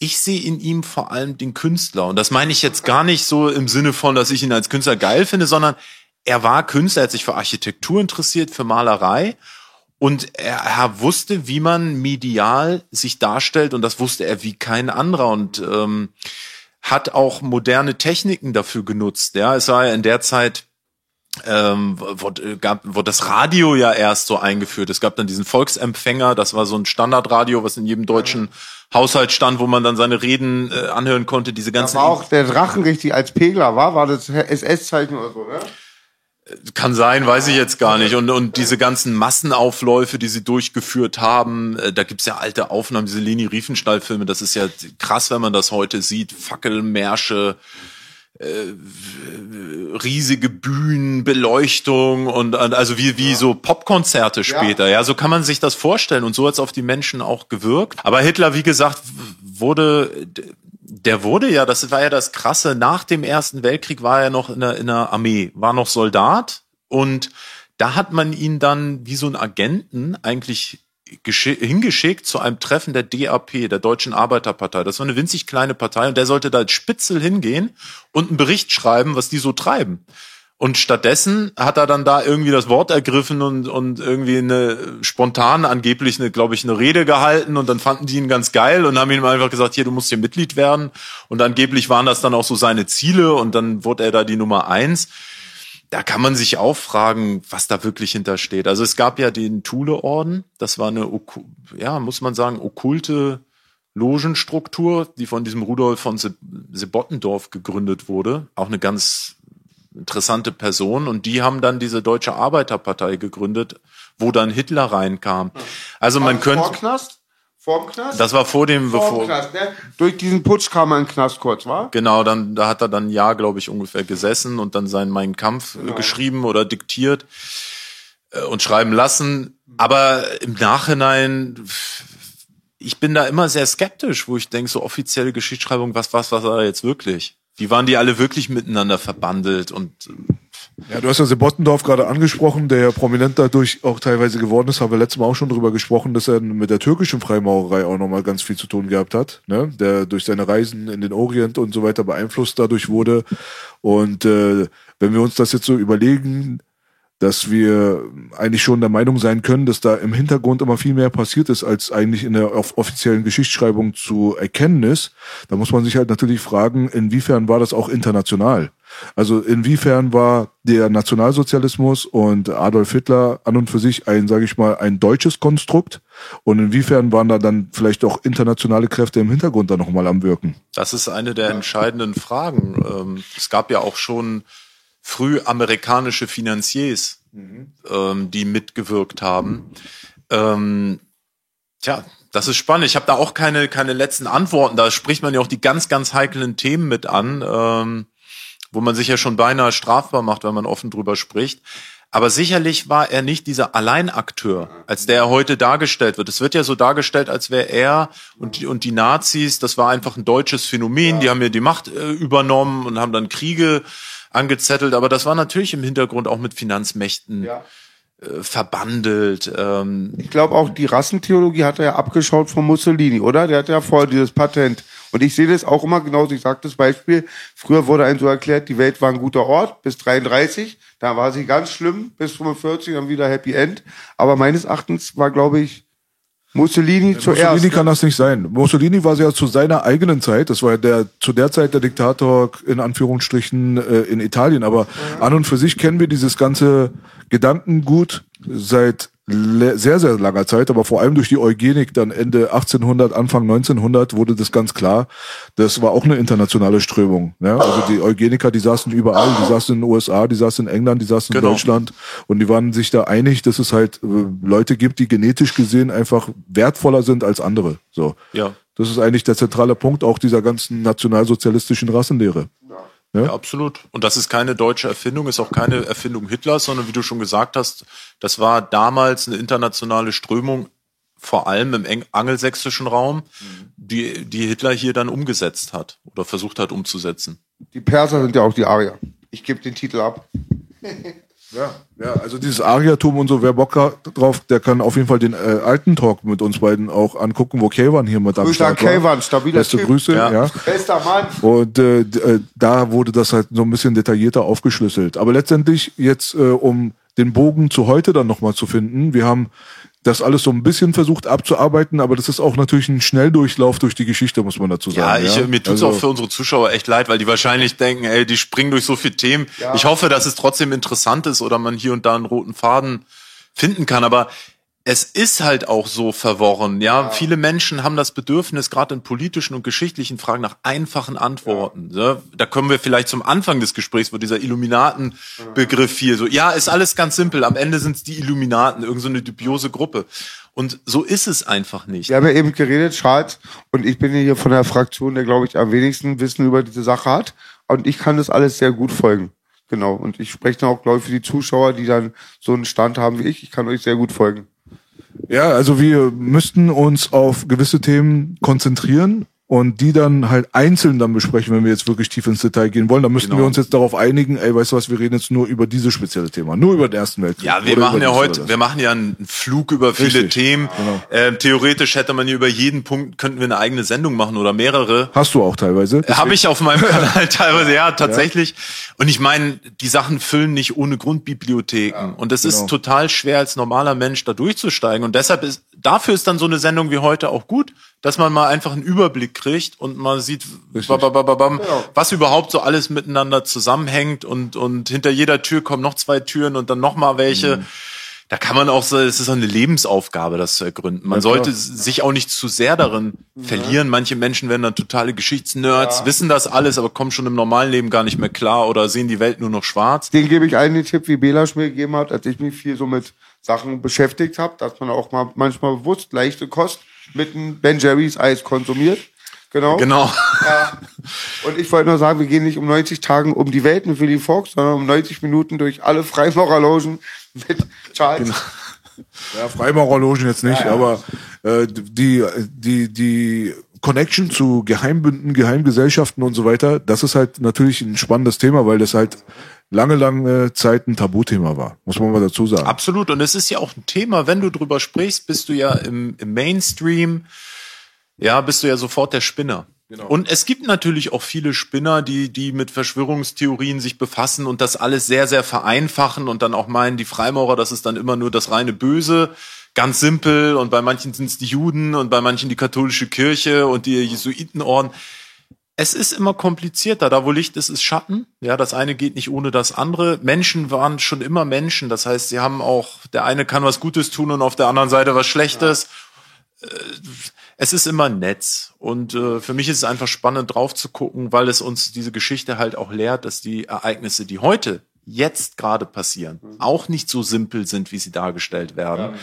Ich sehe in ihm vor allem den Künstler. Und das meine ich jetzt gar nicht so im Sinne von, dass ich ihn als Künstler geil finde, sondern er war Künstler, er hat sich für Architektur interessiert, für Malerei. Und er, er wusste, wie man medial sich darstellt. Und das wusste er wie kein anderer. Und ähm, hat auch moderne Techniken dafür genutzt. Ja, es war ja in der Zeit ähm, wurde, gab, wurde das Radio ja erst so eingeführt. Es gab dann diesen Volksempfänger, das war so ein Standardradio, was in jedem deutschen Haushalt stand, wo man dann seine Reden äh, anhören konnte. Diese ganzen. Da war auch der Drachen richtig als Pegler war, war das SS-Zeichen oder so, ne? Kann sein, weiß ich jetzt gar nicht. Und, und diese ganzen Massenaufläufe, die sie durchgeführt haben, äh, da gibt's ja alte Aufnahmen, diese Leni Riefenstahl-Filme, das ist ja krass, wenn man das heute sieht. Fackelmärsche, äh, riesige Bühnen, Beleuchtung und also wie, wie so Popkonzerte später. Ja. ja, so kann man sich das vorstellen. Und so hat's auf die Menschen auch gewirkt. Aber Hitler, wie gesagt, wurde der wurde ja, das war ja das Krasse, nach dem Ersten Weltkrieg war er noch in der, in der Armee, war noch Soldat und da hat man ihn dann wie so ein Agenten eigentlich hingeschickt zu einem Treffen der DAP, der Deutschen Arbeiterpartei. Das war eine winzig kleine Partei und der sollte da als Spitzel hingehen und einen Bericht schreiben, was die so treiben. Und stattdessen hat er dann da irgendwie das Wort ergriffen und, und irgendwie eine spontan angeblich eine, glaube ich, eine Rede gehalten und dann fanden die ihn ganz geil und haben ihm einfach gesagt, hier, du musst hier Mitglied werden. Und angeblich waren das dann auch so seine Ziele und dann wurde er da die Nummer eins. Da kann man sich auch fragen, was da wirklich hintersteht. Also es gab ja den Thule-Orden, das war eine, ja, muss man sagen, okkulte Logenstruktur, die von diesem Rudolf von Sebottendorf gegründet wurde. Auch eine ganz interessante Person und die haben dann diese Deutsche Arbeiterpartei gegründet, wo dann Hitler reinkam. Also man könnte. Vorknast? Vorm Knast? Das war vor dem, bevor. Knast, ne? Durch diesen Putsch kam er in den Knast kurz, war? Genau, dann, da hat er dann ein Jahr, glaube ich, ungefähr gesessen und dann seinen Mein Kampf genau. geschrieben oder diktiert äh, und schreiben lassen. Aber im Nachhinein, ich bin da immer sehr skeptisch, wo ich denke, so offizielle Geschichtsschreibung, was, was, was war da jetzt wirklich? Wie waren die alle wirklich miteinander verbandelt und ja, du hast ja Sebottendorf gerade angesprochen, der ja prominent dadurch auch teilweise geworden ist, haben wir letztes Mal auch schon drüber gesprochen, dass er mit der türkischen Freimaurerei auch nochmal ganz viel zu tun gehabt hat, ne? der durch seine Reisen in den Orient und so weiter beeinflusst dadurch wurde. Und äh, wenn wir uns das jetzt so überlegen, dass wir eigentlich schon der Meinung sein können, dass da im Hintergrund immer viel mehr passiert ist, als eigentlich in der offiziellen Geschichtsschreibung zu erkennen ist. Da muss man sich halt natürlich fragen, inwiefern war das auch international? Also inwiefern war der Nationalsozialismus und Adolf Hitler an und für sich ein, sage ich mal, ein deutsches Konstrukt? Und inwiefern waren da dann vielleicht auch internationale Kräfte im Hintergrund da nochmal am Wirken? Das ist eine der entscheidenden Fragen. Ähm, es gab ja auch schon früh amerikanische Finanziers, mhm. ähm, die mitgewirkt haben. Ähm, tja, das ist spannend. Ich habe da auch keine, keine letzten Antworten. Da spricht man ja auch die ganz, ganz heiklen Themen mit an, ähm, wo man sich ja schon beinahe strafbar macht, wenn man offen drüber spricht. Aber sicherlich war er nicht dieser Alleinakteur, als der er heute dargestellt wird. Es wird ja so dargestellt, als wäre er und die, und die Nazis, das war einfach ein deutsches Phänomen. Ja. Die haben ja die Macht äh, übernommen und haben dann Kriege angezettelt, aber das war natürlich im Hintergrund auch mit Finanzmächten ja. äh, verbandelt. Ähm. Ich glaube auch die Rassentheologie hat er ja abgeschaut von Mussolini, oder? Der hat ja voll dieses Patent. Und ich sehe das auch immer genauso. Ich sage das Beispiel. Früher wurde einem so erklärt, die Welt war ein guter Ort bis 33. Da war sie ganz schlimm bis 45, dann wieder Happy End. Aber meines Erachtens war, glaube ich, Mussolini zuerst. Mussolini ne? kann das nicht sein. Mussolini war ja zu seiner eigenen Zeit, das war ja der, zu der Zeit der Diktator in Anführungsstrichen äh, in Italien, aber an und für sich kennen wir dieses ganze Gedankengut seit sehr, sehr langer Zeit, aber vor allem durch die Eugenik dann Ende 1800, Anfang 1900 wurde das ganz klar. Das war auch eine internationale Strömung. Ne? Also die Eugeniker, die saßen überall, die saßen in den USA, die saßen in England, die saßen in Genau. Deutschland und die waren sich da einig, dass es halt äh, Leute gibt, die genetisch gesehen einfach wertvoller sind als andere. So. Ja. Das ist eigentlich der zentrale Punkt auch dieser ganzen nationalsozialistischen Rassenlehre. Ja, absolut. Und das ist keine deutsche Erfindung, ist auch keine Erfindung Hitlers, sondern wie du schon gesagt hast, das war damals eine internationale Strömung, vor allem im angelsächsischen Raum, die, die Hitler hier dann umgesetzt hat oder versucht hat umzusetzen. Die Perser sind ja auch die Arier. Ich gebe den Titel ab. Ja, ja, also dieses Ariertum und so, wer Bock hat drauf, der kann auf jeden Fall den äh, alten Talk mit uns beiden auch angucken, wo Kayvan hier mit am Grüße an Start war. Kayvan, stabiler Beste Typ. Grüße, ja. Ja. Bester Mann. Und äh, äh, da wurde das halt so ein bisschen detaillierter aufgeschlüsselt. Aber letztendlich jetzt, äh, um den Bogen zu heute dann nochmal zu finden, wir haben das alles so ein bisschen versucht abzuarbeiten, aber das ist auch natürlich ein Schnelldurchlauf durch die Geschichte, muss man dazu Ja, sagen. ich, mir tut's Also- auch für unsere Zuschauer echt leid, weil die wahrscheinlich denken, ey, die springen durch so viele Themen. Ich hoffe, dass es trotzdem interessant ist oder man hier und da einen roten Faden finden kann. Aber es ist halt auch so verworren. Ja, viele Menschen haben das Bedürfnis, gerade in politischen und geschichtlichen Fragen, nach einfachen Antworten. Ja. Da kommen wir vielleicht zum Anfang des Gesprächs, wo dieser Illuminaten-Begriff hier so, ja, ist alles ganz simpel. Am Ende sind es die Illuminaten, irgend so eine dubiose Gruppe. Und so ist es einfach nicht. Wir haben ja eben geredet, Charles, und ich bin ja hier von der Fraktion, der, glaube ich, am wenigsten Wissen über diese Sache hat. Und ich kann das alles sehr gut folgen. Genau. Und ich spreche dann auch, glaube ich, für die Zuschauer, die dann so einen Stand haben wie ich. Ich kann euch sehr gut folgen. Ja, also wir müssten uns auf gewisse Themen konzentrieren und die dann halt einzeln dann besprechen, wenn wir jetzt wirklich tief ins Detail gehen wollen. Da müssten Genau. wir uns jetzt darauf einigen, ey, weißt du was, wir reden jetzt nur über dieses spezielle Thema, nur über den Ersten Weltkrieg. Ja, wir machen ja heute, wir machen ja einen Flug über viele Richtig, Themen. genau. Ähm, theoretisch hätte man hier über jeden Punkt, könnten wir eine eigene Sendung machen oder mehrere. Hast du auch teilweise. Habe ich auf meinem Kanal teilweise, ja, tatsächlich. Und ich meine, die Sachen füllen nicht ohne Grundbibliotheken. und es genau. ist total schwer als normaler Mensch da durchzusteigen. Und deshalb ist, dafür ist dann so eine Sendung wie heute auch gut, dass man mal einfach einen Überblick kriegt und man sieht, babababam, was überhaupt so alles miteinander zusammenhängt und, und hinter jeder Tür kommen noch zwei Türen und dann noch mal welche. Mhm. Da kann man auch so, es ist eine Lebensaufgabe, das zu ergründen. Man Ja, klar. sollte sich auch nicht zu sehr darin verlieren. Manche Menschen werden dann totale Geschichtsnerds, wissen das alles, aber kommen schon im normalen Leben gar nicht mehr klar oder sehen die Welt nur noch schwarz. Den gebe ich den Tipp, wie Belasch mir gegeben hat, als ich mich viel so mit Sachen beschäftigt habe, dass man auch mal manchmal bewusst leichte Kost mit einem Ben Jerry's Eis konsumiert. Genau. Genau. Ja. Und ich wollte nur sagen, wir gehen nicht um 90 Tagen um die Welt mit Willy Fox, sondern um 90 Minuten durch alle Freimaurerlogen mit Charles. Ja, Freimaurerlogen jetzt nicht, aber äh, die, die, die Connection zu Geheimbünden, Geheimgesellschaften und so weiter, das ist halt natürlich ein spannendes Thema, weil das halt lange, lange Zeit ein Tabuthema war, muss man mal dazu sagen. Absolut. Und es ist ja auch ein Thema, wenn du drüber sprichst, bist du ja im, im Mainstream, ja, bist du ja sofort der Spinner. Und es gibt natürlich auch viele Spinner, die, die mit Verschwörungstheorien sich befassen und das alles sehr, sehr vereinfachen und dann auch meinen, die Freimaurer, das ist dann immer nur das reine Böse. Ganz simpel. Und bei manchen sind es die Juden und bei manchen die katholische Kirche und die Jesuitenorden. Es ist immer komplizierter. Da, wo Licht ist, ist Schatten. Ja, das eine geht nicht ohne das andere. Menschen waren schon immer Menschen. Das heißt, sie haben auch, der eine kann was Gutes tun und auf der anderen Seite was Schlechtes. Äh, Es ist immer ein Netz. Und äh, für mich ist es einfach spannend drauf zu gucken, weil es uns diese Geschichte halt auch lehrt, dass die Ereignisse, die heute, jetzt gerade passieren, auch nicht so simpel sind, wie sie dargestellt werden.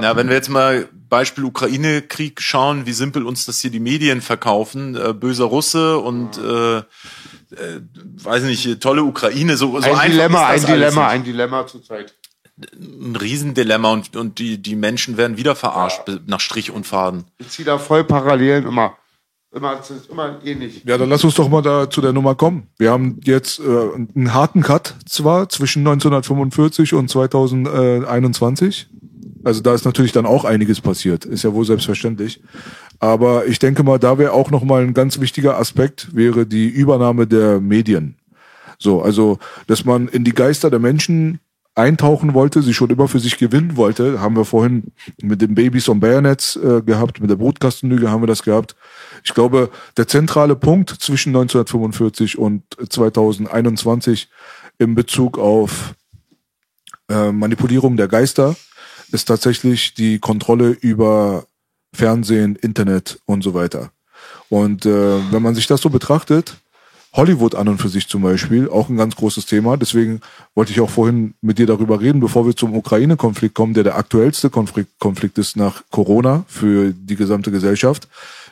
Na, wenn wir jetzt mal Beispiel Ukraine-Krieg schauen, wie simpel uns das hier die Medien verkaufen, äh, böser Russe und äh, äh, weiß nicht, tolle Ukraine, so, so Ein Dilemma, ein Dilemma, ein Dilemma zurzeit. ein Riesendilemma und, und die, die Menschen werden wieder verarscht be- nach Strich und Faden. Ich ziehe da voll Parallelen immer. Immer, immer ähnlich. Ja, dann lass uns doch mal da zu der Nummer kommen. Wir haben jetzt äh, einen harten Cut zwar zwischen 1945 und 2021. Also da ist natürlich dann auch einiges passiert, ist ja wohl selbstverständlich. Aber ich denke mal, da wäre auch noch mal ein ganz wichtiger Aspekt wäre die Übernahme der Medien. So, also, dass man in die Geister der Menschen eintauchen wollte, sie schon immer für sich gewinnen wollte, haben wir vorhin mit den Babys on Bayonets äh, gehabt, mit der Brotkastennüge haben wir das gehabt. Ich glaube, der zentrale Punkt zwischen 1945 und 2021 in Bezug auf äh, Manipulierung der Geister ist tatsächlich die Kontrolle über Fernsehen, Internet und so weiter. Und äh, wenn man sich das so betrachtet, Hollywood an und für sich zum Beispiel, auch ein ganz großes Thema. Deswegen wollte ich auch vorhin mit dir darüber reden, bevor wir zum Ukraine-Konflikt kommen, der der aktuellste Konflikt, Konflikt ist nach Corona für die gesamte Gesellschaft.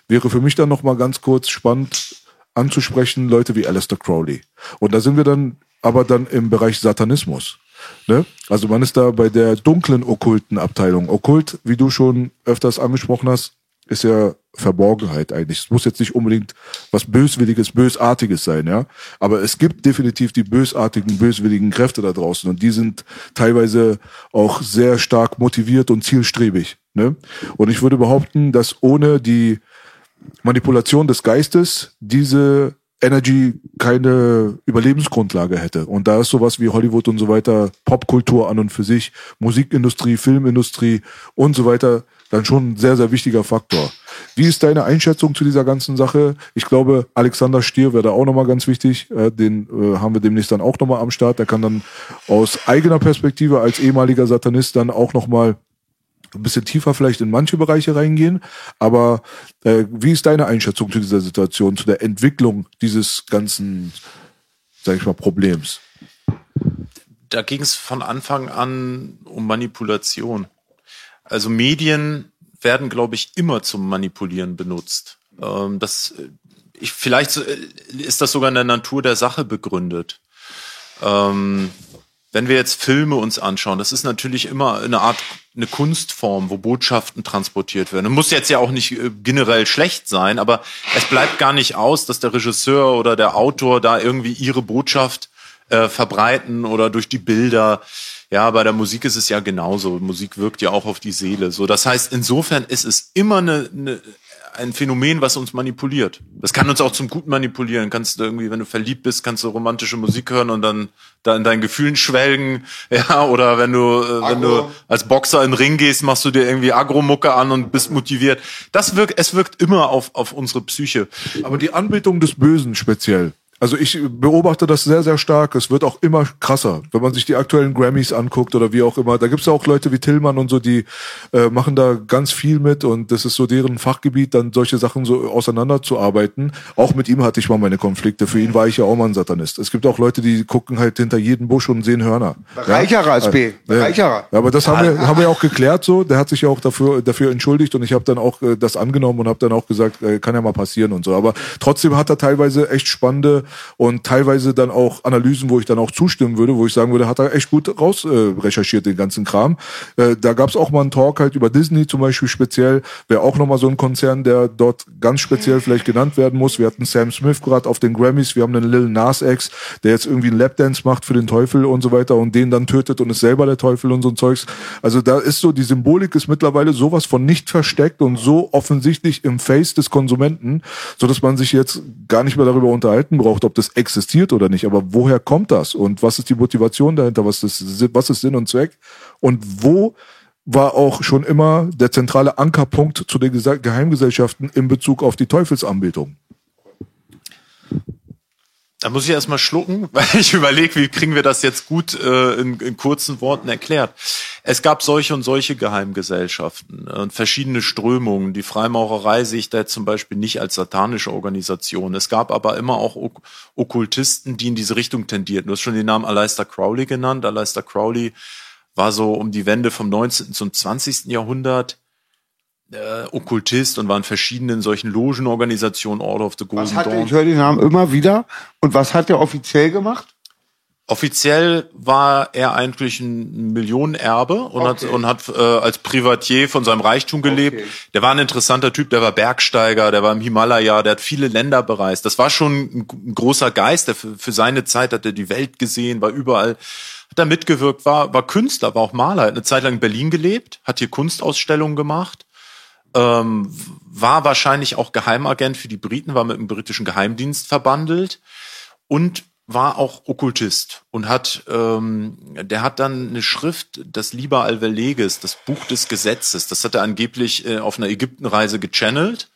Wäre für mich dann nochmal ganz kurz spannend anzusprechen, Leute wie Alistair Crowley. Und da sind wir dann aber dann im Bereich Satanismus. Ne? Also man ist da bei der dunklen okkulten Abteilung. Okkult, wie du schon öfters angesprochen hast, ist ja Verborgenheit eigentlich. Es muss jetzt nicht unbedingt was Böswilliges, Bösartiges sein, ja. Aber es gibt definitiv die bösartigen, böswilligen Kräfte da draußen und die sind teilweise auch sehr stark motiviert und zielstrebig. Ne? Und ich würde behaupten, dass ohne die Manipulation des Geistes diese Energy keine Überlebensgrundlage hätte. Und da ist sowas wie Hollywood und so weiter, Popkultur an und für sich, Musikindustrie, Filmindustrie und so weiter dann schon ein sehr, sehr wichtiger Faktor. Wie ist deine Einschätzung zu dieser ganzen Sache? Ich glaube, Alexander Stier wäre da auch nochmal ganz wichtig. Äh, den äh, haben wir demnächst dann auch nochmal am Start. Der kann dann aus eigener Perspektive als ehemaliger Satanist dann auch nochmal ein bisschen tiefer vielleicht in manche Bereiche reingehen. Aber äh, wie ist deine Einschätzung zu dieser Situation, zu der Entwicklung dieses ganzen, sag ich mal, Problems? Da ging es von Anfang an um Manipulation. Also Medien werden, glaube ich, immer zum Manipulieren benutzt. Ähm, das, äh, ich, vielleicht äh, ist das sogar in der Natur der Sache begründet. Ähm, wenn wir jetzt Filme uns anschauen, das ist natürlich immer eine Art, eine Kunstform, wo Botschaften transportiert werden. Muss jetzt ja auch nicht äh, generell schlecht sein, aber es bleibt gar nicht aus, dass der Regisseur oder der Autor da irgendwie ihre Botschaft äh, verbreiten oder durch die Bilder ja, bei der Musik ist es ja genauso. Musik wirkt ja auch auf die Seele. So, das heißt, insofern ist es immer eine, eine ein Phänomen, was uns manipuliert. Das kann uns auch zum Guten manipulieren. Kannst du irgendwie, wenn du verliebt bist, kannst du romantische Musik hören und dann da in deinen Gefühlen schwelgen. Ja, oder wenn du, äh, wenn du als Boxer in den Ring gehst, machst du dir irgendwie Agro-Mucke an und bist motiviert. Das wirkt, es wirkt immer auf, auf unsere Psyche. Aber die Anbetung des Bösen speziell, also ich beobachte das sehr, sehr stark. Es wird auch immer krasser, wenn man sich die aktuellen Grammys anguckt oder wie auch immer. Da gibt's ja auch Leute wie Tillmann und so, die äh, machen da ganz viel mit und das ist so deren Fachgebiet, dann solche Sachen so auseinanderzuarbeiten. Auch mit ihm hatte ich mal meine Konflikte. Für ihn war ich ja auch mal ein Satanist. Es gibt auch Leute, die gucken halt hinter jeden Busch und sehen Hörner. Bereicherer ja? als B. Bereicherer. Ja, aber das haben wir, haben wir auch geklärt so. Der hat sich ja auch dafür, dafür entschuldigt und ich habe dann auch äh, das angenommen und habe dann auch gesagt, äh, kann ja mal passieren und so. Aber trotzdem hat er teilweise echt spannende und teilweise dann auch Analysen, wo ich dann auch zustimmen würde, wo ich sagen würde, hat er echt gut raus äh, recherchiert, den ganzen Kram. Äh, da gab es auch mal einen Talk halt über Disney zum Beispiel speziell, wäre auch nochmal so ein Konzern, der dort ganz speziell vielleicht genannt werden muss. Wir hatten Sam Smith gerade auf den Grammys, wir haben einen Lil Nas X, der jetzt irgendwie einen Lapdance macht für den Teufel und so weiter und den dann tötet und ist selber der Teufel und so ein Zeugs. Also da ist so, die Symbolik ist mittlerweile sowas von nicht versteckt und so offensichtlich im Face des Konsumenten, so man sich jetzt gar nicht mehr darüber unterhalten braucht, ob das existiert oder nicht. Aber woher kommt das? Und was ist die Motivation dahinter? Was ist, was ist Sinn und Zweck? Und wo war auch schon immer der zentrale Ankerpunkt zu den Geheimgesellschaften in Bezug auf die Teufelsanbetung? Da muss ich erstmal schlucken, weil ich überlege, wie kriegen wir das jetzt gut äh, in, in kurzen Worten erklärt. Es gab solche und solche Geheimgesellschaften und verschiedene Strömungen. Die Freimaurerei sehe ich da jetzt zum Beispiel nicht als satanische Organisation. Es gab aber immer auch Ok Okkultisten, die in diese Richtung tendierten. Du hast schon den Namen Aleister Crowley genannt. Aleister Crowley war so um die Wende vom 19. zum 20. Jahrhundert äh, Okkultist und war in verschiedenen solchen Logenorganisationen, Order of the Golden was hat Dawn. Ich höre den Namen immer wieder. Und was hat er offiziell gemacht? Offiziell war er eigentlich ein Millionenerbe und okay. hat und hat äh, als Privatier von seinem Reichtum gelebt. Okay. Der war ein interessanter Typ, der war Bergsteiger, der war im Himalaya, der hat viele Länder bereist. Das war schon ein, ein großer Geist, der für, für seine Zeit hat er die Welt gesehen, war überall, hat da mitgewirkt, war war Künstler, war auch Maler, hat eine Zeit lang in Berlin gelebt, hat hier Kunstausstellungen gemacht ähm, war wahrscheinlich auch Geheimagent für die Briten, war mit dem britischen Geheimdienst verbandelt und war auch Okkultist und hat, ähm, der hat dann eine Schrift, das Liber Alverleges, das Buch des Gesetzes, das hat er angeblich äh, auf einer Ägyptenreise gechannelt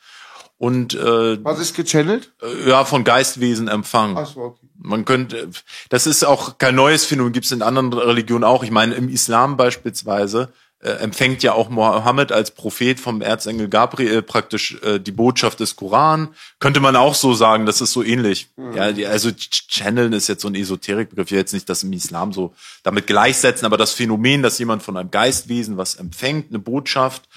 und äh, Was ist gechannelt? äh, ja von Geistwesen empfangen. Ach so, okay. Man könnte, das ist auch kein neues Phänomen, gibt es in anderen Religionen auch. Ich meine, im Islam beispielsweise äh, empfängt ja auch Mohammed als Prophet vom Erzengel Gabriel praktisch äh, die Botschaft des Koran. Könnte man auch so sagen, das ist so ähnlich. Ja, die, also Ch- Channeln ist jetzt so ein Esoterikbegriff. Ich will jetzt nicht das im Islam so damit gleichsetzen, aber das Phänomen, dass jemand von einem Geistwesen was empfängt, eine Botschaft,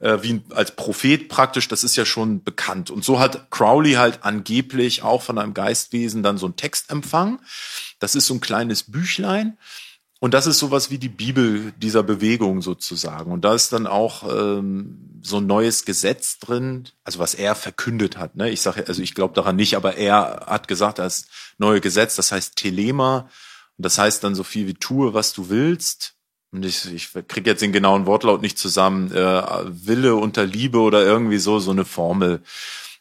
äh, wie als Prophet praktisch, das ist ja schon bekannt. Und so hat Crowley halt angeblich auch von einem Geistwesen dann so einen Text empfangen. Das ist so ein kleines Büchlein. Und das ist sowas wie die Bibel dieser Bewegung sozusagen. Und da ist dann auch ähm, so ein neues Gesetz drin, also was er verkündet hat. Ne? Ich sage, also ich glaube daran nicht, aber er hat gesagt, das neue Gesetz, das heißt Telema. Und das heißt dann so viel wie tue, was du willst. Und ich, ich kriege jetzt den genauen Wortlaut nicht zusammen. Äh, Wille unter Liebe oder irgendwie so, so eine Formel.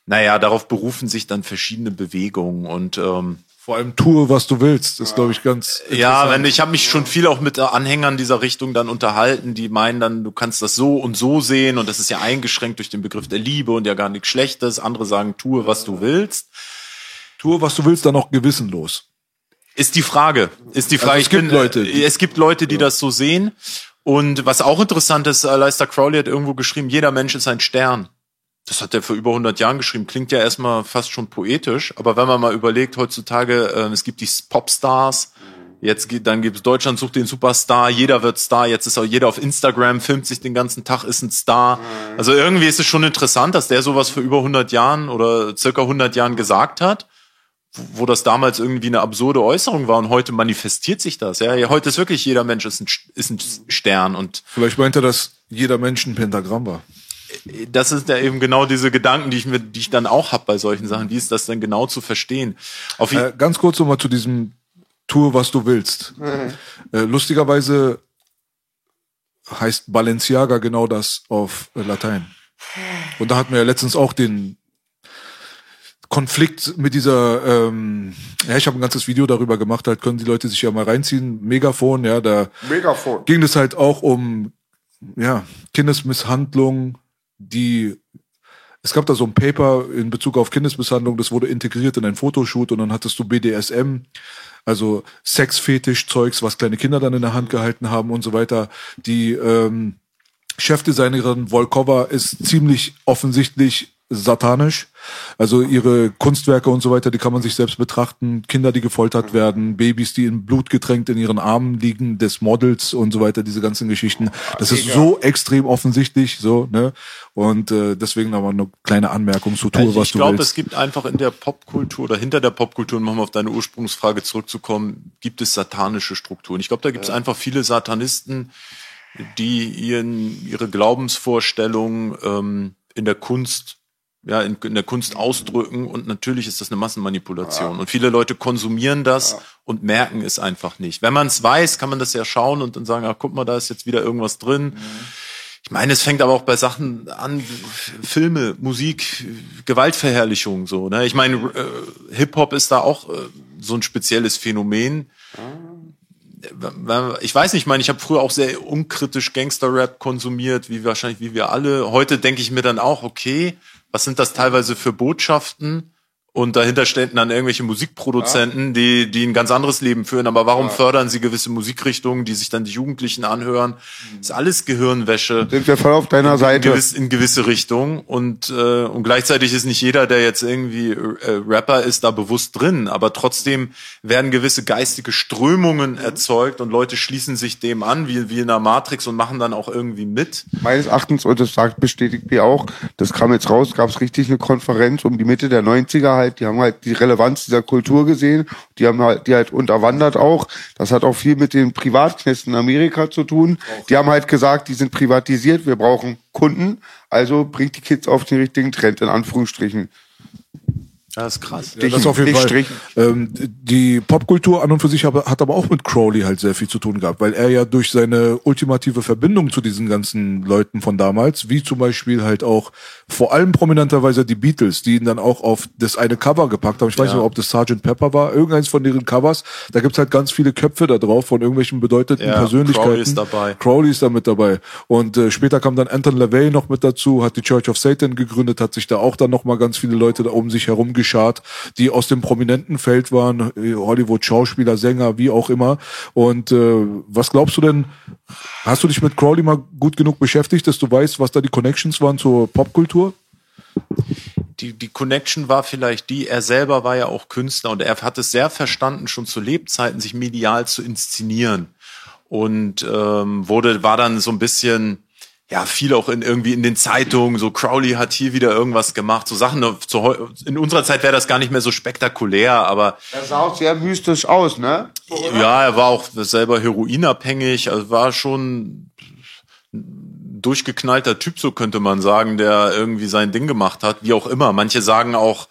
Naja, darauf berufen sich dann verschiedene Bewegungen und ähm, Vor allem tue, was du willst, ist, glaube ich, ganz. ja, wenn ich habe mich schon viel auch mit Anhängern dieser Richtung dann unterhalten, die meinen dann, du kannst das so und so sehen und das ist ja eingeschränkt durch den Begriff der Liebe und ja gar nichts Schlechtes. Andere sagen, tue, was du willst. Tue, was du willst, dann auch gewissenlos. Ist die Frage. Ist die Frage. Also es gibt bin, Leute, die- äh, es gibt Leute, die das so sehen. Und was auch interessant ist, äh, Leister Crowley hat irgendwo geschrieben, jeder Mensch ist ein Stern. Das hat er vor über 100 Jahren geschrieben. Klingt ja erstmal fast schon poetisch. Aber wenn man mal überlegt, heutzutage, äh, es gibt die Popstars. Jetzt geht, dann gibt's Deutschland sucht den Superstar, jeder wird Star, jetzt ist auch jeder auf Instagram, filmt sich den ganzen Tag, ist ein Star. Also irgendwie ist es schon interessant, dass der sowas vor über 100 Jahren oder circa 100 Jahren gesagt hat wo das damals irgendwie eine absurde Äußerung war und heute manifestiert sich das. Ja, Ja, heute ist wirklich jeder Mensch ist ein, ist ein Stern und Vielleicht meint er, dass jeder Mensch ein Pentagramm war. Das ist ja eben genau diese Gedanken, die ich mir, die ich dann auch hab bei solchen Sachen. Wie ist das denn genau zu verstehen? Auf Äh, ganz kurz nochmal zu diesem Tue, was du willst. Äh, lustigerweise heißt Balenciaga genau das auf äh, Latein. Und da hatten wir ja letztens auch den Konflikt mit dieser, ähm, ja, ich habe ein ganzes Video darüber gemacht, halt können die Leute sich ja mal reinziehen, Megafon, ja, da Megafon. ging es halt auch um ja, Kindesmisshandlung, die es gab da so ein Paper in Bezug auf Kindesmisshandlung, das wurde integriert in ein Fotoshoot und dann hattest du BDSM, also Sexfetisch-Zeugs, was kleine Kinder dann in der Hand gehalten haben und so weiter. Die ähm, Chefdesignerin Volkova ist ziemlich offensichtlich satanisch. Also ihre Kunstwerke und so weiter, die kann man sich selbst betrachten. Kinder, die gefoltert werden, Babys, die in Blut getränkt in ihren Armen liegen, des Models und so weiter, diese ganzen Geschichten. Das ist so extrem offensichtlich, so, ne? Und äh, deswegen aber eine kleine Anmerkung zu Tue, was ich du glaube, es willst. gibt einfach in der Popkultur oder hinter der Popkultur, um nochmal auf deine Ursprungsfrage zurückzukommen, gibt es satanische Strukturen. Ich glaube, da gibt es einfach viele Satanisten, die ihren, ihre Glaubensvorstellungen ähm, in der Kunst ja, in, in der Kunst ausdrücken und natürlich ist das eine Massenmanipulation. Und viele Leute konsumieren das und merken es einfach nicht. Wenn man es weiß, kann man das ja schauen und dann sagen, ach, guck mal, da ist jetzt wieder irgendwas drin. Ich meine, es fängt aber auch bei Sachen an, Filme, Musik, Gewaltverherrlichung so. Ne? Ich meine, äh, Hip-Hop ist da auch äh, so ein spezielles Phänomen. Ich weiß nicht, ich meine, ich habe früher auch sehr unkritisch Gangster-Rap konsumiert, wie wahrscheinlich wie wir alle. Heute denke ich mir dann auch, okay, was sind das teilweise für Botschaften? Und dahinter stehen dann irgendwelche Musikproduzenten, die, die ein ganz anderes Leben führen. Aber warum fördern sie gewisse Musikrichtungen, die sich dann die Jugendlichen anhören? Ist alles Gehirnwäsche Sind wir voll auf deiner in, Seite. gewiss, in gewisse Richtung. Und, äh, und gleichzeitig ist nicht jeder, der jetzt irgendwie äh, Rapper ist, da bewusst drin. Aber trotzdem werden gewisse geistige Strömungen erzeugt und Leute schließen sich dem an, wie, wie in der Matrix und machen dann auch irgendwie mit. Meines Erachtens, und das sagt, bestätigt mir auch, das kam jetzt raus, gab es richtig eine Konferenz um die Mitte der 90er halt, die haben halt die Relevanz dieser Kultur gesehen, die haben halt, die halt unterwandert auch. Das hat auch viel mit den Privatknästen in Amerika zu tun. Die haben halt gesagt, die sind privatisiert, wir brauchen Kunden, also bringt die Kids auf den richtigen Trend, in Anführungsstrichen. Das ist krass. Ja, das auf jeden Fall. Ähm, die Popkultur an und für sich hat aber auch mit Crowley halt sehr viel zu tun gehabt, weil er ja durch seine ultimative Verbindung zu diesen ganzen Leuten von damals, wie zum Beispiel halt auch vor allem prominenterweise die Beatles, die ihn dann auch auf das eine Cover gepackt haben. Ich weiß ja. nicht, ob das Sgt. Pepper war, irgendeins von deren Covers. Da gibt's halt ganz viele Köpfe da drauf von irgendwelchen bedeuteten ja, Persönlichkeiten. Crowley ist dabei. Crowley ist da mit dabei. Und äh, später kam dann Anton LaVey noch mit dazu, hat die Church of Satan gegründet, hat sich da auch dann nochmal ganz viele Leute da um sich herum geschart, die aus dem prominenten Feld waren, Hollywood Schauspieler, Sänger, wie auch immer. Und äh, was glaubst du denn, hast du dich mit Crowley mal gut genug beschäftigt, dass du weißt, was da die Connections waren zur Popkultur? die, die Connection war vielleicht die, er selber war ja auch Künstler und er hat es sehr verstanden, schon zu Lebzeiten sich medial zu inszenieren. Und ähm, wurde, war dann so ein bisschen, ja, viel auch in irgendwie in den Zeitungen, so Crowley hat hier wieder irgendwas gemacht, so Sachen, in unserer Zeit wäre das gar nicht mehr so spektakulär, aber. Er sah auch sehr mystisch aus, ne? Ja, er war auch selber heroinabhängig, also war schon durchgeknallter Typ, so könnte man sagen, der irgendwie sein Ding gemacht hat, wie auch immer. Manche sagen auch,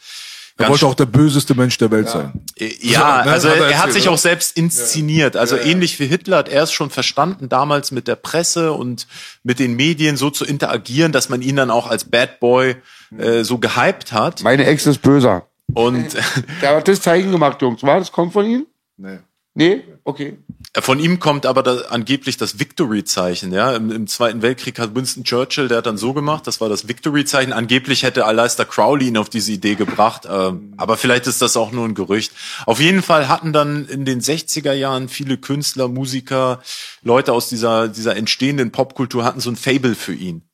er wollte auch der böseste Mensch der Welt ja. sein. Ja, also er, er hat sich auch selbst inszeniert. Also ja, ja. ähnlich wie Hitler hat er es schon verstanden, damals mit der Presse und mit den Medien so zu interagieren, dass man ihn dann auch als Bad Boy äh, so gehypt hat. Meine Ex ist böser. Und der hat das Zeichen gemacht, Jungs. War das kommt von ihm? Nee. Nee? Okay. Von ihm kommt aber da, angeblich das Victory-Zeichen. Ja, Im, Im, Zweiten Weltkrieg hat Winston Churchill, der hat dann so gemacht, das war das Victory-Zeichen. Angeblich hätte Aleister Crowley ihn auf diese Idee gebracht, ähm, aber vielleicht ist das auch nur ein Gerücht. Auf jeden Fall hatten dann in den 60er Jahren viele Künstler, Musiker, Leute aus dieser dieser entstehenden Popkultur hatten so ein Fable für ihn.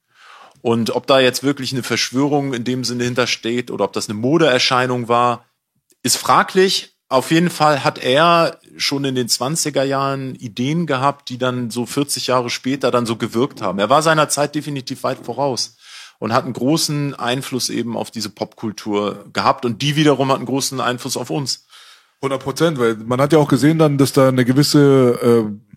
Und ob da jetzt wirklich eine Verschwörung in dem Sinne hintersteht oder ob das eine Modeerscheinung war, ist fraglich. Auf jeden Fall hat er schon in den 20er Jahren Ideen gehabt, die dann so 40 Jahre später dann so gewirkt haben. Er war seiner Zeit definitiv weit voraus und hat einen großen Einfluss eben auf diese Popkultur gehabt und die wiederum hat einen großen Einfluss auf uns. 100 Prozent, weil man hat ja auch gesehen dann, dass da eine gewisse äh,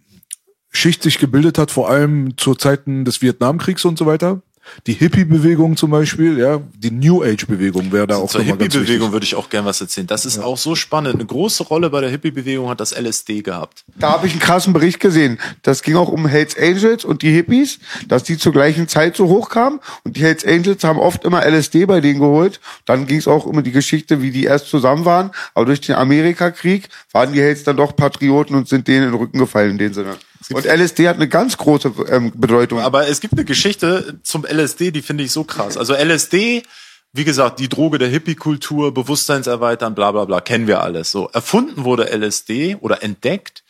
Schicht sich gebildet hat, vor allem zu Zeiten des Vietnamkriegs und so weiter die Hippie-Bewegung zum Beispiel, ja, die New Age-Bewegung wäre da also auch Zur Hippie-Bewegung würde ich auch gern was erzählen. Das ist ja. auch so spannend. Eine große Rolle bei der Hippie-Bewegung hat das LSD gehabt. Da habe ich einen krassen Bericht gesehen. Das ging auch um Hells Angels und die Hippies, dass die zur gleichen Zeit so hochkamen und die Hells Angels haben oft immer LSD bei denen geholt. Dann ging es auch um die Geschichte, wie die erst zusammen waren, aber durch den Amerikakrieg waren die Hells dann doch Patrioten und sind denen in den Rücken gefallen in dem Sinne. Und LSD hat eine ganz große ähm, Bedeutung. Aber es gibt eine Geschichte zum LSD, die finde ich so krass. Also LSD, wie gesagt, die Droge der Hippie-Kultur, Bewusstseinserweitern, bla bla bla, kennen wir alles. So erfunden wurde LSD oder entdeckt,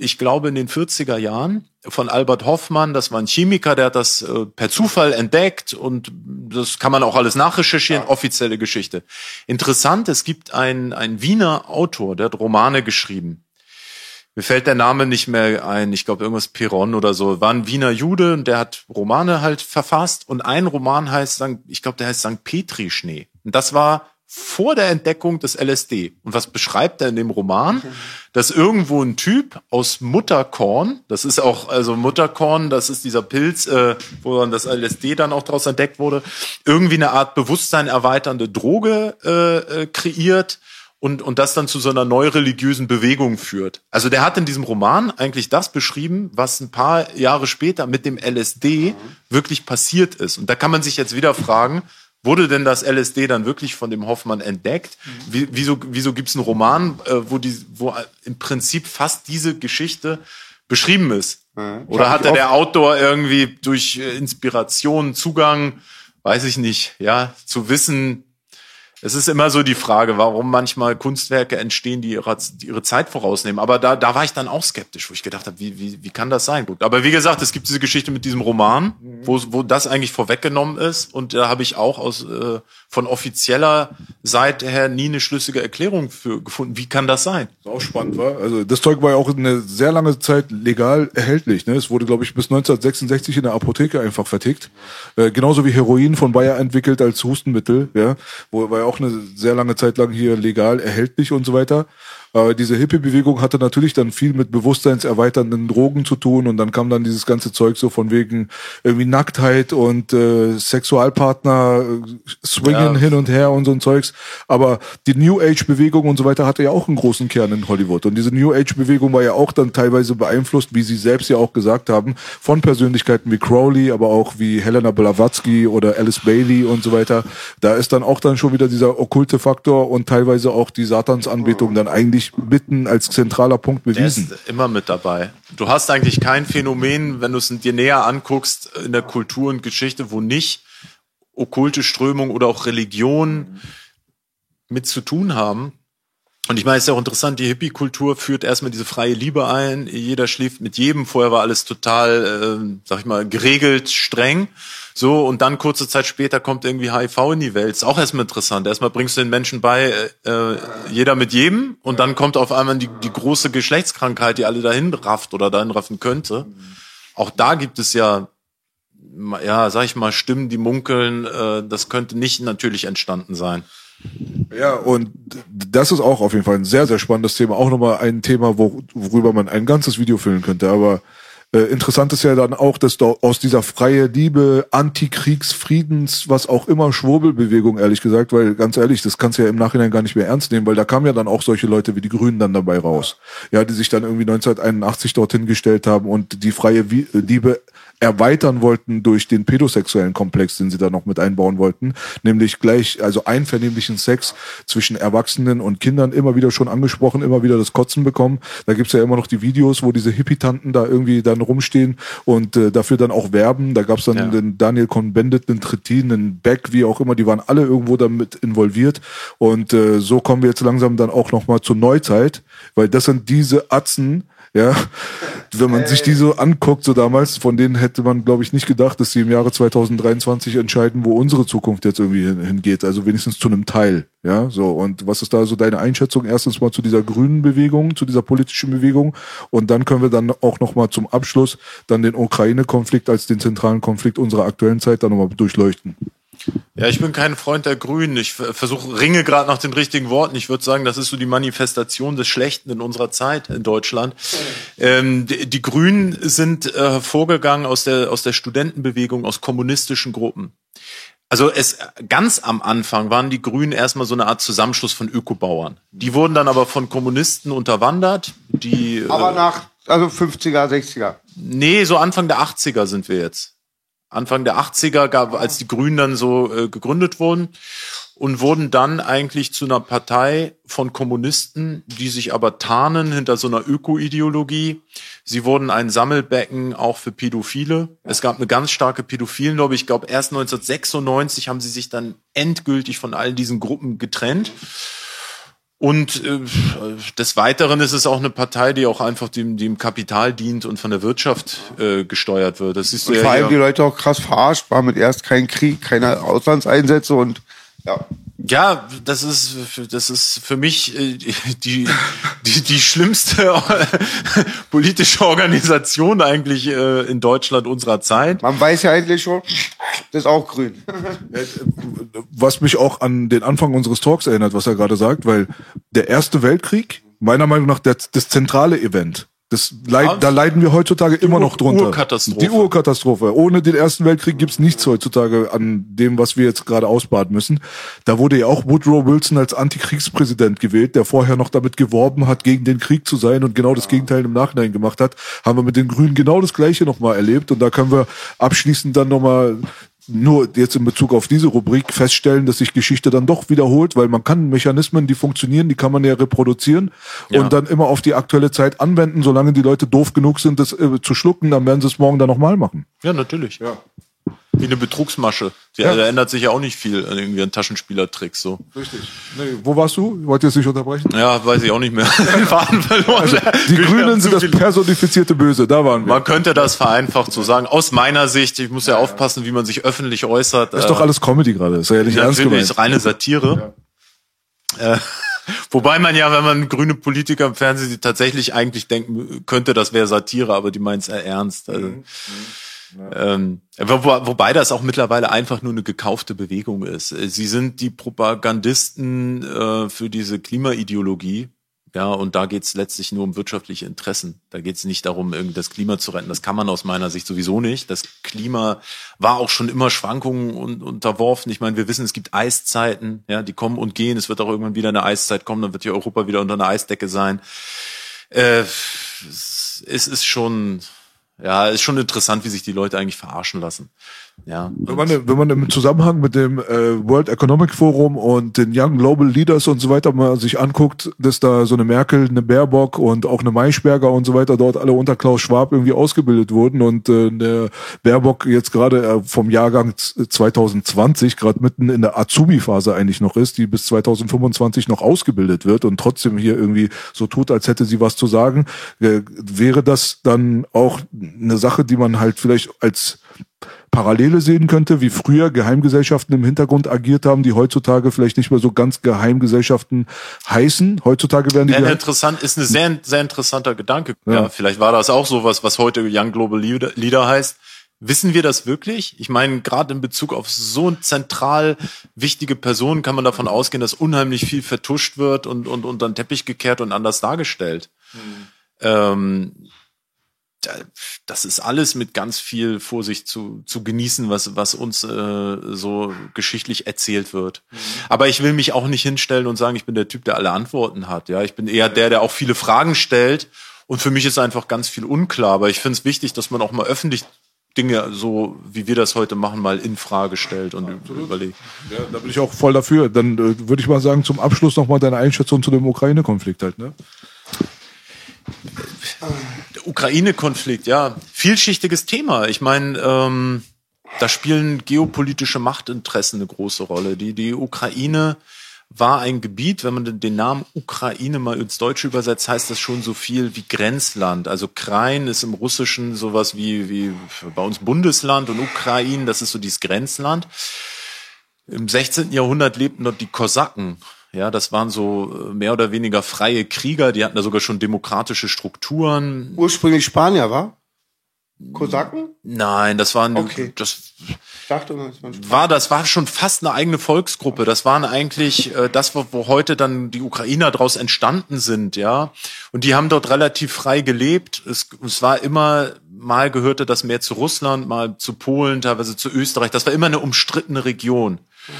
ich glaube in den 40er Jahren von Albert Hoffmann. Das war ein Chemiker, der hat das äh, per Zufall entdeckt und das kann man auch alles nachrecherchieren. Ja. Offizielle Geschichte. Interessant, es gibt einen, einen Wiener Autor, der hat Romane geschrieben mir fällt der Name nicht mehr ein, ich glaube irgendwas Peron oder so, war ein Wiener Jude und der hat Romane halt verfasst und ein Roman heißt, ich glaube, der heißt St. Petri Schnee. Und das war vor der Entdeckung des LSD. Und was beschreibt er in dem Roman? Dass irgendwo ein Typ aus Mutterkorn, das ist auch, also Mutterkorn, das ist dieser Pilz, äh, wo dann das LSD dann auch daraus entdeckt wurde, irgendwie eine Art Bewusstsein erweiternde Droge äh, äh, kreiert und, und das dann zu so einer neureligiösen Bewegung führt. Also der hat in diesem Roman eigentlich das beschrieben, was ein paar Jahre später mit dem LSD wirklich passiert ist. Und da kann man sich jetzt wieder fragen, wurde denn das LSD dann wirklich von dem Hoffmann entdeckt? Wie, wieso wieso gibt es einen Roman, äh, wo, die, wo im Prinzip fast diese Geschichte beschrieben ist? Oder hatte der Autor irgendwie durch äh, Inspiration Zugang, weiß ich nicht, ja, zu wissen, es ist immer so die Frage, warum manchmal Kunstwerke entstehen, die ihre, die ihre Zeit vorausnehmen. Aber da, da war ich dann auch skeptisch, wo ich gedacht habe, wie, wie, wie kann das sein? Gut, aber wie gesagt, es gibt diese Geschichte mit diesem Roman, wo, wo das eigentlich vorweggenommen ist. Und da habe ich auch aus äh, von offizieller Seite her nie eine schlüssige Erklärung für gefunden. Wie kann das sein? Das auch spannend war. Also das Zeug war ja auch eine sehr lange Zeit legal erhältlich. Ne? Es wurde, glaube ich, bis 1966 in der Apotheke einfach vertickt. Äh, genauso wie Heroin von Bayer entwickelt als Hustenmittel, ja, wo war ja auch eine sehr lange Zeit lang hier legal erhältlich und so weiter. Äh, diese Hippie-Bewegung hatte natürlich dann viel mit bewusstseinserweiternden Drogen zu tun und dann kam dann dieses ganze Zeug so von wegen irgendwie Nacktheit und äh, Sexualpartner äh, swingen ja. hin und her und so ein Zeugs. Aber die New Age-Bewegung und so weiter hatte ja auch einen großen Kern in Hollywood. Und diese New Age-Bewegung war ja auch dann teilweise beeinflusst, wie sie selbst ja auch gesagt haben, von Persönlichkeiten wie Crowley, aber auch wie Helena Blavatsky oder Alice Bailey und so weiter. Da ist dann auch dann schon wieder dieser okkulte Faktor und teilweise auch die Satansanbetung dann eigentlich mitten als zentraler Punkt bewiesen. Der ist immer mit dabei. Du hast eigentlich kein Phänomen, wenn du es dir näher anguckst in der Kultur und Geschichte, wo nicht okkulte Strömung oder auch Religion mit zu tun haben. Und ich meine, es ist ja auch interessant, die Hippie-Kultur führt erstmal diese freie Liebe ein. Jeder schläft mit jedem. Vorher war alles total, äh, sag ich mal, geregelt, streng. So, und dann kurze Zeit später kommt irgendwie HIV in die Welt. Ist auch erstmal interessant. Erstmal bringst du den Menschen bei, äh, jeder mit jedem, und dann kommt auf einmal die, die große Geschlechtskrankheit, die alle dahin rafft oder dahin raffen könnte. Auch da gibt es ja, ja, sag ich mal, Stimmen, die munkeln, äh, das könnte nicht natürlich entstanden sein. Ja, und das ist auch auf jeden Fall ein sehr, sehr spannendes Thema. Auch nochmal ein Thema, worüber man ein ganzes Video füllen könnte. Aber äh, interessant ist ja dann auch, dass da aus dieser freie Liebe, Antikriegs, Friedens, was auch immer, Schwurbelbewegung, ehrlich gesagt, weil ganz ehrlich, das kannst du ja im Nachhinein gar nicht mehr ernst nehmen, weil da kamen ja dann auch solche Leute wie die Grünen dann dabei raus. Ja, die sich dann irgendwie 1981 dorthin gestellt haben und die freie Liebe erweitern wollten durch den pädosexuellen Komplex, den sie da noch mit einbauen wollten, nämlich gleich, also einvernehmlichen Sex zwischen Erwachsenen und Kindern, immer wieder schon angesprochen, immer wieder das Kotzen bekommen. Da gibt's ja immer noch die Videos, wo diese Hippie-Tanten da irgendwie dann rumstehen und äh, dafür dann auch werben. Da gab's dann ja. den Daniel Cohn-Bendit, den Trittin, den Beck, wie auch immer, die waren alle irgendwo damit involviert und äh, so kommen wir jetzt langsam dann auch nochmal zur Neuzeit, weil das sind diese Atzen, ja, wenn man sich die so anguckt, so damals, von denen hätte man, glaube ich, nicht gedacht, dass sie im Jahre 2023 entscheiden, wo unsere Zukunft jetzt irgendwie hingeht. Also wenigstens zu einem Teil. Ja, so. Und was ist da so deine Einschätzung? Erstens mal zu dieser grünen Bewegung, zu dieser politischen Bewegung. Und dann können wir dann auch nochmal zum Abschluss dann den Ukraine-Konflikt als den zentralen Konflikt unserer aktuellen Zeit dann nochmal durchleuchten. Ja, ich bin kein Freund der Grünen. Ich versuche, ringe gerade nach den richtigen Worten. Ich würde sagen, das ist so die Manifestation des Schlechten in unserer Zeit in Deutschland. Ähm, die, die, Grünen sind äh, hervorgegangen aus der, aus der Studentenbewegung, aus kommunistischen Gruppen. Also es ganz am Anfang waren die Grünen erstmal so eine Art Zusammenschluss von Ökobauern. Die wurden dann aber von Kommunisten unterwandert. Die, aber äh, nach also 50er, 60er. Nee, so Anfang der 80er sind wir jetzt. Anfang der 80er gab, als die Grünen dann so äh, gegründet wurden und wurden dann eigentlich zu einer Partei von Kommunisten, die sich aber tarnen hinter so einer Öko-Ideologie. Sie wurden ein Sammelbecken auch für Pädophile. Es gab eine ganz starke Pädophilenlobby. Ich glaube, erst 1996 haben sie sich dann endgültig von all diesen Gruppen getrennt. Und äh, des Weiteren ist es auch eine Partei, die auch einfach dem, dem Kapital dient und von der Wirtschaft äh, gesteuert wird. Das ist und vor allem die Leute auch krass verarscht, war mit erst kein Krieg, keine Auslandseinsätze und ja. Ja, das ist das ist für mich äh, die die die schlimmste politische Organisation eigentlich äh, in Deutschland unserer Zeit. Man weiß ja eigentlich schon, das ist auch grün. Was mich auch an den Anfang unseres Talks erinnert, was er gerade sagt, weil der Erste Weltkrieg meiner Meinung nach das, das zentrale Event das leid, da leiden wir heutzutage die immer noch drunter. Urkatastrophe. Die Urkatastrophe. Ohne den Ersten Weltkrieg gibt's nichts heutzutage an dem, was wir jetzt gerade ausbaden müssen. Da wurde ja auch Woodrow Wilson als Antikriegspräsident gewählt, der vorher noch damit geworben hat, gegen den Krieg zu sein und genau das Gegenteil im Nachhinein gemacht hat. Haben wir mit den Grünen genau das Gleiche nochmal erlebt und da können wir abschließend dann nochmal nur jetzt in Bezug auf diese Rubrik feststellen, dass sich Geschichte dann doch wiederholt, weil man kann Mechanismen, die funktionieren, die kann man ja reproduzieren ja. und dann immer auf die aktuelle Zeit anwenden, solange die Leute doof genug sind, das äh, zu schlucken, dann werden sie es morgen dann nochmal machen. Ja, natürlich. Ja. Wie eine Betrugsmasche. Ja, ja. Da ändert sich ja auch nicht viel an irgendwie an Taschenspielertricks so. Richtig. Nee, wo warst du? Wollt ihr jetzt nicht unterbrechen? Ja, weiß ich auch nicht mehr. Faden verloren. Also, die Grünen sind das personifizierte Böse, da waren wir. Man könnte das vereinfacht so sagen. Aus meiner Sicht, ich muss ja, ja aufpassen, wie man sich öffentlich äußert. Das ist doch alles Comedy gerade, ist ja nicht ernst gemeint. ist reine Satire. Ja. Äh, Wobei man ja, wenn man grüne Politiker im Fernsehen tatsächlich eigentlich denken könnte, das wäre Satire, aber die meint es ernst. Also. Mhm. mhm. Ähm, wo, wobei das auch mittlerweile einfach nur eine gekaufte Bewegung ist. Sie sind die Propagandisten äh, für diese Klimaideologie. Ja, und da geht's letztlich nur um wirtschaftliche Interessen. Da geht's nicht darum, irgendwie das Klima zu retten. Das kann man aus meiner Sicht sowieso nicht. Das Klima war auch schon immer Schwankungen und, unterworfen. Ich meine, wir wissen, es gibt Eiszeiten, ja, die kommen und gehen. Es wird auch irgendwann wieder eine Eiszeit kommen, dann wird hier Europa wieder unter einer Eisdecke sein. Äh, es ist schon, ja, ist schon interessant, wie sich die Leute eigentlich verarschen lassen. Ja. Wenn man, wenn man im Zusammenhang mit dem äh, World Economic Forum und den Young Global Leaders und so weiter mal sich anguckt, dass da so eine Merkel, eine Baerbock und auch eine Maischberger und so weiter dort alle unter Klaus Schwab irgendwie ausgebildet wurden und äh, der Baerbock jetzt gerade äh, vom Jahrgang 2020 gerade mitten in der Azubi-Phase eigentlich noch ist, die bis 2025 noch ausgebildet wird und trotzdem hier irgendwie so tut, als hätte sie was zu sagen, äh, wäre das dann auch eine Sache, die man halt vielleicht als Parallele sehen könnte, wie früher Geheimgesellschaften im Hintergrund agiert haben, die heutzutage vielleicht nicht mehr so ganz Geheimgesellschaften heißen. Heutzutage werden die ja, interessant ist ein sehr sehr interessanter Gedanke. Ja. ja. vielleicht war das auch sowas, was heute Young Global Leader heißt. Wissen wir das wirklich? Ich meine, gerade in Bezug auf so zentral wichtige Personen kann man davon ausgehen, dass unheimlich viel vertuscht wird und, und unter den Teppich gekehrt und anders dargestellt. Hm. Ähm, das ist alles mit ganz viel Vorsicht zu, zu genießen, was, was uns äh, so geschichtlich erzählt wird. Mhm. Aber ich will mich auch nicht hinstellen und sagen, ich bin der Typ, der alle Antworten hat. Ja, ich bin eher der, der auch viele Fragen stellt. Und für mich ist einfach ganz viel unklar. Aber ich finde es wichtig, dass man auch mal öffentlich Dinge, so wie wir das heute machen, mal in Frage stellt und Absolut. überlegt. Ja, da bin ich auch voll dafür. Dann äh, würde ich mal sagen, zum Abschluss nochmal deine Einschätzung zu dem Ukraine-Konflikt halt. Ne? Ukraine-Konflikt, ja, vielschichtiges Thema. Ich meine, ähm, da spielen geopolitische Machtinteressen eine große Rolle. Die, die Ukraine war ein Gebiet, wenn man den Namen Ukraine mal ins Deutsche übersetzt, heißt das schon so viel wie Grenzland. Also Krain ist im Russischen sowas wie, wie bei uns Bundesland und Ukraine, das ist so dieses Grenzland. Im 16. Jahrhundert lebten dort die Kosaken ja, das waren so äh, mehr oder weniger freie Krieger, die hatten da sogar schon demokratische Strukturen. Ursprünglich Spanier, war? Kosaken? Nein, das waren okay. das dachte, das war das war schon fast eine eigene Volksgruppe. Das waren eigentlich äh, das, wo, wo heute dann die Ukrainer daraus entstanden sind, ja. Und die haben dort relativ frei gelebt. Es, es war immer mal gehörte das mehr zu Russland, mal zu Polen, teilweise zu Österreich. Das war immer eine umstrittene Region. Mhm.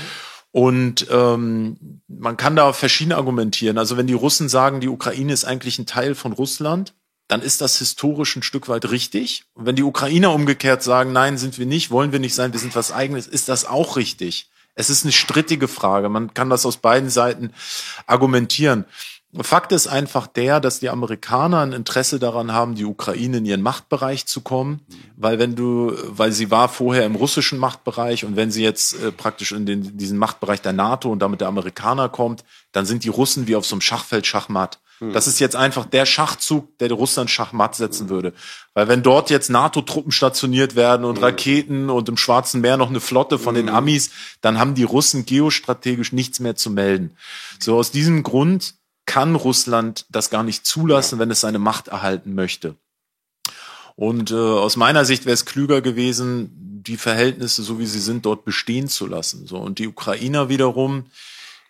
Und ähm, man kann da verschieden argumentieren. Also wenn die Russen sagen, die Ukraine ist eigentlich ein Teil von Russland, dann ist das historisch ein Stück weit richtig. Und wenn die Ukrainer umgekehrt sagen, nein, sind wir nicht, wollen wir nicht sein, wir sind was eigenes, ist das auch richtig. Es ist eine strittige Frage. Man kann das aus beiden Seiten argumentieren. Fakt ist einfach der, dass die Amerikaner ein Interesse daran haben, die Ukraine in ihren Machtbereich zu kommen, weil wenn du, weil sie war vorher im russischen Machtbereich und wenn sie jetzt äh, praktisch in den, diesen Machtbereich der NATO und damit der Amerikaner kommt, dann sind die Russen wie auf so einem Schachfeld Schachmatt. Hm. Das ist jetzt einfach der Schachzug, der Russland Schachmatt setzen würde. Weil wenn dort jetzt NATO-Truppen stationiert werden und hm. Raketen und im Schwarzen Meer noch eine Flotte von den hm. Amis, dann haben die Russen geostrategisch nichts mehr zu melden. So aus diesem Grund kann Russland das gar nicht zulassen, wenn es seine Macht erhalten möchte. Und äh, aus meiner Sicht wäre es klüger gewesen, die Verhältnisse, so wie sie sind, dort bestehen zu lassen. So und die Ukrainer wiederum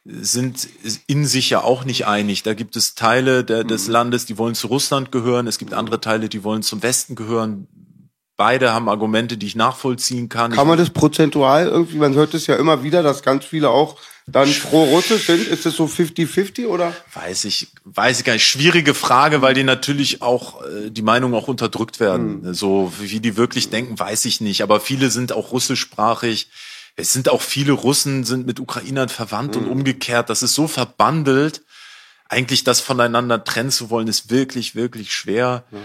sind in sich ja auch nicht einig. Da gibt es Teile der, des mhm. Landes, die wollen zu Russland gehören. Es gibt andere Teile, die wollen zum Westen gehören. Beide haben Argumente, die ich nachvollziehen kann. Kann man das prozentual irgendwie, man hört es ja immer wieder, dass ganz viele auch dann pro-russisch sind? Ist es so 50-50 oder? Weiß ich, weiß ich gar nicht. Schwierige Frage, weil die natürlich auch, äh, die Meinungen auch unterdrückt werden. Hm. So, wie die wirklich denken, weiß ich nicht. Aber viele sind auch russischsprachig. Es sind auch viele Russen, sind mit Ukrainern verwandt hm. und umgekehrt. Das ist so verbandelt. Eigentlich das voneinander trennen zu wollen, ist wirklich, wirklich schwer. Hm.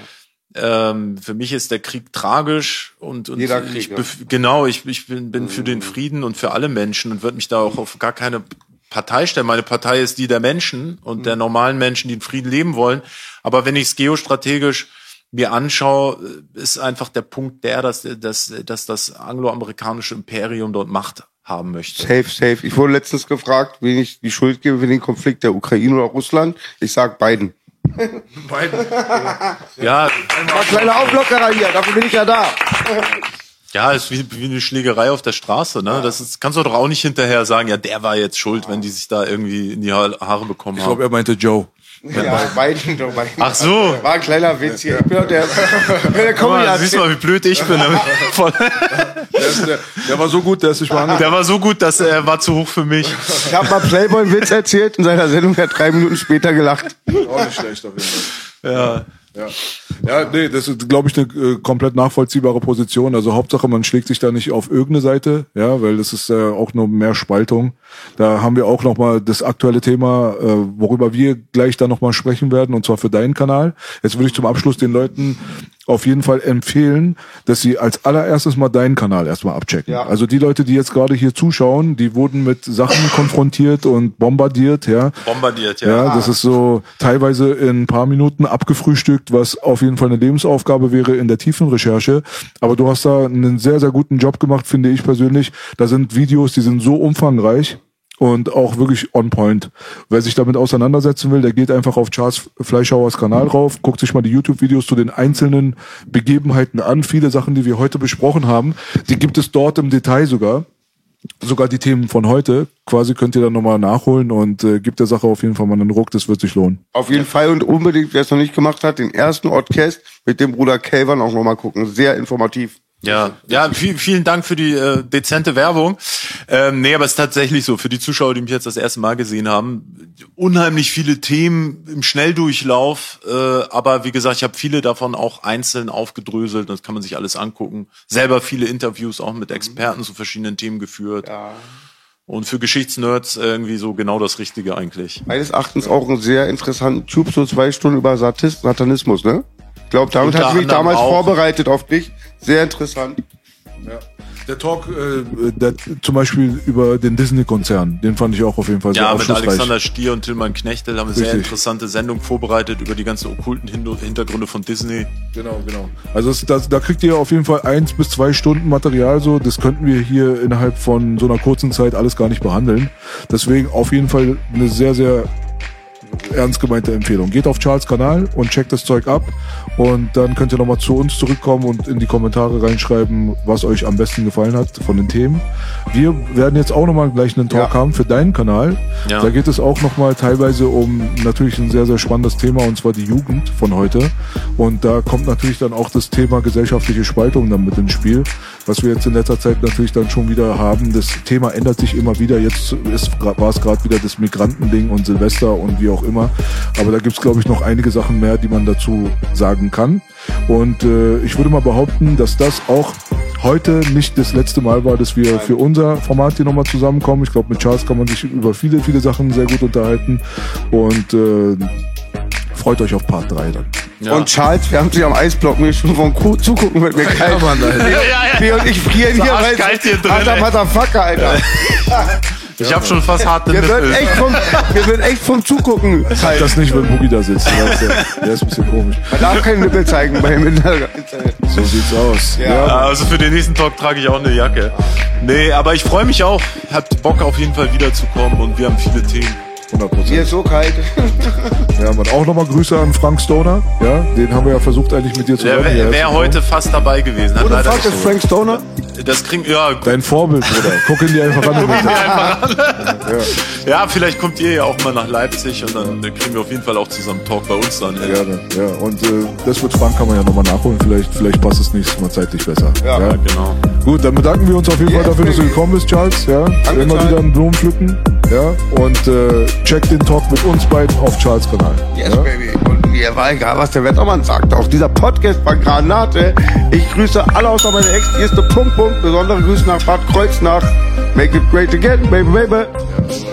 Ähm, für mich ist der Krieg tragisch und, und Jeder Krieg, ich ja. genau, ich, ich bin, bin für den Frieden und für alle Menschen und würde mich da auch auf gar keine Partei stellen. Meine Partei ist die der Menschen und mhm. der normalen Menschen, die in Frieden leben wollen. Aber wenn ich es geostrategisch mir anschaue, ist einfach der Punkt der, dass, dass, dass das angloamerikanische Imperium dort Macht haben möchte. Safe, safe. Ich wurde letztens gefragt, wen ich die Schuld gebe für den Konflikt der Ukraine oder Russland. Ich sag beiden. Beiden. ja. Ein kleiner Auflockerer hier, dafür bin ich ja da. Ja, ist wie, wie eine Schlägerei auf der Straße, ne? Das ist, kannst du doch auch nicht hinterher sagen, ja, der war jetzt schuld, wenn die sich da irgendwie in die Haare bekommen ich glaub, haben. Ich glaube, er meinte Joe. Ja, Weiden, doch, Weiden. Ach so. War ein kleiner Witz hier. Ich bin doch der, ich der Guck mal, Comedy siehst du mal, wie blöd ich bin. Voll- Der, ist, der, der war so gut, der ist nicht mal Der war so gut, dass er war zu hoch für mich. Ich habe mal Playboy einen Witz erzählt in seiner Sendung, hat drei Minuten später gelacht. Auch nicht schlecht auf jeden Fall. Ja. Ja. Ja, nee, das ist, glaube ich, eine äh, komplett nachvollziehbare Position. Also Hauptsache, man schlägt sich da nicht auf irgendeine Seite, ja, weil das ist äh, auch nur mehr Spaltung. Da haben wir auch noch mal das aktuelle Thema, äh, worüber wir gleich dann noch mal sprechen werden, und zwar für deinen Kanal. Jetzt würde ich zum Abschluss den Leuten auf jeden Fall empfehlen, dass sie als allererstes mal deinen Kanal erstmal abchecken. Ja. Also die Leute, die jetzt gerade hier zuschauen, die wurden mit Sachen konfrontiert und bombardiert, ja. Bombardiert, ja. Ja, das ist so teilweise in ein paar Minuten abgefrühstückt, was auf jeden Fall eine Lebensaufgabe wäre in der tiefen Recherche. Aber du hast da einen sehr, sehr guten Job gemacht, finde ich persönlich. Da sind Videos, die sind so umfangreich und auch wirklich on point. Wer sich damit auseinandersetzen will, der geht einfach auf Charles Fleischhauers Kanal rauf, guckt sich mal die YouTube-Videos zu den einzelnen Begebenheiten an. Viele Sachen, die wir heute besprochen haben, die gibt es dort im Detail sogar sogar die Themen von heute quasi könnt ihr dann nochmal nachholen und äh, gibt der Sache auf jeden Fall mal einen Ruck, das wird sich lohnen. Auf jeden Fall und unbedingt, wer es noch nicht gemacht hat, den ersten Podcast mit dem Bruder Kelvern auch nochmal gucken. Sehr informativ. Ja, ja, viel, vielen Dank für die äh, dezente Werbung. Ähm, nee, aber es ist tatsächlich so, für die Zuschauer, die mich jetzt das erste Mal gesehen haben, unheimlich viele Themen im Schnelldurchlauf, äh, aber wie gesagt, ich habe viele davon auch einzeln aufgedröselt, das kann man sich alles angucken. Selber viele Interviews auch mit Experten zu verschiedenen Themen geführt. Ja. Und für Geschichtsnerds irgendwie so genau das Richtige eigentlich. Meines Erachtens auch einen sehr interessanten Tube, so zwei Stunden über Satis Satanismus, ne? Ich glaube, damit hat mich anderem damals auch. vorbereitet auf dich. Sehr interessant. Ja. Der Talk, äh, der, zum Beispiel über den Disney-Konzern, den fand ich auch auf jeden Fall sehr Ja, mit. Alexander Stier und Tillmann Knechtel haben wir sehr interessante Sendung vorbereitet über die ganzen okkulten Hintergründe von Disney. Genau, genau. Also das, das, da kriegt ihr auf jeden Fall eins bis zwei Stunden Material so. Das könnten wir hier innerhalb von so einer kurzen Zeit alles gar nicht behandeln. Deswegen auf jeden Fall eine sehr, sehr ernst gemeinte Empfehlung. Geht auf Charles Kanal und checkt das Zeug ab und dann könnt ihr nochmal zu uns zurückkommen und in die Kommentare reinschreiben, was euch am besten gefallen hat von den Themen. Wir werden jetzt auch nochmal gleich einen Talk Ja. haben für deinen Kanal. Ja. Da geht es auch nochmal teilweise um natürlich ein sehr, sehr spannendes Thema und zwar die Jugend von heute. Und da kommt natürlich dann auch das Thema gesellschaftliche Spaltung dann mit ins Spiel, was wir jetzt in letzter Zeit natürlich dann schon wieder haben. Das Thema ändert sich immer wieder. Jetzt ist, war es gerade wieder das Migrantending und Silvester und wie auch immer. Aber da gibt's glaube ich, noch einige Sachen mehr, die man dazu sagen kann. Und äh, ich würde mal behaupten, dass das auch heute nicht das letzte Mal war, dass wir für unser Format hier nochmal zusammenkommen. Ich glaube, mit Charles kann man sich über viele, viele Sachen sehr gut unterhalten. Und äh, freut euch auf Part 3 dann. Ja. Und Charles wärmt sich am Eisblock mir schon vom Kuh zugucken mit mir kalt. Mann, Alter. ja, ja. Und ich friere So hier, weil hier drin, Alter. Motherfucker, Alter. Ich habe schon fast harte wird Nippel. echt vom, mir wird echt vom Zugucken kalt. Das nicht, wenn Boogie da sitzt. Der ist, der, ist ein bisschen komisch. Man darf keine Nippel zeigen bei ihm in der So sieht's aus. Ja. Ja, also für den nächsten Talk trage ich auch eine Jacke. Nee, aber ich freue mich auch. Habt Bock auf jeden Fall wiederzukommen und wir haben viele Themen. 100 Hier ist so kalt. Ja, man auch nochmal Grüße an Frank Stoner. Ja, den haben wir ja versucht eigentlich mit dir zu Der wäre Ja, wär heute fast dabei gewesen. Hat Fuck nicht ist Frank Stoner. Das kriegen, ja, Dein Vorbild, Bruder. Guck ihn dir einfach an. ja, vielleicht kommt ihr ja auch mal nach Leipzig und dann kriegen wir auf jeden Fall auch zusammen Talk bei uns dann. ey. Gerne, ja. Und äh, das mit Frank kann man ja nochmal nachholen. Vielleicht, vielleicht passt es nächstes Mal zeitlich besser. Ja, Genau. Gut, dann bedanken wir uns auf jeden Yes, Fall dafür, dass du gekommen bist, Charles. Ja, Danke, immer Charles. wieder einen Blumen pflücken. Ja, und äh, check den Talk mit uns beiden auf Charles Kanal. Yes, ja? baby. Und mir war egal, was der Wettermann sagt. Auch dieser Podcast war Granate. Ich grüße alle außer meine Ex. Hier ist der Punkt, Punkt. Besondere Grüße nach Bad Kreuznach. Make it great again, baby, baby.